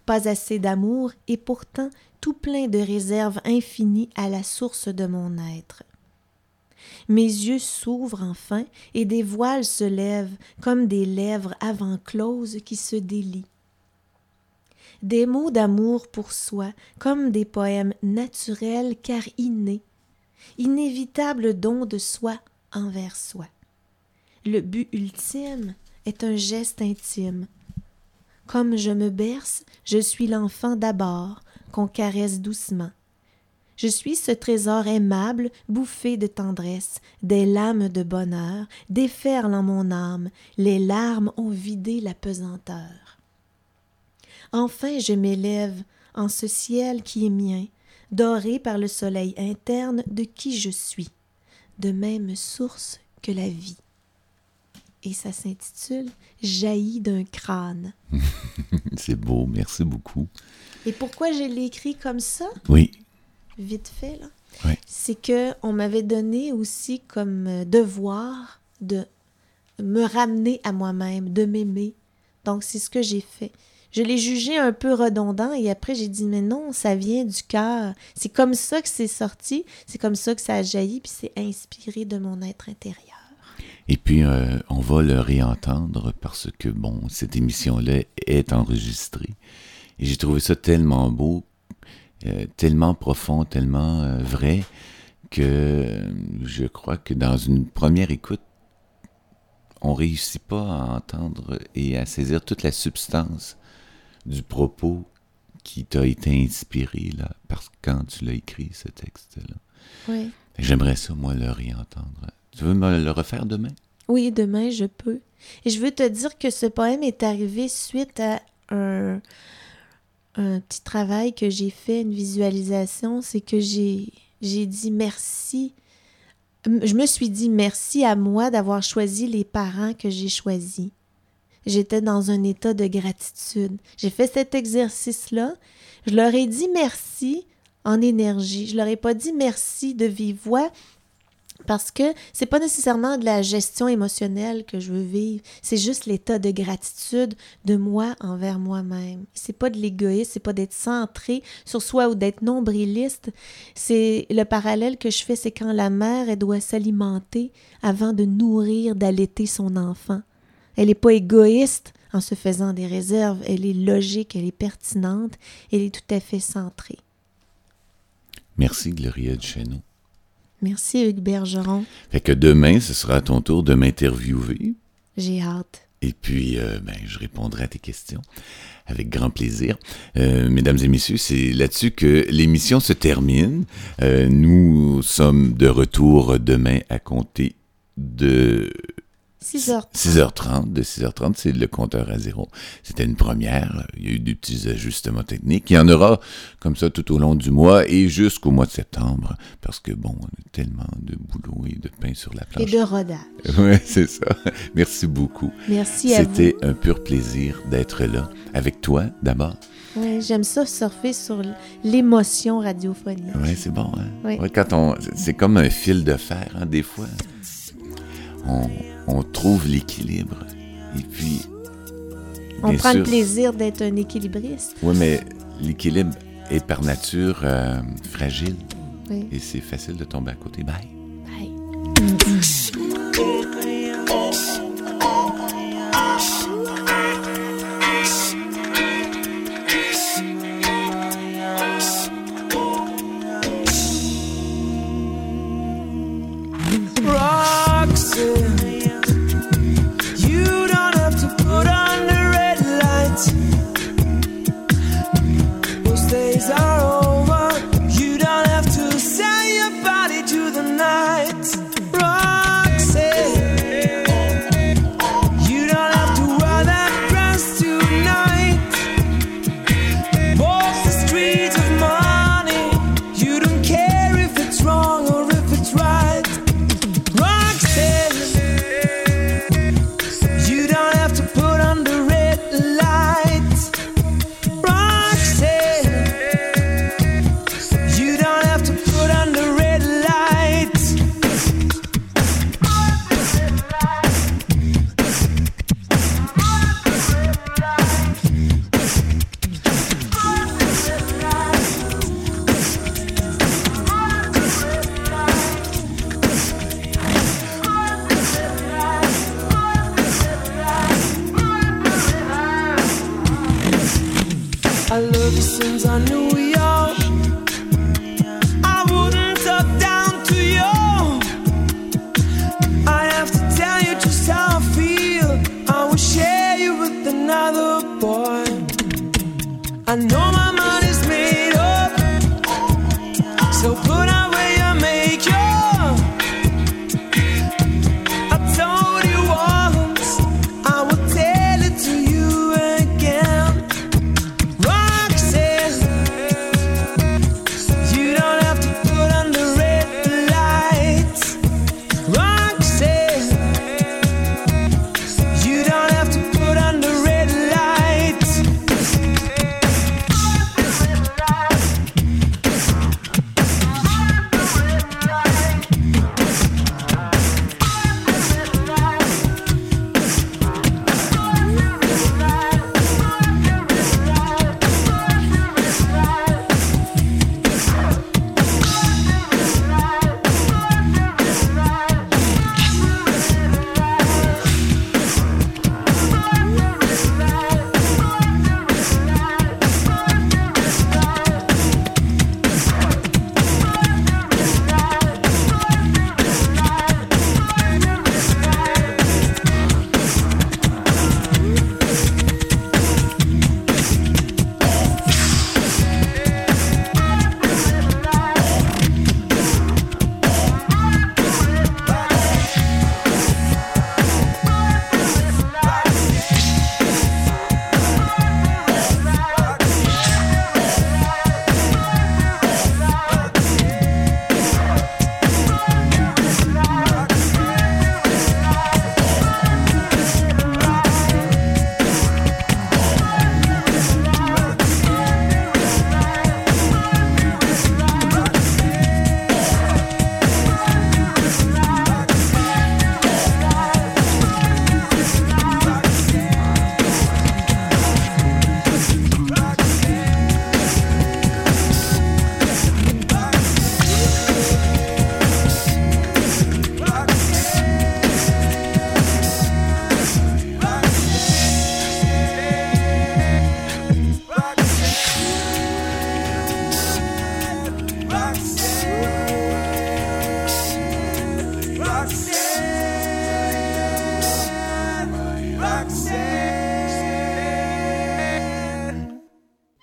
Pas assez d'amour et pourtant tout plein de réserve infinie à la source de mon être. Mes yeux s'ouvrent enfin et des voiles se lèvent comme des lèvres avant closes qui se délient. Des mots d'amour pour soi comme des poèmes naturels car innés, inévitable don de soi envers soi. Le but ultime est un geste intime. Comme je me berce, je suis l'enfant d'abord, qu'on caresse doucement. Je suis ce trésor aimable, bouffé de tendresse, des lames de bonheur, déferlent en mon âme, les larmes ont vidé la pesanteur. Enfin je m'élève en ce ciel qui est mien, doré par le soleil interne de qui je suis, de même source que la vie et ça s'intitule Jaillit d'un crâne. C'est beau, merci beaucoup. Et pourquoi je l'ai écrit comme ça? Oui. Vite fait, là. Oui. C'est que on m'avait donné aussi comme euh, devoir de me ramener à moi-même, de m'aimer. Donc, c'est ce que j'ai fait. Je l'ai jugé un peu redondant et après j'ai dit mais non, ça vient du cœur. C'est comme ça que c'est sorti, c'est comme ça que ça a jailli puis c'est inspiré de mon être intérieur. Et puis, euh, on va le réentendre parce que, bon, cette émission-là est enregistrée. Et j'ai trouvé ça tellement beau, euh, tellement profond, tellement euh, vrai, que je crois que dans une première écoute, on réussit pas à entendre et à saisir toute la substance du propos qui t'a été inspiré, là, parce que quand tu l'as écrit, ce texte-là. Oui. J'aimerais ça, moi, le réentendre. Tu veux me le refaire demain? Oui, demain, je peux. Et je veux te dire que ce poème est arrivé suite à un, un petit travail que j'ai fait, une visualisation. C'est que j'ai, j'ai dit merci. Je me suis dit merci à moi d'avoir choisi les parents que j'ai choisis. J'étais dans un état de gratitude. J'ai fait cet exercice-là. Je leur ai dit merci en énergie. Je leur ai pas dit merci de vive voix, parce que c'est pas nécessairement de la gestion émotionnelle que je veux vivre, c'est juste l'état de gratitude de moi envers moi-même. C'est pas de l'égoïsme, c'est pas d'être centré sur soi ou d'être nombriliste. C'est le parallèle que je fais, c'est quand la mère elle doit s'alimenter avant de nourrir, d'allaiter son enfant. Elle n'est pas égoïste en se faisant des réserves, elle est logique, elle est pertinente, elle est tout à fait centrée. Merci Gloria Duchesneau. Merci Hugues Bergeron. Fait que demain, ce sera à ton tour de m'interviewer. J'ai hâte. Et puis, euh, ben, je répondrai à tes questions avec grand plaisir. Euh, mesdames et messieurs, c'est là-dessus que l'émission se termine. Euh, nous sommes de retour demain à compter de 6h30. 6h30, de 6h30, c'est le compteur à zéro. C'était une première. Il y a eu des petits ajustements techniques. Il y en aura comme ça tout au long du mois et jusqu'au mois de septembre. Parce que bon, on a tellement de boulot et de pain sur la planche. Et de rodage. Oui, c'est ça. Merci beaucoup. Merci à vous. C'était un pur plaisir d'être là. Avec toi, d'abord. Oui, j'aime ça surfer sur l'émotion radiophonique. Oui, c'est bon. Hein? Oui. Ouais, quand on, c'est comme un fil de fer, hein, des fois. On, on trouve l'équilibre. Et puis. On prend le plaisir d'être un équilibriste. Oui, mais l'équilibre est par nature euh, fragile. Oui. Et c'est facile de tomber à côté. Bye. Bye.